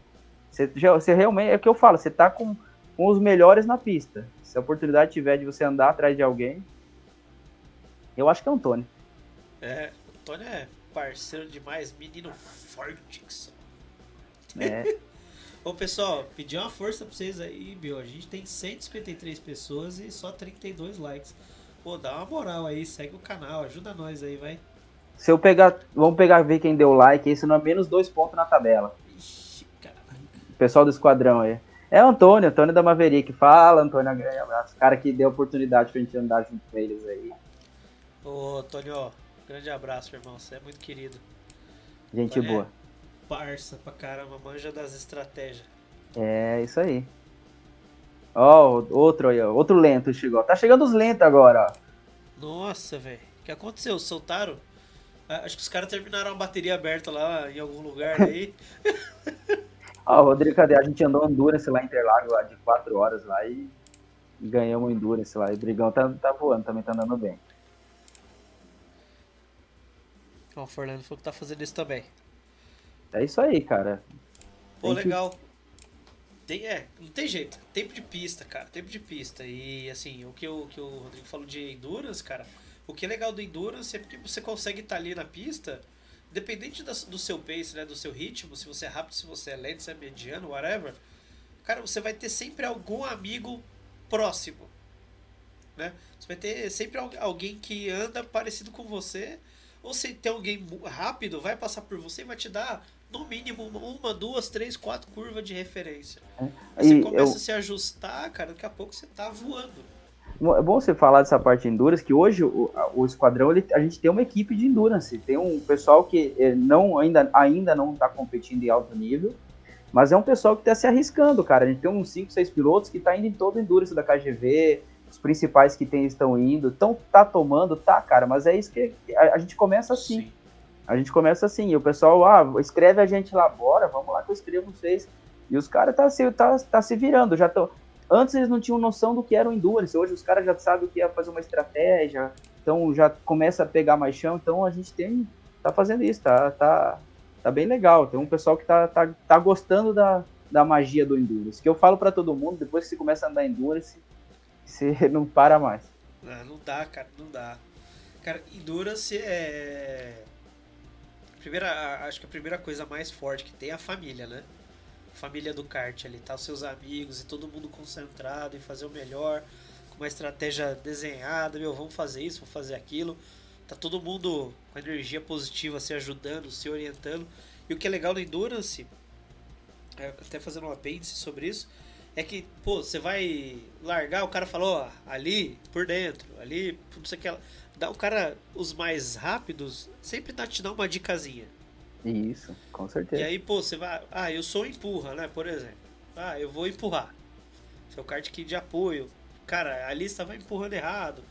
Você, você realmente, é o que eu falo, você tá com, com os melhores na pista. Se a oportunidade tiver de você andar atrás de alguém, eu acho que é o Antônio. É, o Antônio é parceiro demais, menino forte que só. É. Ô pessoal, pedir uma força pra vocês aí, Bill. A gente tem 153 pessoas e só 32 likes. Pô, dá uma moral aí, segue o canal, ajuda nós aí, vai. Se eu pegar. Vamos pegar ver quem deu like, esse não é menos dois pontos na tabela. Ixi. Pessoal do esquadrão aí. É o Antônio, Antônio da Maverick. Fala, Antônio, grande abraço. Cara que deu oportunidade pra gente andar junto com eles aí. Ô, Antônio, grande abraço, irmão. Você é muito querido. Gente Antônio, boa parça pra caramba, manja das estratégias. É, isso aí. Ó, oh, outro aí, ó. Outro lento chegou. Tá chegando os lentos agora, ó. Nossa, velho. O que aconteceu? Soltaram? Ah, acho que os caras terminaram a bateria aberta lá em algum lugar aí. ah, Rodrigo, cadê? A gente andou Endurance lá em Interlagos lá de 4 horas lá e ganhamos Endurance lá. E o Brigão tá, tá voando, também tá andando bem. Ó, o Fernando falou que tá fazendo isso também. É isso aí, cara. Pô, legal. Tem, é, não tem jeito. Tempo de pista, cara. Tempo de pista. E assim, o que, o que o Rodrigo falou de Endurance, cara, o que é legal do Endurance é porque você consegue estar tá ali na pista, dependente do seu pace, né? Do seu ritmo, se você é rápido, se você é lento, se é mediano, whatever. Cara, você vai ter sempre algum amigo próximo. Né? Você vai ter sempre alguém que anda parecido com você. Ou se tem alguém rápido, vai passar por você e vai te dar no mínimo uma, duas, três, quatro curvas de referência. É. Você começa eu... a se ajustar, cara, daqui a pouco você tá voando. É bom você falar dessa parte de endurance, que hoje o, o esquadrão, ele, a gente tem uma equipe de endurance. Tem um pessoal que eh, não, ainda, ainda não está competindo em alto nível, mas é um pessoal que está se arriscando, cara. A gente tem uns 5, 6 pilotos que tá indo em todo o endurance da KGV, os principais que tem estão indo, então tá tomando, tá, cara, mas é isso que a, a gente começa assim. Sim. A gente começa assim, e o pessoal, ah, escreve a gente lá, bora, vamos lá que eu escrevo vocês. E os caras tá se, tá, tá se virando, já estão. Antes eles não tinham noção do que era o endurance, hoje os caras já sabem o que é fazer uma estratégia, então já começa a pegar mais chão, então a gente tem, tá fazendo isso, tá, tá, tá bem legal. Tem um pessoal que tá, tá, tá gostando da, da magia do endurance, que eu falo para todo mundo, depois que você começa a andar endurance, você não para mais. Ah, não dá, cara, não dá. Cara, endurance é Primeira, acho que a primeira coisa mais forte que tem é a família, né? Família do kart ali, tá? Os seus amigos e todo mundo concentrado em fazer o melhor, com uma estratégia desenhada, meu, vamos fazer isso, vamos fazer aquilo. Tá todo mundo com energia positiva se ajudando, se orientando. E o que é legal no Endurance, é, até fazendo um apêndice sobre isso, é que, pô, você vai largar, o cara falou, ó, ali por dentro, ali, não sei o que dá o cara, os mais rápidos, sempre dá te dá uma dicasinha. Isso, com certeza. E aí, pô, você vai. Ah, eu sou empurra, né? Por exemplo. Ah, eu vou empurrar. Seu kart aqui de apoio. Cara, a lista vai empurrando errado.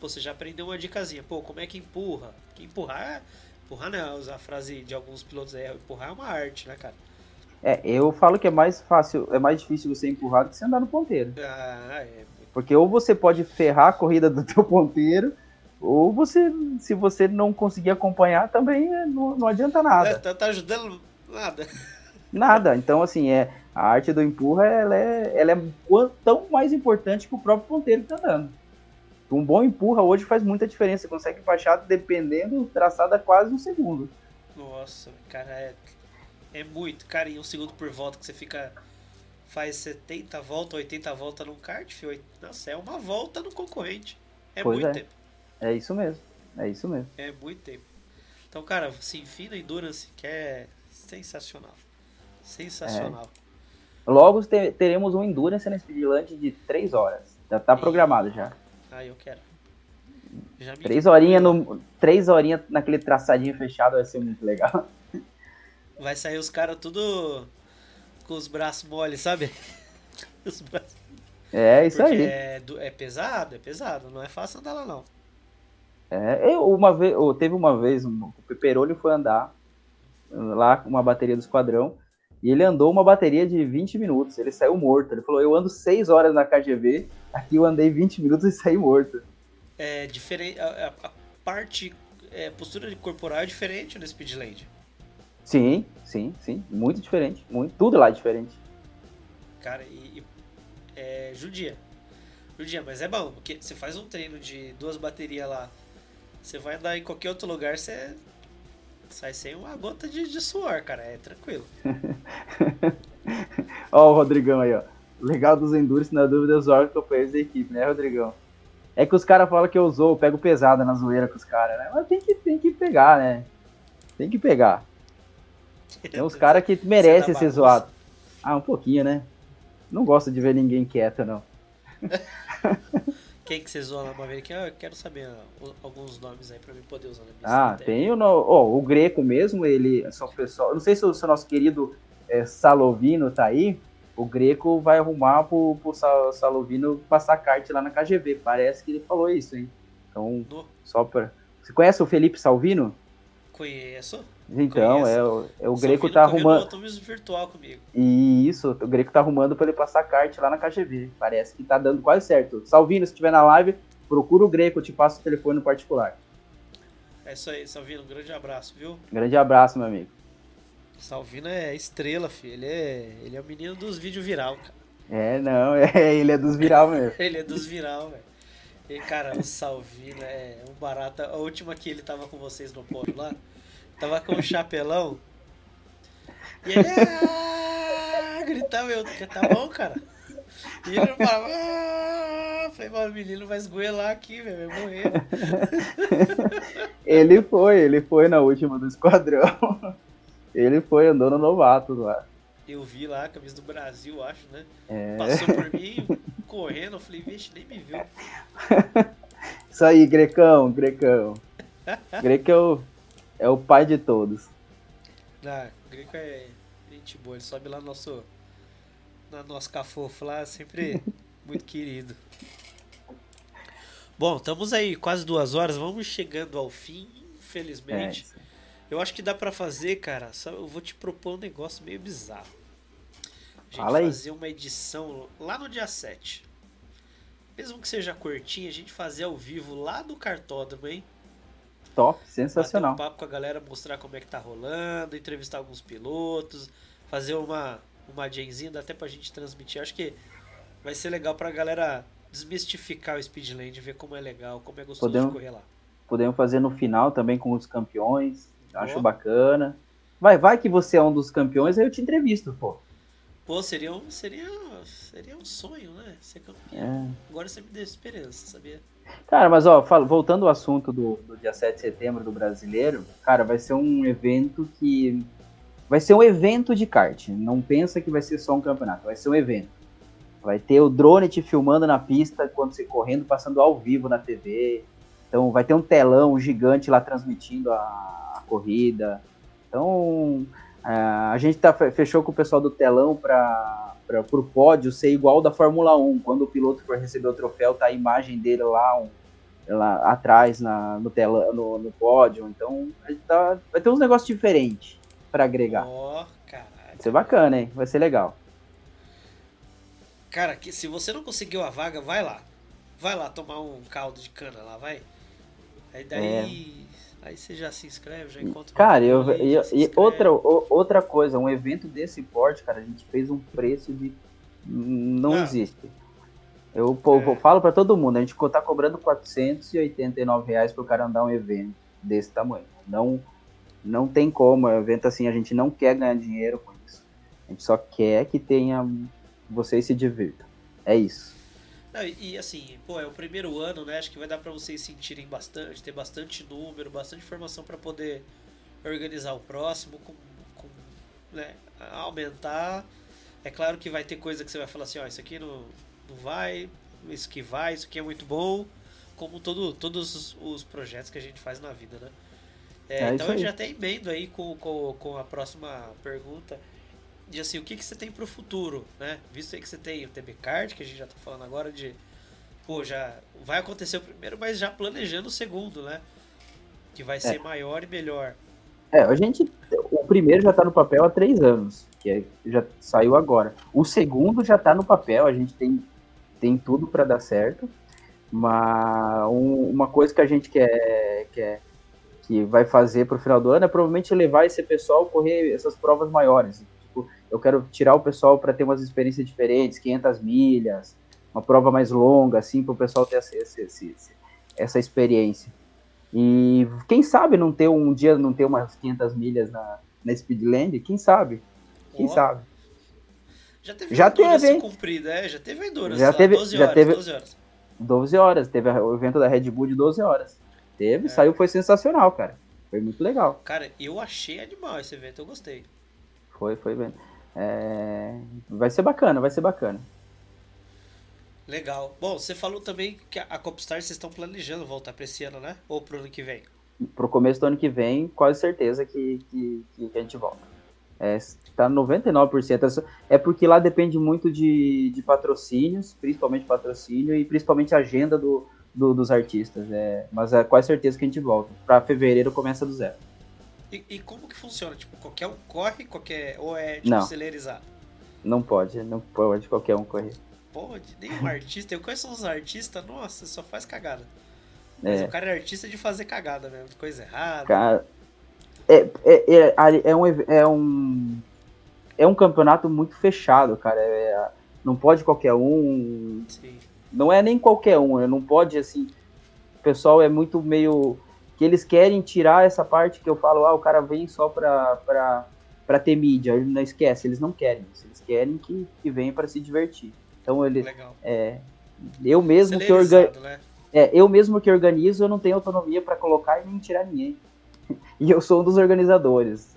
Pô, você já aprendeu uma dicasinha. Pô, como é que empurra? Empurrar é. Empurrar não é usar a frase de alguns pilotos aí. Empurrar é uma arte, né, cara? É, eu falo que é mais fácil, é mais difícil você empurrar do que você andar no ponteiro. Ah, é. Porque ou você pode ferrar a corrida do teu ponteiro, ou você, se você não conseguir acompanhar, também é, não, não adianta nada. É, tá, tá, ajudando nada. Nada. Então, assim, é, a arte do empurra, ela é, ela é tão mais importante que o próprio ponteiro que tá dando. Um bom empurra hoje faz muita diferença. Você consegue baixar dependendo do traçado a quase um segundo. Nossa, cara, é, é muito. Cara, em um segundo por volta que você fica. Faz 70 voltas, 80 voltas num kart, filho. Nossa, é uma volta no concorrente. É pois muito é. tempo. É isso mesmo. É isso mesmo. É muito tempo. Então, cara, se enfim na Endurance, que é sensacional. Sensacional. É. Logo teremos um Endurance na Speedland de 3 horas. Já tá programado já. Ah, eu quero. Já três horinhas no, três horinhas naquele traçadinho fechado vai ser muito legal. Vai sair os caras tudo com os braços mole, sabe? Os braços. É, isso Porque aí. É, é pesado, é pesado. Não é fácil andar lá, não. É, eu uma vez, eu, teve uma vez, um, o Peperolho foi andar lá com uma bateria do esquadrão e ele andou uma bateria de 20 minutos. Ele saiu morto. Ele falou: Eu ando 6 horas na KGV, aqui eu andei 20 minutos e saí morto. É diferente. A, a parte, é, postura corporal é diferente no Speedland. Sim, sim, sim. Muito diferente. Muito, tudo lá é diferente. Cara, e, e é judia. Judia, mas é bom, porque você faz um treino de duas baterias lá você vai andar em qualquer outro lugar, você sai sem uma gota de, de suor, cara. É tranquilo. ó, o Rodrigão aí, ó. Legal dos Endurance, na dúvida, os órgãos companheiros da equipe, né, Rodrigão? É que os caras falam que eu usou, eu pego pesada na zoeira com os caras, né? Mas tem que, tem que pegar, né? Tem que pegar. Tem uns caras que merecem ser zoados. Ah, um pouquinho, né? Não gosto de ver ninguém quieto, não. Quem que você zoa na Maverick? Eu quero saber alguns nomes aí pra mim poder usar na minha Ah, tem o, oh, o Greco mesmo, ele, só pessoal, não sei se o, se o nosso querido é, Salovino tá aí, o Greco vai arrumar pro, pro Salovino passar kart lá na KGV, parece que ele falou isso, hein? Então, no. só pra... Você conhece o Felipe Salvino? Conheço. Então, Conheço. é, o, é o Greco tá arrumando. virtual comigo. E isso, o Greco tá arrumando para ele passar kart lá na KGV. Parece que tá dando quase certo. Salvino, se estiver na live, procura o Greco, eu te passo o telefone no particular. É isso aí, Salvino, um grande abraço, viu? Grande abraço, meu amigo. Salvino é estrela, filho. Ele é, ele é o menino dos vídeos viral, cara. É, não, é, ele é dos viral mesmo. ele é dos viral, velho. E, cara, o Salvino é um barato. A última que ele tava com vocês no pódio lá, tava com o chapelão. E ele ah, gritava, eu, tá bom, cara. E ele falava, ah, falei, mano, o menino vai esgoelar aqui, velho, vai morrer. ele foi, ele foi na última do esquadrão. Ele foi, andou no novato lá. Eu vi lá a camisa do Brasil, acho, né? É. Passou por mim, correndo, eu falei, vixe, nem me viu. Isso aí, Grecão, Grecão. Greco é o, o pai de todos. Ah, Greco é gente boa, ele sobe lá no nosso, na nosso cafofo lá, sempre muito querido. Bom, estamos aí quase duas horas, vamos chegando ao fim, infelizmente. É, eu acho que dá para fazer, cara. Só eu vou te propor um negócio meio bizarro. A gente Fala fazer aí. uma edição lá no dia 7. Mesmo que seja curtinha, a gente fazer ao vivo lá do cartódromo, hein? Top, sensacional. Bater um papo com a galera, mostrar como é que tá rolando, entrevistar alguns pilotos, fazer uma, uma genzinha, dá até pra gente transmitir. Acho que vai ser legal pra galera desmistificar o Speedland, ver como é legal, como é gostoso podemos, de correr lá. Podemos fazer no final também com os campeões, acho bacana. Vai, vai que você é um dos campeões, aí eu te entrevisto, pô. Pô, seria um, seria, seria um sonho, né? Ser campeão. É. Agora você me deu esperança, sabia? Cara, mas ó, voltando ao assunto do, do dia 7 de setembro do brasileiro, cara, vai ser um evento que. Vai ser um evento de kart. Não pensa que vai ser só um campeonato, vai ser um evento. Vai ter o drone te filmando na pista quando você correndo, passando ao vivo na TV. Então vai ter um telão gigante lá transmitindo a, corrida. Então, é, a gente tá, fechou com o pessoal do telão para o pódio ser igual da Fórmula 1. Quando o piloto for receber o troféu, tá a imagem dele lá, um, lá atrás na, no, telão, no, no pódio. Então, tá, vai ter uns negócios diferentes para agregar. Oh, caralho. Vai ser bacana, hein? Vai ser legal. Cara, que se você não conseguiu a vaga, vai lá. Vai lá tomar um caldo de cana lá, vai. Aí daí. É Aí você já se inscreve, já encontra. Cara, eu, eu e outra, outra coisa, um evento desse porte, cara, a gente fez um preço de. Não ah. existe. Eu, pô, é. falo para todo mundo, a gente tá cobrando 489 reais pro cara andar um evento desse tamanho. Não, não tem como, é um evento assim, a gente não quer ganhar dinheiro com isso. A gente só quer que tenha vocês se divirtam. É isso. Não, e, assim, pô, é o primeiro ano, né? Acho que vai dar para vocês sentirem bastante, ter bastante número, bastante informação para poder organizar o próximo, com, com né, aumentar. É claro que vai ter coisa que você vai falar assim, ó, isso aqui não, não vai, isso que vai, isso aqui é muito bom, como todo, todos os, os projetos que a gente faz na vida, né? É, é então eu já até emendo aí com, com, com a próxima pergunta de assim, o que, que você tem pro futuro, né? Visto aí que você tem o TB Card, que a gente já tá falando agora de. Pô, já vai acontecer o primeiro, mas já planejando o segundo, né? Que vai é. ser maior e melhor. É, a gente. O primeiro já tá no papel há três anos, que é, já saiu agora. O segundo já tá no papel, a gente tem, tem tudo para dar certo. Mas um, uma coisa que a gente quer, quer que vai fazer pro final do ano é provavelmente levar esse pessoal a correr essas provas maiores eu quero tirar o pessoal para ter umas experiências diferentes, 500 milhas, uma prova mais longa, assim, para o pessoal ter essa, essa, essa experiência. E quem sabe não ter um dia, não ter umas 500 milhas na, na Speedland? Quem sabe? Quem oh. sabe? Já teve já teve, cumprida, é? Já teve Endurance já teve, 12 horas, já teve, 12 horas. 12 horas, teve o evento da Red Bull de 12 horas. Teve, é. saiu, foi sensacional, cara. Foi muito legal. Cara, eu achei animal esse evento, eu gostei. Foi, foi bem. É, vai ser bacana, vai ser bacana. Legal. Bom, você falou também que a Copstar vocês estão planejando voltar para esse ano, né? Ou pro ano que vem? Pro começo do ano que vem, quase certeza que, que, que a gente volta. É, tá 99%. É porque lá depende muito de, de patrocínios, principalmente patrocínio e principalmente agenda do, do, dos artistas. É, mas é quase certeza que a gente volta. Para fevereiro começa do zero. E, e, como que funciona? Tipo, qualquer um corre, qualquer. Ou é tipo, não. celerizado? Não pode, não pode qualquer um correr. Pode, nem um artista. Eu conheço uns artistas, nossa, só faz cagada. Mas é. o cara é artista de fazer cagada mesmo, coisa errada. Cara, é, é, é, é, um, é, um, é um campeonato muito fechado, cara. É, não pode qualquer um. Sim. Não é nem qualquer um, não pode assim. O pessoal é muito meio. Que eles querem tirar essa parte que eu falo, ah, o cara vem só pra, pra, pra ter mídia. Ele não esquece, eles não querem isso. Eles querem que, que venha para se divertir. Então ele. Legal. É, eu mesmo que organizo. Né? É, eu mesmo que organizo, eu não tenho autonomia para colocar e nem tirar ninguém. e eu sou um dos organizadores.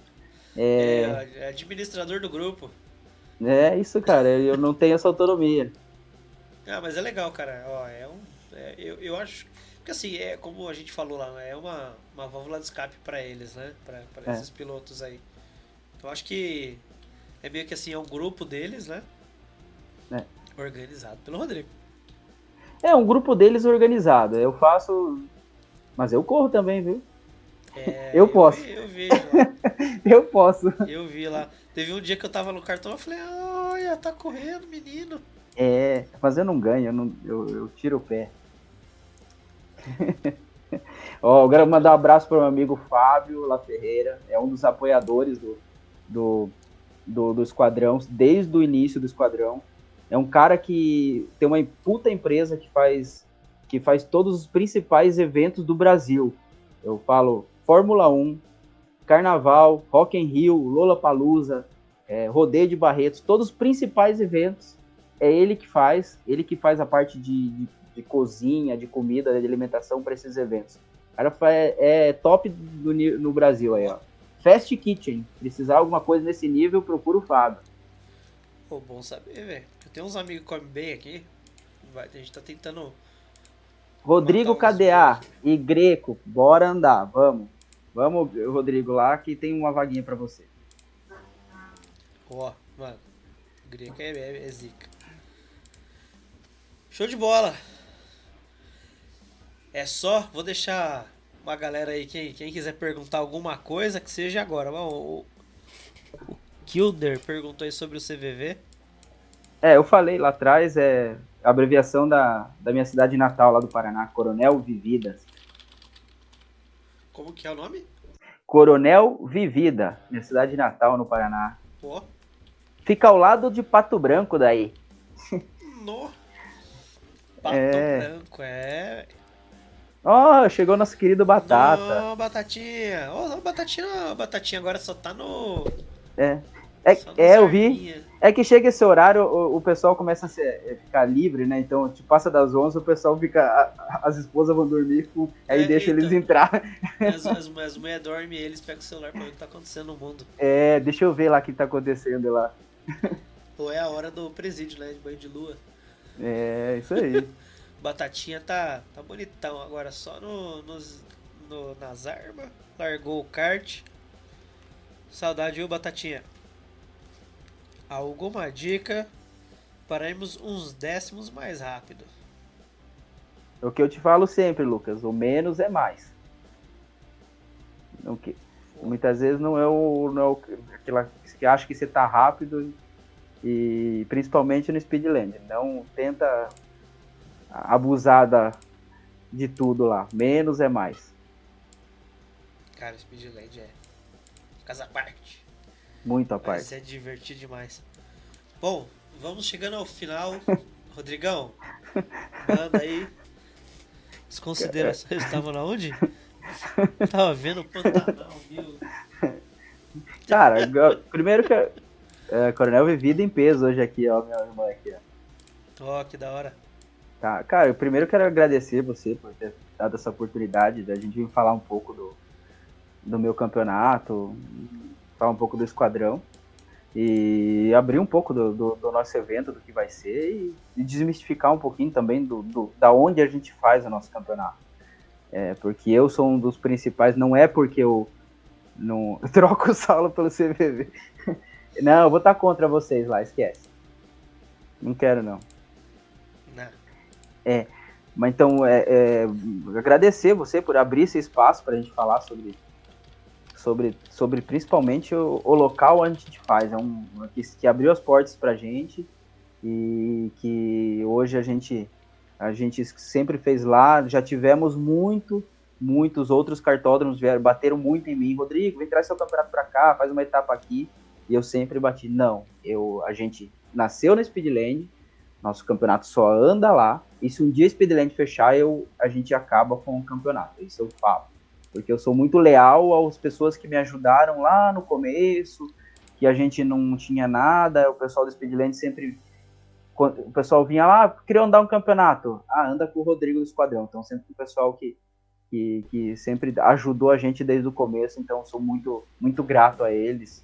É... é, administrador do grupo. É isso, cara. Eu não tenho essa autonomia. Ah, mas é legal, cara. Ó, é um, é, eu, eu acho. Porque assim, é como a gente falou lá, é uma, uma válvula de escape para eles, né? Para é. esses pilotos aí. Eu acho que é meio que assim, é um grupo deles, né? É. Organizado pelo Rodrigo. É, um grupo deles organizado. Eu faço. Mas eu corro também, viu? É, eu posso. Eu, eu vi. eu posso. Eu vi lá. Teve um dia que eu tava no cartão, eu falei, olha, tá correndo, menino. É, mas eu não ganho, eu, não, eu, eu tiro o pé. Ó, eu quero mandar um abraço para o meu amigo Fábio La Ferreira, é um dos apoiadores do, do, do, do Esquadrão, desde o início do Esquadrão. É um cara que tem uma puta empresa que faz, que faz todos os principais eventos do Brasil. Eu falo Fórmula 1, Carnaval, Rock in Rio, Lollapalooza, é, Rodeio de Barretos, todos os principais eventos é ele que faz, ele que faz a parte de, de, de cozinha, de comida, de alimentação para esses eventos. O cara é, é top do, no Brasil aí, ó. Fast Kitchen, precisar alguma coisa nesse nível, procura o Fábio. Pô, bom saber, velho. Eu tenho uns amigos que comem bem aqui. Vai, a gente tá tentando. Rodrigo KDA e Greco, bora andar, vamos. Vamos, Rodrigo, lá que tem uma vaguinha para você. Ó, oh, mano. Greco é, é, é zica. Show de bola. É só, vou deixar uma galera aí, quem, quem quiser perguntar alguma coisa, que seja agora. O, o Kilder perguntou aí sobre o CVV. É, eu falei lá atrás, é a abreviação da, da minha cidade natal lá do Paraná, Coronel Vividas. Como que é o nome? Coronel Vivida, minha cidade natal no Paraná. Pô. Fica ao lado de Pato Branco daí. No. Pato é... Branco, é. Ó, oh, chegou nosso querido Batata. Ô, oh, Batatinha. Ô, oh, Batatinha, Batatinha agora só tá no... É. É, é eu vi. É que chega esse horário, o, o pessoal começa a ser, ficar livre, né? Então, tipo, passa das 11, o pessoal fica. A, as esposas vão dormir, com, aí é, deixa eles entrar. As, as, as mulheres dormem e eles pegam o celular pra ver o que tá acontecendo no mundo. É, deixa eu ver lá o que tá acontecendo lá. Ou é a hora do presídio, né? De banho de lua. É, isso aí. Batatinha tá, tá bonitão agora, só no, no, nas armas. Largou o kart. Saudade, viu, Batatinha? Alguma dica para irmos uns décimos mais rápido? O que eu te falo sempre, Lucas, o menos é mais. O que, muitas vezes não é o, não é o aquela que acha que você tá rápido e principalmente no Speedland. Não tenta abusar da, de tudo lá. Menos é mais. Cara, Speedland é casa à parte. Muito à parte. Mas é divertido demais. Bom, vamos chegando ao final. Rodrigão, manda aí as considerações. Estava na onde? Tava vendo o Pantanal, viu? Cara, primeiro que. É, Coronel Vivida em peso hoje aqui, ó, minha irmã aqui, ó. Ó, que da hora. Tá, cara, eu primeiro quero agradecer você por ter dado essa oportunidade da gente vir falar um pouco do, do meu campeonato, falar um pouco do esquadrão e abrir um pouco do, do, do, nosso evento, do que vai ser e, e desmistificar um pouquinho também do, do, da onde a gente faz o nosso campeonato. É, porque eu sou um dos principais, não é porque eu não troco o Saulo pelo CVV. Não, eu vou estar contra vocês lá, esquece. Não quero. Não. É, mas então é, é agradecer você por abrir esse espaço para a gente falar sobre sobre, sobre principalmente o, o local onde a gente faz. É um que, que abriu as portas para a gente e que hoje a gente a gente sempre fez lá. Já tivemos muito, muitos outros cartódromos vieram, bateram muito em mim. Rodrigo, vem trazer seu campeonato para cá, faz uma etapa aqui. E eu sempre bati, não, eu, a gente nasceu na Speedland, nosso campeonato só anda lá, e se um dia a Speedland fechar, eu, a gente acaba com o campeonato, isso eu falo porque eu sou muito leal às pessoas que me ajudaram lá no começo, que a gente não tinha nada, o pessoal do Speedland sempre o pessoal vinha lá, ah, queria andar um campeonato. Ah, anda com o Rodrigo do Esquadrão. Então, sempre o pessoal que, que, que, sempre ajudou a gente desde o começo. Então, sou muito, muito grato a eles.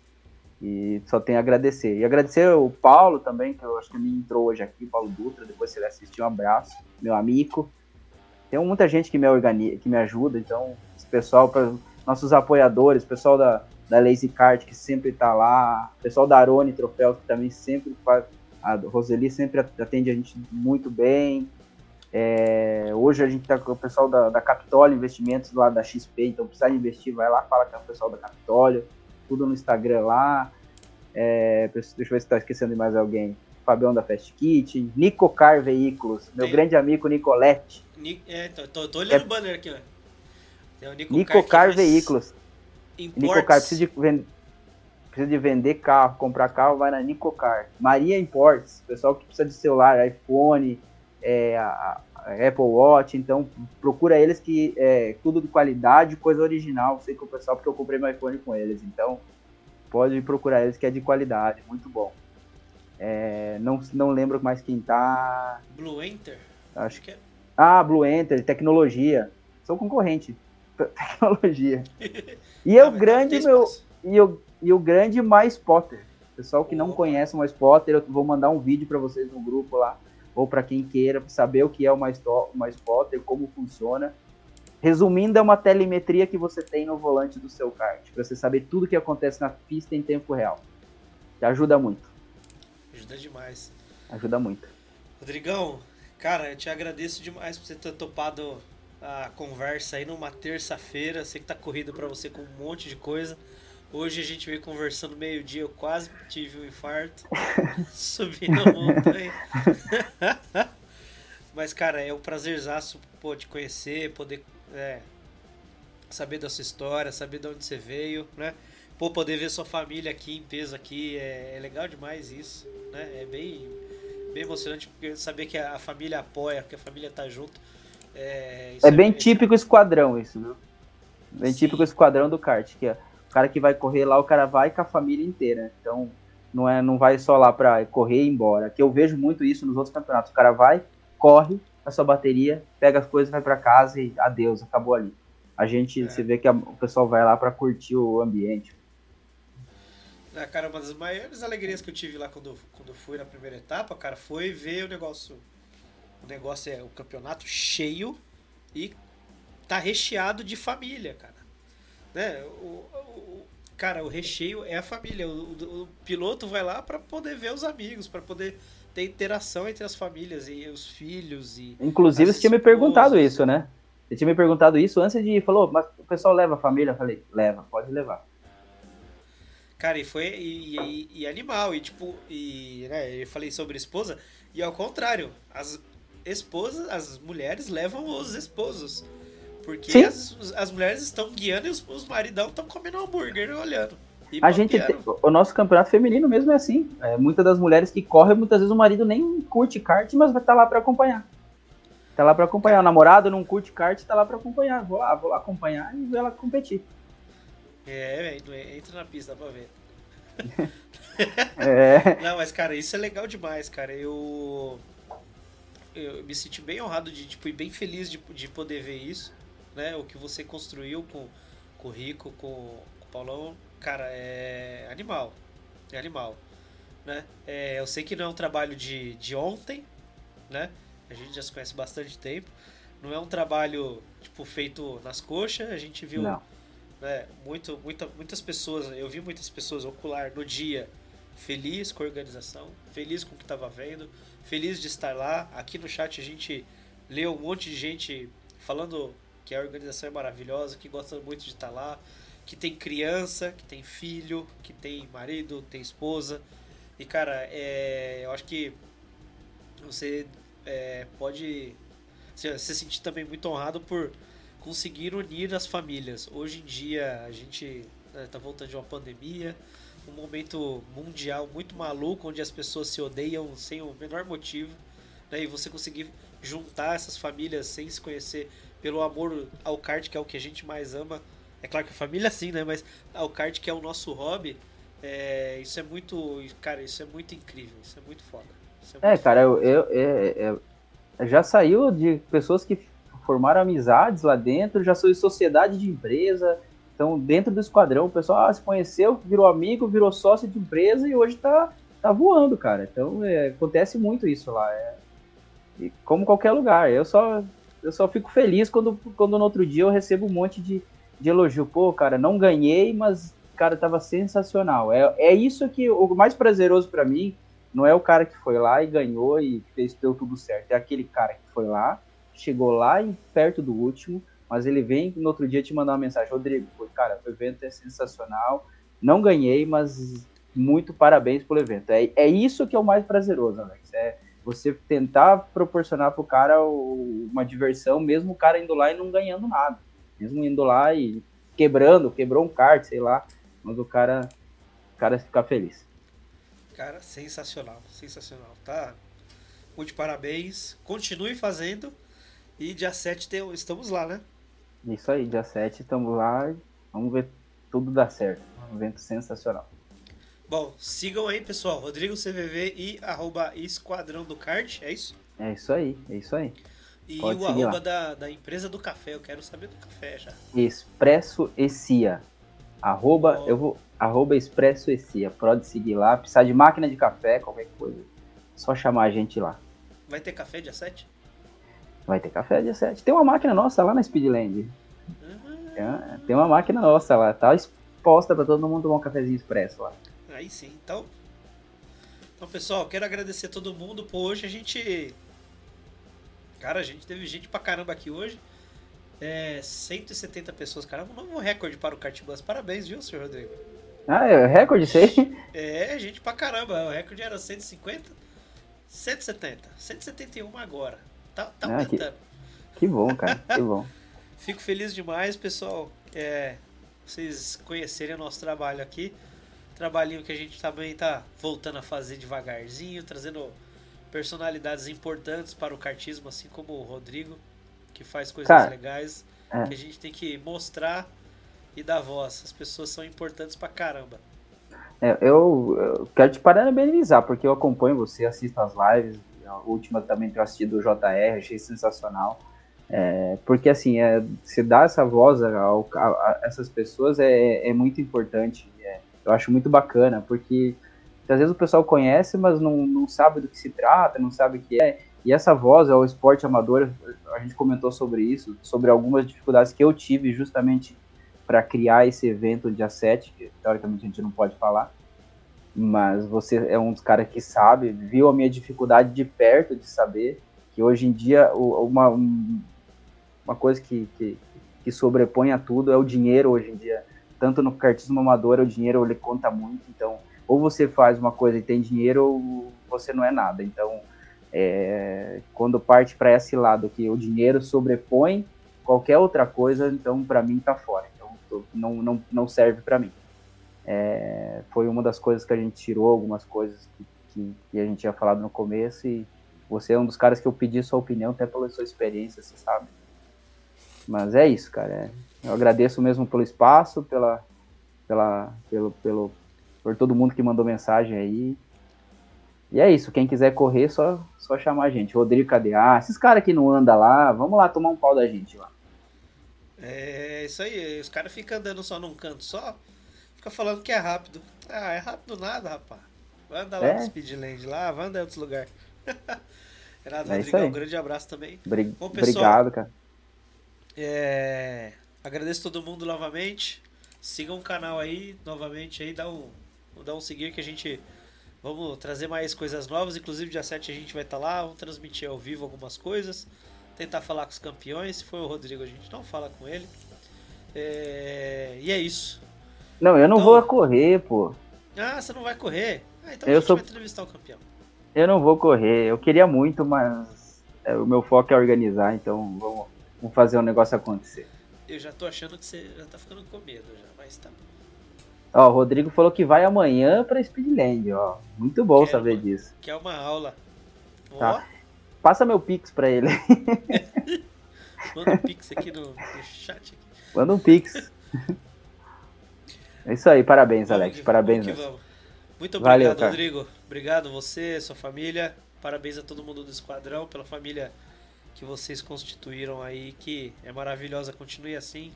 E só tenho a agradecer. E agradecer o Paulo também, que eu acho que me entrou hoje aqui, Paulo Dutra. Depois, se ele assistir, um abraço. Meu amigo. Tem muita gente que me, organiza, que me ajuda. Então, pessoal, para nossos apoiadores, pessoal da, da Lazy Kart que sempre está lá, pessoal da Arone Troféu que também sempre faz, a Roseli sempre atende a gente muito bem. É, hoje a gente está com o pessoal da, da Capitólio Investimentos lá da XP, então precisa investir, vai lá, fala com o pessoal da Capitólio, tudo no Instagram lá. É, deixa eu ver se está esquecendo de mais alguém. Fabião da Fast Kit, Nicocar Veículos, meu Tem. grande amigo Nicolette. Ni é, tô, tô, tô olhando é, o banner aqui, ó. Tem o Nicocar, Veículos. Nicocar, precisa de, vend... precisa de vender carro, comprar carro, vai na Nicocar. Maria Imports, pessoal que precisa de celular, iPhone, é, a Apple Watch, então procura eles que é tudo de qualidade, coisa original. Sei que o pessoal, porque eu comprei meu iPhone com eles, então pode procurar eles que é de qualidade, muito bom. É, não, não lembro mais quem tá. Blue Enter? Acho que é. Ah, Blue Enter, tecnologia. Sou concorrente. tecnologia. E é o grande meu e o, e o grande mais Potter. Pessoal que não conhece o mais Potter, eu vou mandar um vídeo para vocês no grupo lá, ou para quem queira saber o que é o mais, mais Potter, como funciona. Resumindo, é uma telemetria que você tem no volante do seu kart, para você saber tudo o que acontece na pista em tempo real. Te ajuda muito. Ajuda demais. Ajuda muito. Rodrigão, cara, eu te agradeço demais por você ter topado a conversa aí numa terça-feira. Sei que tá corrido para você com um monte de coisa. Hoje a gente veio conversando meio-dia, eu quase tive um infarto. Subi na montanha. Mas, cara, é um prazerzaço pô, te conhecer, poder é, saber da sua história, saber de onde você veio, né? Pô, poder ver sua família aqui em peso aqui, é, é legal demais isso, né? É bem, bem emocionante porque saber que a família apoia, que a família tá junto. É, é bem é, típico esquadrão isso, viu? Bem Sim. típico esquadrão do kart, que é cara que vai correr lá, o cara vai com a família inteira. Então, não é não vai só lá para correr e ir embora. Que eu vejo muito isso nos outros campeonatos. O cara vai, corre a sua bateria, pega as coisas, vai para casa e adeus, acabou ali. A gente, é. você vê que a, o pessoal vai lá para curtir o ambiente. É, cara, uma das maiores alegrias que eu tive lá quando, quando fui na primeira etapa, cara, foi ver o negócio o negócio é o campeonato cheio e tá recheado de família, cara. Né? O, o cara, o recheio é a família. O, o, o piloto vai lá para poder ver os amigos, para poder ter interação entre as famílias e os filhos e Inclusive, você tinha me perguntado isso, né? Você tinha me perguntado isso antes de falou, mas o pessoal leva a família? Eu falei, leva, pode levar. Cara, e foi e, e, e animal, e tipo, e né, eu falei sobre esposa, e ao contrário, as, esposas, as mulheres levam os esposos. Porque as, as mulheres estão guiando e os, os maridão estão comendo hambúrguer olhando. A gente tem, o nosso campeonato feminino mesmo é assim. É, muitas das mulheres que correm, muitas vezes o marido nem curte kart, mas vai estar tá lá para acompanhar. Tá lá para acompanhar. O namorado não curte kart, tá lá para acompanhar. Vou lá, vou lá acompanhar e ver ela competir. É, entra na pista, dá pra ver. é. Não, mas cara, isso é legal demais, cara. Eu eu me senti bem honrado de tipo, e bem feliz de, de poder ver isso, né? O que você construiu com, com o Rico, com, com o Paulão, cara, é animal. É animal. Né? É, eu sei que não é um trabalho de, de ontem, né? A gente já se conhece bastante tempo. Não é um trabalho tipo feito nas coxas. A gente viu né, muito, muita, muitas pessoas. Eu vi muitas pessoas ocular no dia feliz com a organização, feliz com o que estava vendo, feliz de estar lá. Aqui no chat a gente leu um monte de gente falando que a organização é maravilhosa, que gosta muito de estar lá, que tem criança, que tem filho, que tem marido, tem esposa. E cara, é, eu acho que você é, pode se, se sentir também muito honrado por conseguir unir as famílias. Hoje em dia a gente está né, voltando de uma pandemia, um momento mundial muito maluco onde as pessoas se odeiam sem o menor motivo, né, e você conseguir juntar essas famílias sem se conhecer pelo amor ao kart, que é o que a gente mais ama. É claro que a família sim, né? Mas ao kart, que é o nosso hobby, é, isso é muito. Cara, isso é muito incrível, isso é muito foda. É, muito é, cara, eu, eu, eu, eu, já saiu de pessoas que formaram amizades lá dentro, já sou de sociedade de empresa. Então, dentro do esquadrão, o pessoal ah, se conheceu, virou amigo, virou sócio de empresa e hoje tá, tá voando, cara. Então, é, acontece muito isso lá. É, e como qualquer lugar. Eu só, eu só fico feliz quando, quando no outro dia eu recebo um monte de, de elogio. Pô, cara, não ganhei, mas, cara, tava sensacional. É, é isso que o mais prazeroso para mim não é o cara que foi lá e ganhou e fez deu tudo certo. É aquele cara que foi lá, chegou lá e perto do último, mas ele vem no outro dia te mandar uma mensagem, Rodrigo, cara, o evento é sensacional, não ganhei, mas muito parabéns pelo evento. É, é isso que é o mais prazeroso, Alex. É você tentar proporcionar pro cara uma diversão, mesmo o cara indo lá e não ganhando nada. Mesmo indo lá e quebrando, quebrou um kart, sei lá, mas o cara, o cara ficar feliz. Cara, sensacional, sensacional. Tá? Muito parabéns. Continue fazendo. E dia 7 tem, estamos lá, né? Isso aí, dia 7 estamos lá. Vamos ver tudo dar certo. Um evento sensacional. Bom, sigam aí, pessoal. Rodrigo CVV e arroba Esquadrão do Kart, é isso? É isso aí, é isso aí. E Pode o arroba da, da empresa do café, eu quero saber do café já. Expresso Ecia. Arroba, oh. eu vou, arroba Expresso Ecia. Pode seguir lá. Precisar de máquina de café, qualquer coisa. Só chamar a gente lá. Vai ter café dia 7? Vai ter café dia 7. Tem uma máquina nossa lá na Speedland. Uhum. Tem uma máquina nossa lá. Tá exposta para todo mundo tomar um cafezinho expresso lá. Aí sim. Então, então pessoal, quero agradecer a todo mundo. Pô, hoje a gente. Cara, a gente teve gente pra caramba aqui hoje. É, 170 pessoas, cara, um novo recorde para o Cartbus. Parabéns, viu, senhor Rodrigo? Ah, é recorde isso aí? É, gente pra caramba. O recorde era 150, 170, 171 agora. Tá, tá ah, aumentando. Que, que, bom, cara, que bom. Fico feliz demais, pessoal. É, vocês conhecerem o nosso trabalho aqui. Trabalhinho que a gente também está voltando a fazer devagarzinho, trazendo personalidades importantes para o cartismo, assim como o Rodrigo, que faz coisas Cara, legais, é. que a gente tem que mostrar e dar voz. As pessoas são importantes pra caramba. É, eu, eu, quero te parabenizar, porque eu acompanho você, assisto as lives, a última também que eu assisti do JR, achei sensacional. É, porque assim, é, se dar essa voz a, a, a essas pessoas é, é muito importante. É, eu acho muito bacana, porque às vezes o pessoal conhece, mas não, não sabe do que se trata, não sabe o que é. E essa voz é o esporte amador, a gente comentou sobre isso, sobre algumas dificuldades que eu tive justamente para criar esse evento dia 7, que teoricamente a gente não pode falar. Mas você é um dos caras que sabe, viu a minha dificuldade de perto de saber que hoje em dia uma, uma coisa que, que, que sobrepõe a tudo é o dinheiro hoje em dia tanto no cartismo amador, o dinheiro ele conta muito. Então, ou você faz uma coisa e tem dinheiro, ou você não é nada. Então, é, quando parte para esse lado que o dinheiro sobrepõe qualquer outra coisa, então para mim tá fora. Então, não, não, não serve para mim. É, foi uma das coisas que a gente tirou, algumas coisas que, que, que, a gente tinha falado no começo, e você é um dos caras que eu pedi sua opinião, até pela sua experiência, você sabe. Mas é isso, cara. É, eu agradeço mesmo pelo espaço, pela, pela, pelo, pelo, por todo mundo que mandou mensagem aí. E é isso, quem quiser correr, só, só chamar a gente. Rodrigo KDA, esses caras que não andam lá, vamos lá tomar um pau da gente lá. É isso aí, os caras ficam andando só num canto só, fica falando que é rápido. Ah, é rápido nada, rapaz. Vai andar lá é. no Speedland lá, vai andar em outros lugares. Renato é Rodrigo, um grande abraço também. Bom, pessoal, Obrigado, cara. É... Agradeço todo mundo novamente. Sigam o canal aí novamente aí, dá um, dá um seguir que a gente vamos trazer mais coisas novas. Inclusive dia 7 a gente vai estar tá lá, vamos transmitir ao vivo algumas coisas, tentar falar com os campeões. Se for o Rodrigo, a gente não fala com ele. É... E é isso. Não, eu não então... vou correr, pô. Ah, você não vai correr? Ah, então eu a gente sou... vai entrevistar o campeão. Eu não vou correr. Eu queria muito, mas é, o meu foco é organizar, então vamos, vamos fazer um negócio acontecer. Eu já tô achando que você já tá ficando com medo já, mas tá. Ó, o Rodrigo falou que vai amanhã pra Speedland, ó. Muito bom saber uma, disso. Que é uma aula. Tá. Passa meu pix pra ele. Manda um pix aqui no, no chat. Aqui. Manda um pix. É isso aí, parabéns, vamos Alex. Que, parabéns. Vamos vamos. Muito obrigado, Valeu, Rodrigo. Obrigado você, sua família. Parabéns a todo mundo do esquadrão pela família que vocês constituíram aí, que é maravilhosa. Continue assim,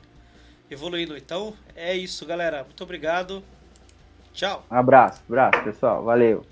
evoluindo. Então, é isso, galera. Muito obrigado. Tchau. Um abraço, abraço, pessoal. Valeu.